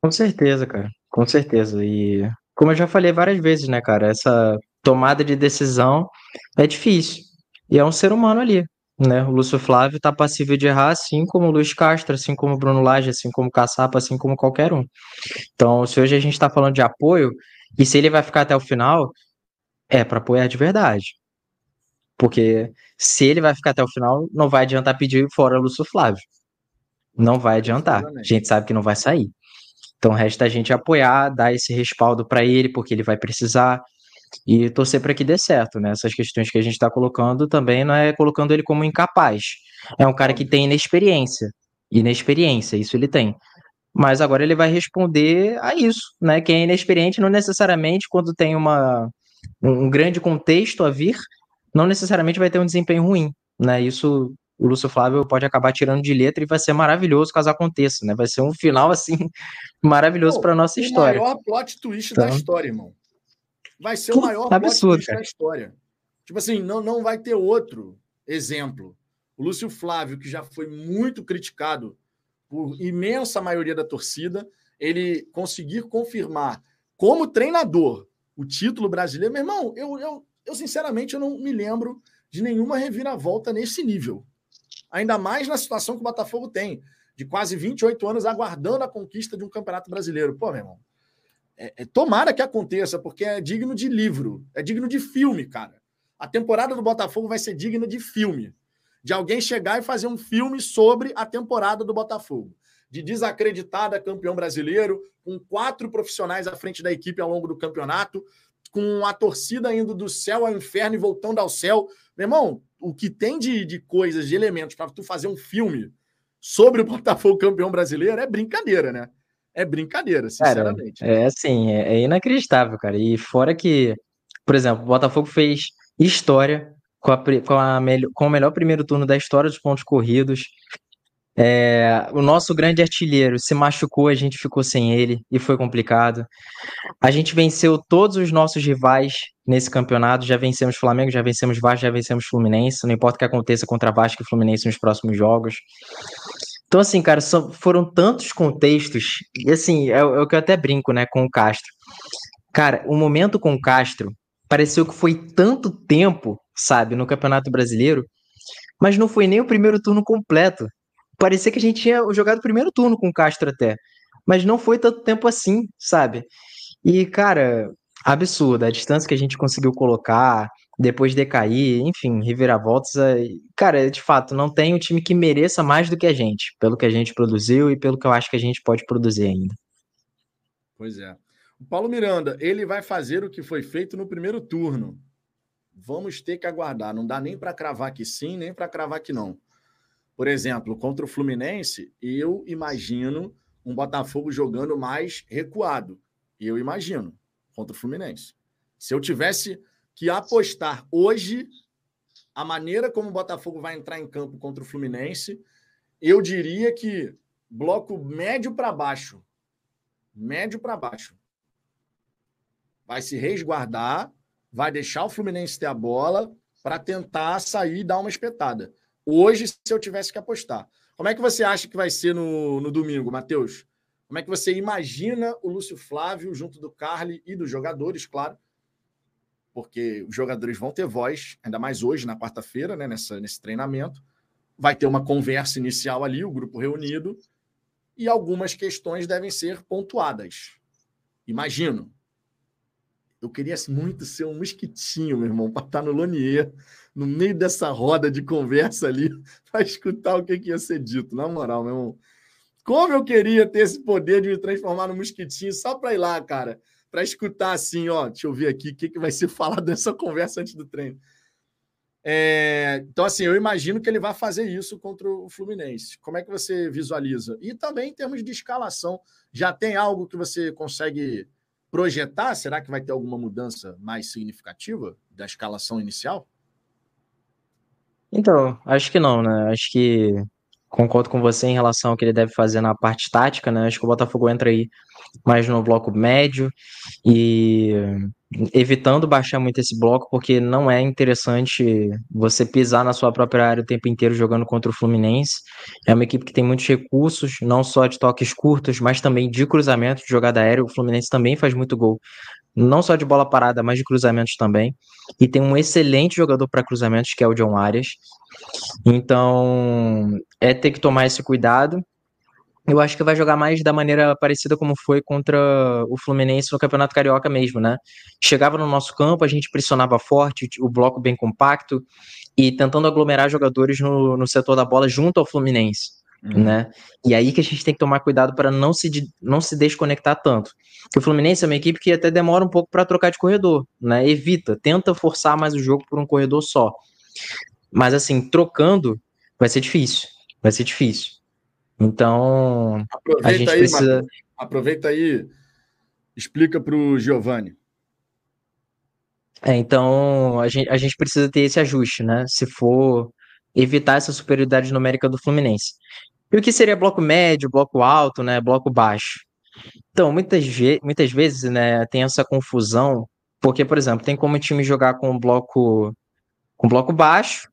Com certeza, cara. Com certeza. E como eu já falei várias vezes, né, cara, essa tomada de decisão é difícil. E é um ser humano ali né? O Lúcio Flávio está passível de errar, assim como o Luiz Castro, assim como o Bruno Lage, assim como o Caçapa, assim como qualquer um. Então, se hoje a gente está falando de apoio, e se ele vai ficar até o final, é para apoiar de verdade. Porque se ele vai ficar até o final, não vai adiantar pedir fora o Lúcio Flávio. Não vai adiantar. A gente sabe que não vai sair. Então, resta a gente apoiar, dar esse respaldo para ele, porque ele vai precisar e torcer para que dê certo, né? Essas questões que a gente está colocando também não é colocando ele como incapaz. É um cara que tem inexperiência. Inexperiência, isso ele tem. Mas agora ele vai responder a isso, né? Quem é inexperiente não necessariamente, quando tem uma, um grande contexto a vir, não necessariamente vai ter um desempenho ruim, né? Isso o Lúcio Flávio pode acabar tirando de letra e vai ser maravilhoso caso aconteça, né? Vai ser um final assim <laughs> maravilhoso para nossa história. O maior plot twist então... da história, irmão. Vai ser o maior absurdo, twist cara. da história. Tipo assim, não, não vai ter outro exemplo. O Lúcio Flávio, que já foi muito criticado por imensa maioria da torcida, ele conseguir confirmar como treinador o título brasileiro, meu irmão, eu, eu, eu sinceramente eu não me lembro de nenhuma reviravolta nesse nível. Ainda mais na situação que o Botafogo tem, de quase 28 anos aguardando a conquista de um campeonato brasileiro. Pô, meu irmão, é, é, tomara que aconteça, porque é digno de livro, é digno de filme, cara. A temporada do Botafogo vai ser digna de filme. De alguém chegar e fazer um filme sobre a temporada do Botafogo. De desacreditada campeão brasileiro, com quatro profissionais à frente da equipe ao longo do campeonato, com a torcida indo do céu ao inferno e voltando ao céu. Meu irmão, o que tem de, de coisas, de elementos para tu fazer um filme sobre o Botafogo campeão brasileiro é brincadeira, né? É brincadeira, sinceramente. Cara, é assim, é, é inacreditável, cara. E fora que, por exemplo, o Botafogo fez história com, a, com, a com o melhor primeiro turno da história dos pontos corridos. É, o nosso grande artilheiro se machucou, a gente ficou sem ele e foi complicado. A gente venceu todos os nossos rivais nesse campeonato. Já vencemos Flamengo, já vencemos Vasco, já vencemos Fluminense. Não importa o que aconteça contra Vasco e Fluminense nos próximos jogos. Então, assim, cara, são, foram tantos contextos. E assim, é, é o que eu até brinco, né, com o Castro. Cara, o momento com o Castro pareceu que foi tanto tempo, sabe, no Campeonato Brasileiro, mas não foi nem o primeiro turno completo. Parecia que a gente tinha jogado o primeiro turno com o Castro até, mas não foi tanto tempo assim, sabe? E, cara, absurda a distância que a gente conseguiu colocar, depois decair, enfim, reviravoltas. Cara, de fato, não tem um time que mereça mais do que a gente, pelo que a gente produziu e pelo que eu acho que a gente pode produzir ainda. Pois é. O Paulo Miranda, ele vai fazer o que foi feito no primeiro turno. Vamos ter que aguardar. Não dá nem para cravar que sim, nem para cravar que não. Por exemplo, contra o Fluminense, eu imagino um Botafogo jogando mais recuado. Eu imagino, contra o Fluminense. Se eu tivesse que apostar hoje a maneira como o Botafogo vai entrar em campo contra o Fluminense, eu diria que bloco médio para baixo. Médio para baixo vai se resguardar, vai deixar o Fluminense ter a bola para tentar sair e dar uma espetada. Hoje, se eu tivesse que apostar. Como é que você acha que vai ser no, no domingo, Matheus? Como é que você imagina o Lúcio Flávio junto do Carly e dos jogadores, claro? Porque os jogadores vão ter voz, ainda mais hoje, na quarta-feira, né, nessa, nesse treinamento. Vai ter uma conversa inicial ali, o grupo reunido, e algumas questões devem ser pontuadas. Imagino. Eu queria muito ser um mosquitinho, meu irmão, para estar no Lonier, no meio dessa roda de conversa ali, <laughs> para escutar o que, que ia ser dito. Na moral, meu irmão. Como eu queria ter esse poder de me transformar no mosquitinho só para ir lá, cara, para escutar assim, ó, deixa eu ver aqui o que, que vai ser <laughs> falado nessa conversa antes do treino. É, então, assim, eu imagino que ele vai fazer isso contra o Fluminense. Como é que você visualiza? E também em termos de escalação, já tem algo que você consegue projetar, será que vai ter alguma mudança mais significativa da escalação inicial? Então, acho que não, né? Acho que concordo com você em relação ao que ele deve fazer na parte tática, né? Acho que o Botafogo entra aí mais no bloco médio e evitando baixar muito esse bloco, porque não é interessante você pisar na sua própria área o tempo inteiro jogando contra o Fluminense. É uma equipe que tem muitos recursos, não só de toques curtos, mas também de cruzamento, de jogada aérea. O Fluminense também faz muito gol, não só de bola parada, mas de cruzamentos também. E tem um excelente jogador para cruzamentos, que é o John Arias. Então, é ter que tomar esse cuidado eu acho que vai jogar mais da maneira parecida como foi contra o Fluminense no Campeonato Carioca mesmo, né? Chegava no nosso campo, a gente pressionava forte, o bloco bem compacto e tentando aglomerar jogadores no, no setor da bola junto ao Fluminense, uhum. né? E aí que a gente tem que tomar cuidado para não se, não se desconectar tanto. Porque o Fluminense é uma equipe que até demora um pouco para trocar de corredor, né? Evita, tenta forçar mais o jogo por um corredor só. Mas assim, trocando vai ser difícil, vai ser difícil. Então, aproveita a gente aí, precisa. aproveita aí, explica para o Giovanni. É, então, a gente, a gente precisa ter esse ajuste, né? Se for evitar essa superioridade numérica do Fluminense. E o que seria bloco médio, bloco alto, né, bloco baixo? Então, muitas, ve muitas vezes, né, tem essa confusão, porque, por exemplo, tem como o time jogar com um bloco com bloco baixo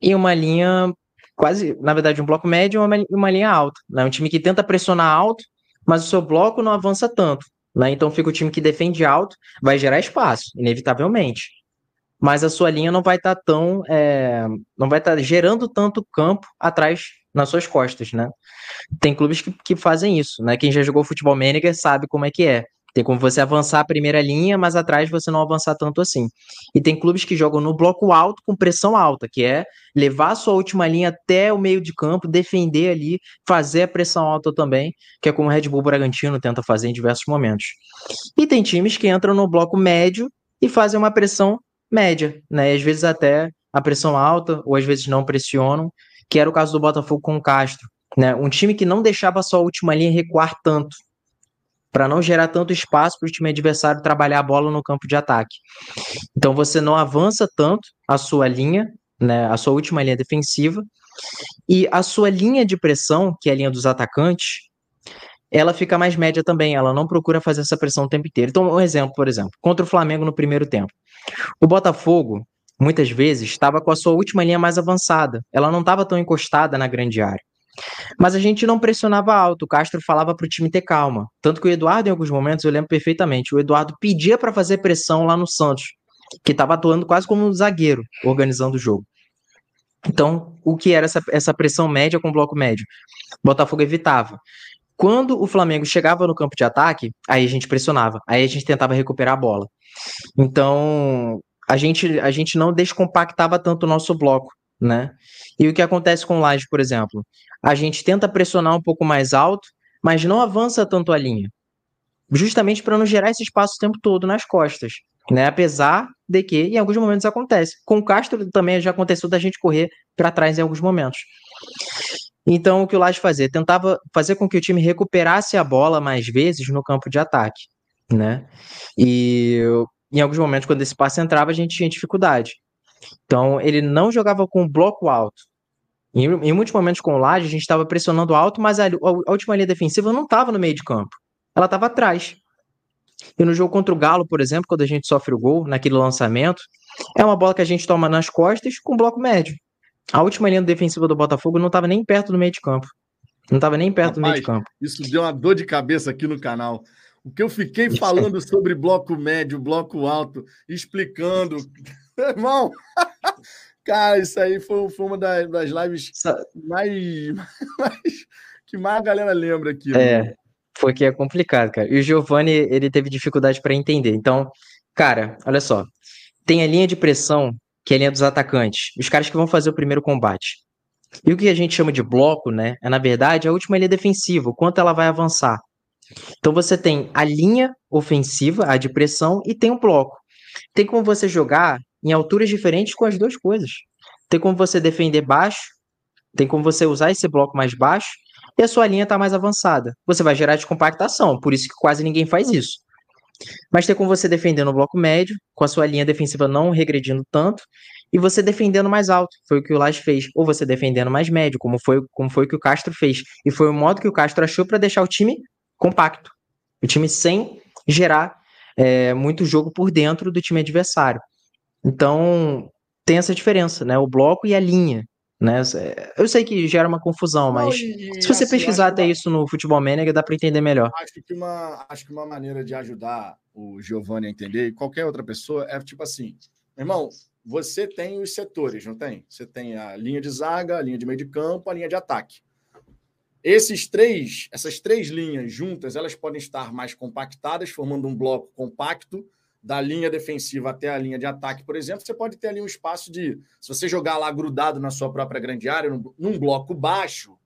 e uma linha quase, na verdade, um bloco médio e uma, uma linha alta. Né? Um time que tenta pressionar alto, mas o seu bloco não avança tanto. Né? Então fica o time que defende alto, vai gerar espaço, inevitavelmente. Mas a sua linha não vai estar tá tão. É, não vai estar tá gerando tanto campo atrás nas suas costas, né? Tem clubes que, que fazem isso, né? Quem já jogou futebol manager sabe como é que é. Tem como você avançar a primeira linha, mas atrás você não avançar tanto assim. E tem clubes que jogam no bloco alto com pressão alta, que é levar a sua última linha até o meio de campo, defender ali, fazer a pressão alta também, que é como o Red Bull Bragantino tenta fazer em diversos momentos. E tem times que entram no bloco médio e fazem uma pressão média, né? E às vezes até a pressão alta, ou às vezes não pressionam, que era o caso do Botafogo com o Castro. Né? Um time que não deixava a sua última linha recuar tanto para não gerar tanto espaço para o time adversário trabalhar a bola no campo de ataque. Então você não avança tanto a sua linha, né, a sua última linha defensiva, e a sua linha de pressão, que é a linha dos atacantes, ela fica mais média também, ela não procura fazer essa pressão o tempo inteiro. Então, um exemplo, por exemplo, contra o Flamengo no primeiro tempo. O Botafogo, muitas vezes, estava com a sua última linha mais avançada, ela não estava tão encostada na grande área. Mas a gente não pressionava alto. O Castro falava para o time ter calma. Tanto que o Eduardo, em alguns momentos, eu lembro perfeitamente, o Eduardo pedia para fazer pressão lá no Santos, que estava atuando quase como um zagueiro, organizando o jogo. Então, o que era essa, essa pressão média com bloco médio? Botafogo evitava. Quando o Flamengo chegava no campo de ataque, aí a gente pressionava, aí a gente tentava recuperar a bola. Então, a gente, a gente não descompactava tanto o nosso bloco, né? E o que acontece com o Laje, por exemplo? a gente tenta pressionar um pouco mais alto, mas não avança tanto a linha. Justamente para não gerar esse espaço o tempo todo nas costas. Né? Apesar de que em alguns momentos acontece. Com o Castro também já aconteceu da gente correr para trás em alguns momentos. Então, o que o Laje fazia? Tentava fazer com que o time recuperasse a bola mais vezes no campo de ataque, né? E em alguns momentos, quando esse passe entrava, a gente tinha dificuldade. Então, ele não jogava com bloco alto, em, em muitos momentos com o Laje, a gente estava pressionando alto, mas a, a, a última linha defensiva não estava no meio de campo. Ela estava atrás. E no jogo contra o Galo, por exemplo, quando a gente sofre o gol, naquele lançamento, é uma bola que a gente toma nas costas com bloco médio. A última linha defensiva do Botafogo não estava nem perto do meio de campo. Não estava nem perto Rapaz, do meio de campo. Isso deu uma dor de cabeça aqui no canal. O que eu fiquei falando sobre bloco médio, bloco alto, explicando. <laughs> Irmão, <laughs> Cara, isso aí foi, foi uma das, das lives mais, <laughs> mais, que mais a galera lembra aqui. É, mano. foi que é complicado, cara. E o Giovanni, ele teve dificuldade para entender. Então, cara, olha só. Tem a linha de pressão, que é a linha dos atacantes, os caras que vão fazer o primeiro combate. E o que a gente chama de bloco, né, é na verdade a última linha defensiva, o quanto ela vai avançar. Então você tem a linha ofensiva, a de pressão, e tem o bloco. Tem como você jogar em alturas diferentes com as duas coisas. Tem como você defender baixo, tem como você usar esse bloco mais baixo e a sua linha está mais avançada. Você vai gerar descompactação, por isso que quase ninguém faz isso. Mas tem como você defender no bloco médio, com a sua linha defensiva não regredindo tanto, e você defendendo mais alto, foi o que o Lage fez, ou você defendendo mais médio, como foi, como foi o que o Castro fez. E foi o modo que o Castro achou para deixar o time compacto, o time sem gerar é, muito jogo por dentro do time adversário. Então, tem essa diferença, né? O bloco e a linha. Né? Eu sei que gera uma confusão, mas e, se você assim, pesquisar até uma... isso no Futebol Manager, dá para entender melhor. Acho que, uma, acho que uma maneira de ajudar o Giovanni a entender, e qualquer outra pessoa, é tipo assim: irmão, você tem os setores, não tem? Você tem a linha de zaga, a linha de meio de campo, a linha de ataque. Esses três, essas três linhas juntas, elas podem estar mais compactadas, formando um bloco compacto, da linha defensiva até a linha de ataque, por exemplo, você pode ter ali um espaço de. Se você jogar lá grudado na sua própria grande área, num, num bloco baixo,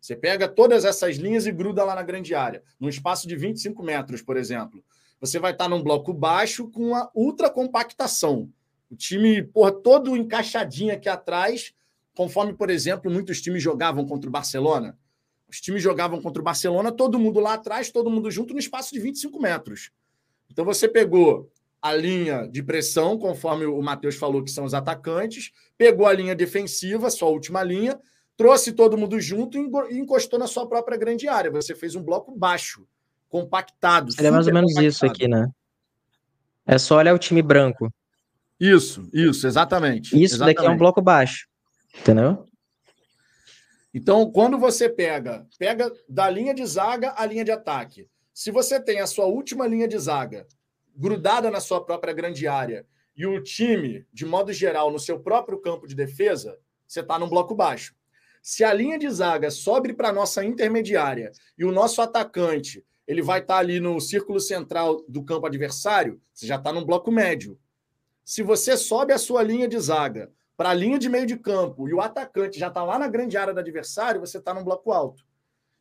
você pega todas essas linhas e gruda lá na grande área, num espaço de 25 metros, por exemplo. Você vai estar num bloco baixo com a ultra compactação. O time, porra, todo encaixadinho aqui atrás, conforme, por exemplo, muitos times jogavam contra o Barcelona. Os times jogavam contra o Barcelona, todo mundo lá atrás, todo mundo junto, no espaço de 25 metros. Então você pegou a linha de pressão, conforme o Matheus falou, que são os atacantes, pegou a linha defensiva, sua última linha, trouxe todo mundo junto e encostou na sua própria grande área. Você fez um bloco baixo, compactado. É mais ou menos compactado. isso aqui, né? É só olhar o time branco. Isso, isso, exatamente. Isso exatamente. daqui é um bloco baixo, entendeu? Então, quando você pega, pega da linha de zaga à linha de ataque. Se você tem a sua última linha de zaga grudada na sua própria grande área e o time, de modo geral, no seu próprio campo de defesa, você está num bloco baixo. Se a linha de zaga sobe para a nossa intermediária e o nosso atacante ele vai estar tá ali no círculo central do campo adversário, você já está num bloco médio. Se você sobe a sua linha de zaga para a linha de meio de campo e o atacante já está lá na grande área do adversário, você está num bloco alto.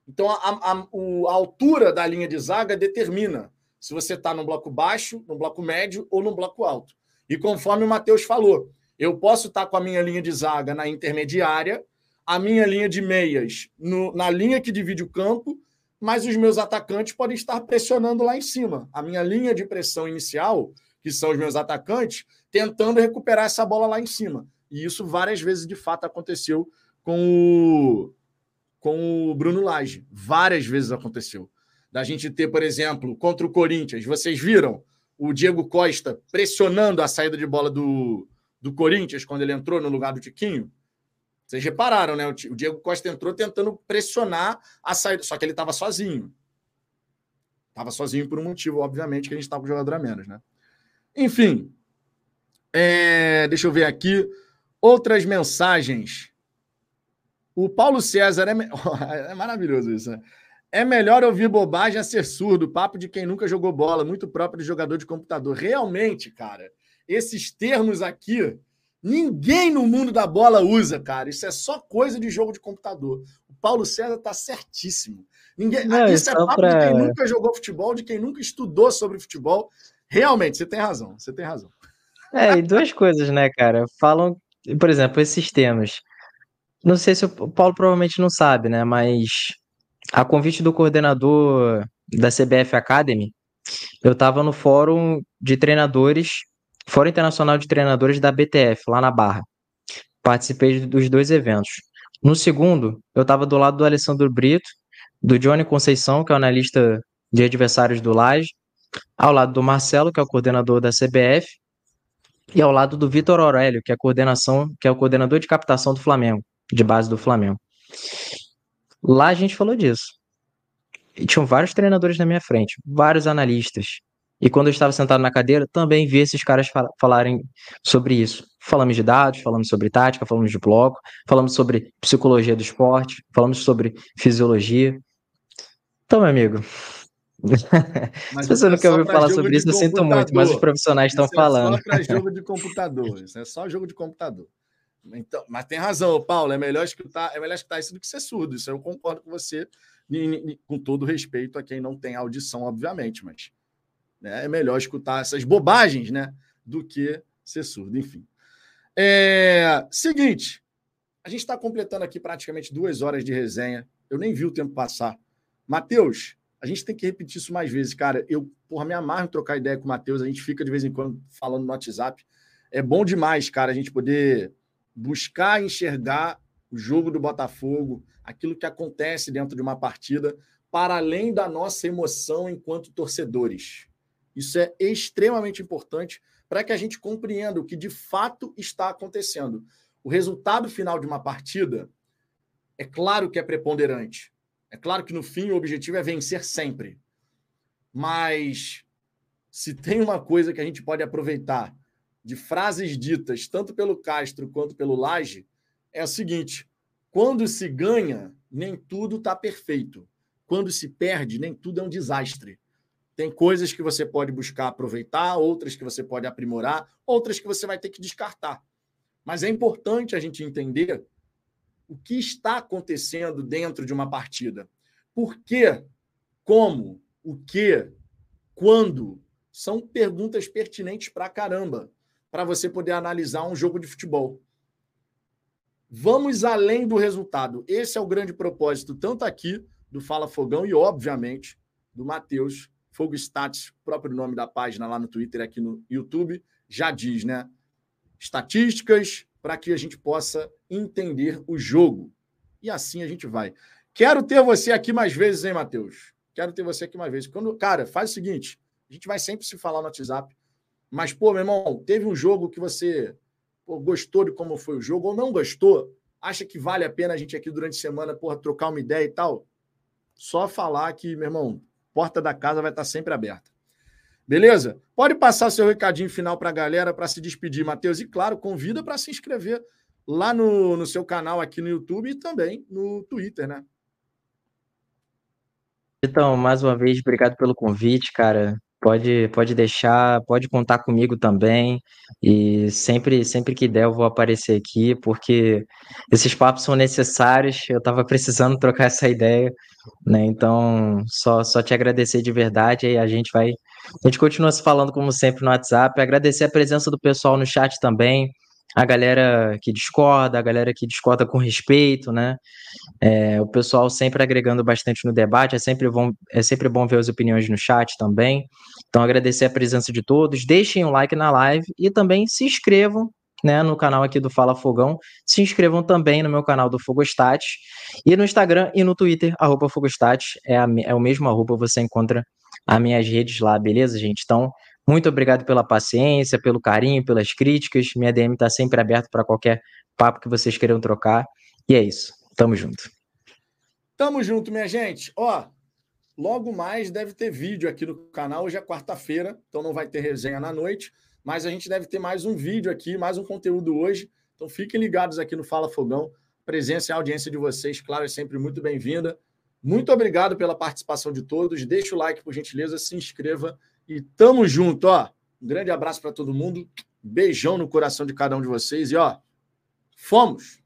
Então, a, a, a, altura da linha de zaga determina se você está no bloco baixo, no bloco médio ou no bloco alto. E conforme o Matheus falou, eu posso estar com a minha linha de zaga na intermediária, a minha linha de meias no, na linha que divide o campo, mas os meus atacantes podem estar pressionando lá em cima. A minha linha de pressão inicial, que são os meus atacantes, tentando recuperar essa bola lá em cima. E isso várias vezes de fato aconteceu com o, com o Bruno Lage. Várias vezes aconteceu da gente ter, por exemplo, contra o Corinthians. Vocês viram o Diego Costa pressionando a saída de bola do, do Corinthians quando ele entrou no lugar do Tiquinho? Vocês repararam, né? O Diego Costa entrou tentando pressionar a saída, só que ele estava sozinho. Estava sozinho por um motivo, obviamente, que a gente estava com o jogador a menos, né? Enfim, é, deixa eu ver aqui outras mensagens. O Paulo César é, <laughs> é maravilhoso isso, né? É melhor ouvir bobagem a ser surdo, papo de quem nunca jogou bola, muito próprio de jogador de computador. Realmente, cara, esses termos aqui, ninguém no mundo da bola usa, cara. Isso é só coisa de jogo de computador. O Paulo César tá certíssimo. Ninguém, Não, isso é papo pra... de quem nunca jogou futebol, de quem nunca estudou sobre futebol. Realmente, você tem razão, você tem razão. É, e duas coisas, né, cara? Falam, por exemplo, esses termos. Não sei se o Paulo provavelmente não sabe, né? Mas a convite do coordenador da CBF Academy, eu estava no fórum de treinadores, Fórum Internacional de Treinadores da BTF, lá na Barra. Participei dos dois eventos. No segundo, eu estava do lado do Alessandro Brito, do Johnny Conceição, que é o analista de adversários do Laje, ao lado do Marcelo, que é o coordenador da CBF, e ao lado do Vitor Aurélio, que é, coordenação, que é o coordenador de captação do Flamengo, de base do Flamengo. Lá a gente falou disso. E tinham vários treinadores na minha frente, vários analistas. E quando eu estava sentado na cadeira, também vi esses caras fal falarem sobre isso. Falamos de dados, falamos sobre tática, falamos de bloco, falamos sobre psicologia do esporte, falamos sobre fisiologia. Então, meu amigo, <laughs> mas Se você é não quer ouvir falar sobre isso, eu sinto muito, mas os profissionais estão falando. É só para <laughs> jogo de computador, isso é só jogo de computador. Então, mas tem razão, Paulo. É melhor escutar, é melhor escutar isso do que ser surdo. Isso eu concordo com você, com todo respeito a quem não tem audição, obviamente, mas né, é melhor escutar essas bobagens, né, do que ser surdo. Enfim. É, seguinte, a gente está completando aqui praticamente duas horas de resenha. Eu nem vi o tempo passar. Matheus, a gente tem que repetir isso mais vezes, cara. Eu, porra, me amarro em trocar ideia com o Matheus. A gente fica de vez em quando falando no WhatsApp. É bom demais, cara, a gente poder buscar enxergar o jogo do Botafogo, aquilo que acontece dentro de uma partida, para além da nossa emoção enquanto torcedores. Isso é extremamente importante para que a gente compreenda o que de fato está acontecendo. O resultado final de uma partida é claro que é preponderante. É claro que no fim o objetivo é vencer sempre. Mas se tem uma coisa que a gente pode aproveitar de frases ditas tanto pelo Castro quanto pelo Laje é a seguinte: quando se ganha, nem tudo está perfeito. Quando se perde, nem tudo é um desastre. Tem coisas que você pode buscar aproveitar, outras que você pode aprimorar, outras que você vai ter que descartar. Mas é importante a gente entender o que está acontecendo dentro de uma partida. Por quê? Como? O que? Quando? São perguntas pertinentes para caramba para você poder analisar um jogo de futebol. Vamos além do resultado. Esse é o grande propósito, tanto aqui do Fala Fogão e, obviamente, do Matheus Fogo Stats, próprio nome da página lá no Twitter aqui no YouTube, já diz, né? Estatísticas para que a gente possa entender o jogo. E assim a gente vai. Quero ter você aqui mais vezes, hein, Matheus? Quero ter você aqui mais vezes. Quando, cara, faz o seguinte: a gente vai sempre se falar no WhatsApp. Mas, pô, meu irmão, teve um jogo que você pô, gostou de como foi o jogo ou não gostou? Acha que vale a pena a gente aqui durante a semana, porra, trocar uma ideia e tal? Só falar que, meu irmão, porta da casa vai estar sempre aberta. Beleza? Pode passar seu recadinho final para a galera para se despedir, Matheus. E, claro, convida para se inscrever lá no, no seu canal aqui no YouTube e também no Twitter, né? Então, mais uma vez, obrigado pelo convite, cara. Pode, pode deixar, pode contar comigo também. E sempre, sempre que der, eu vou aparecer aqui, porque esses papos são necessários. Eu estava precisando trocar essa ideia, né? Então, só, só te agradecer de verdade. E a gente vai, a gente continua se falando como sempre no WhatsApp. Agradecer a presença do pessoal no chat também a galera que discorda, a galera que discorda com respeito, né? É, o pessoal sempre agregando bastante no debate, é sempre, bom, é sempre bom ver as opiniões no chat também. Então, agradecer a presença de todos, deixem um like na live e também se inscrevam né, no canal aqui do Fala Fogão. Se inscrevam também no meu canal do Fogostat e no Instagram e no Twitter, arroba Fogostat, é, a, é o mesmo arroba, você encontra as minhas redes lá, beleza, gente? Então, muito obrigado pela paciência, pelo carinho, pelas críticas. Minha DM está sempre aberta para qualquer papo que vocês queiram trocar. E é isso. Tamo junto. Tamo junto, minha gente. Ó, logo mais deve ter vídeo aqui no canal. Hoje é quarta-feira, então não vai ter resenha na noite. Mas a gente deve ter mais um vídeo aqui, mais um conteúdo hoje. Então fiquem ligados aqui no Fala Fogão. Presença e audiência de vocês, claro, é sempre muito bem-vinda. Muito obrigado pela participação de todos. Deixa o like, por gentileza, se inscreva e tamo junto, ó. Um grande abraço para todo mundo. Beijão no coração de cada um de vocês e ó, fomos.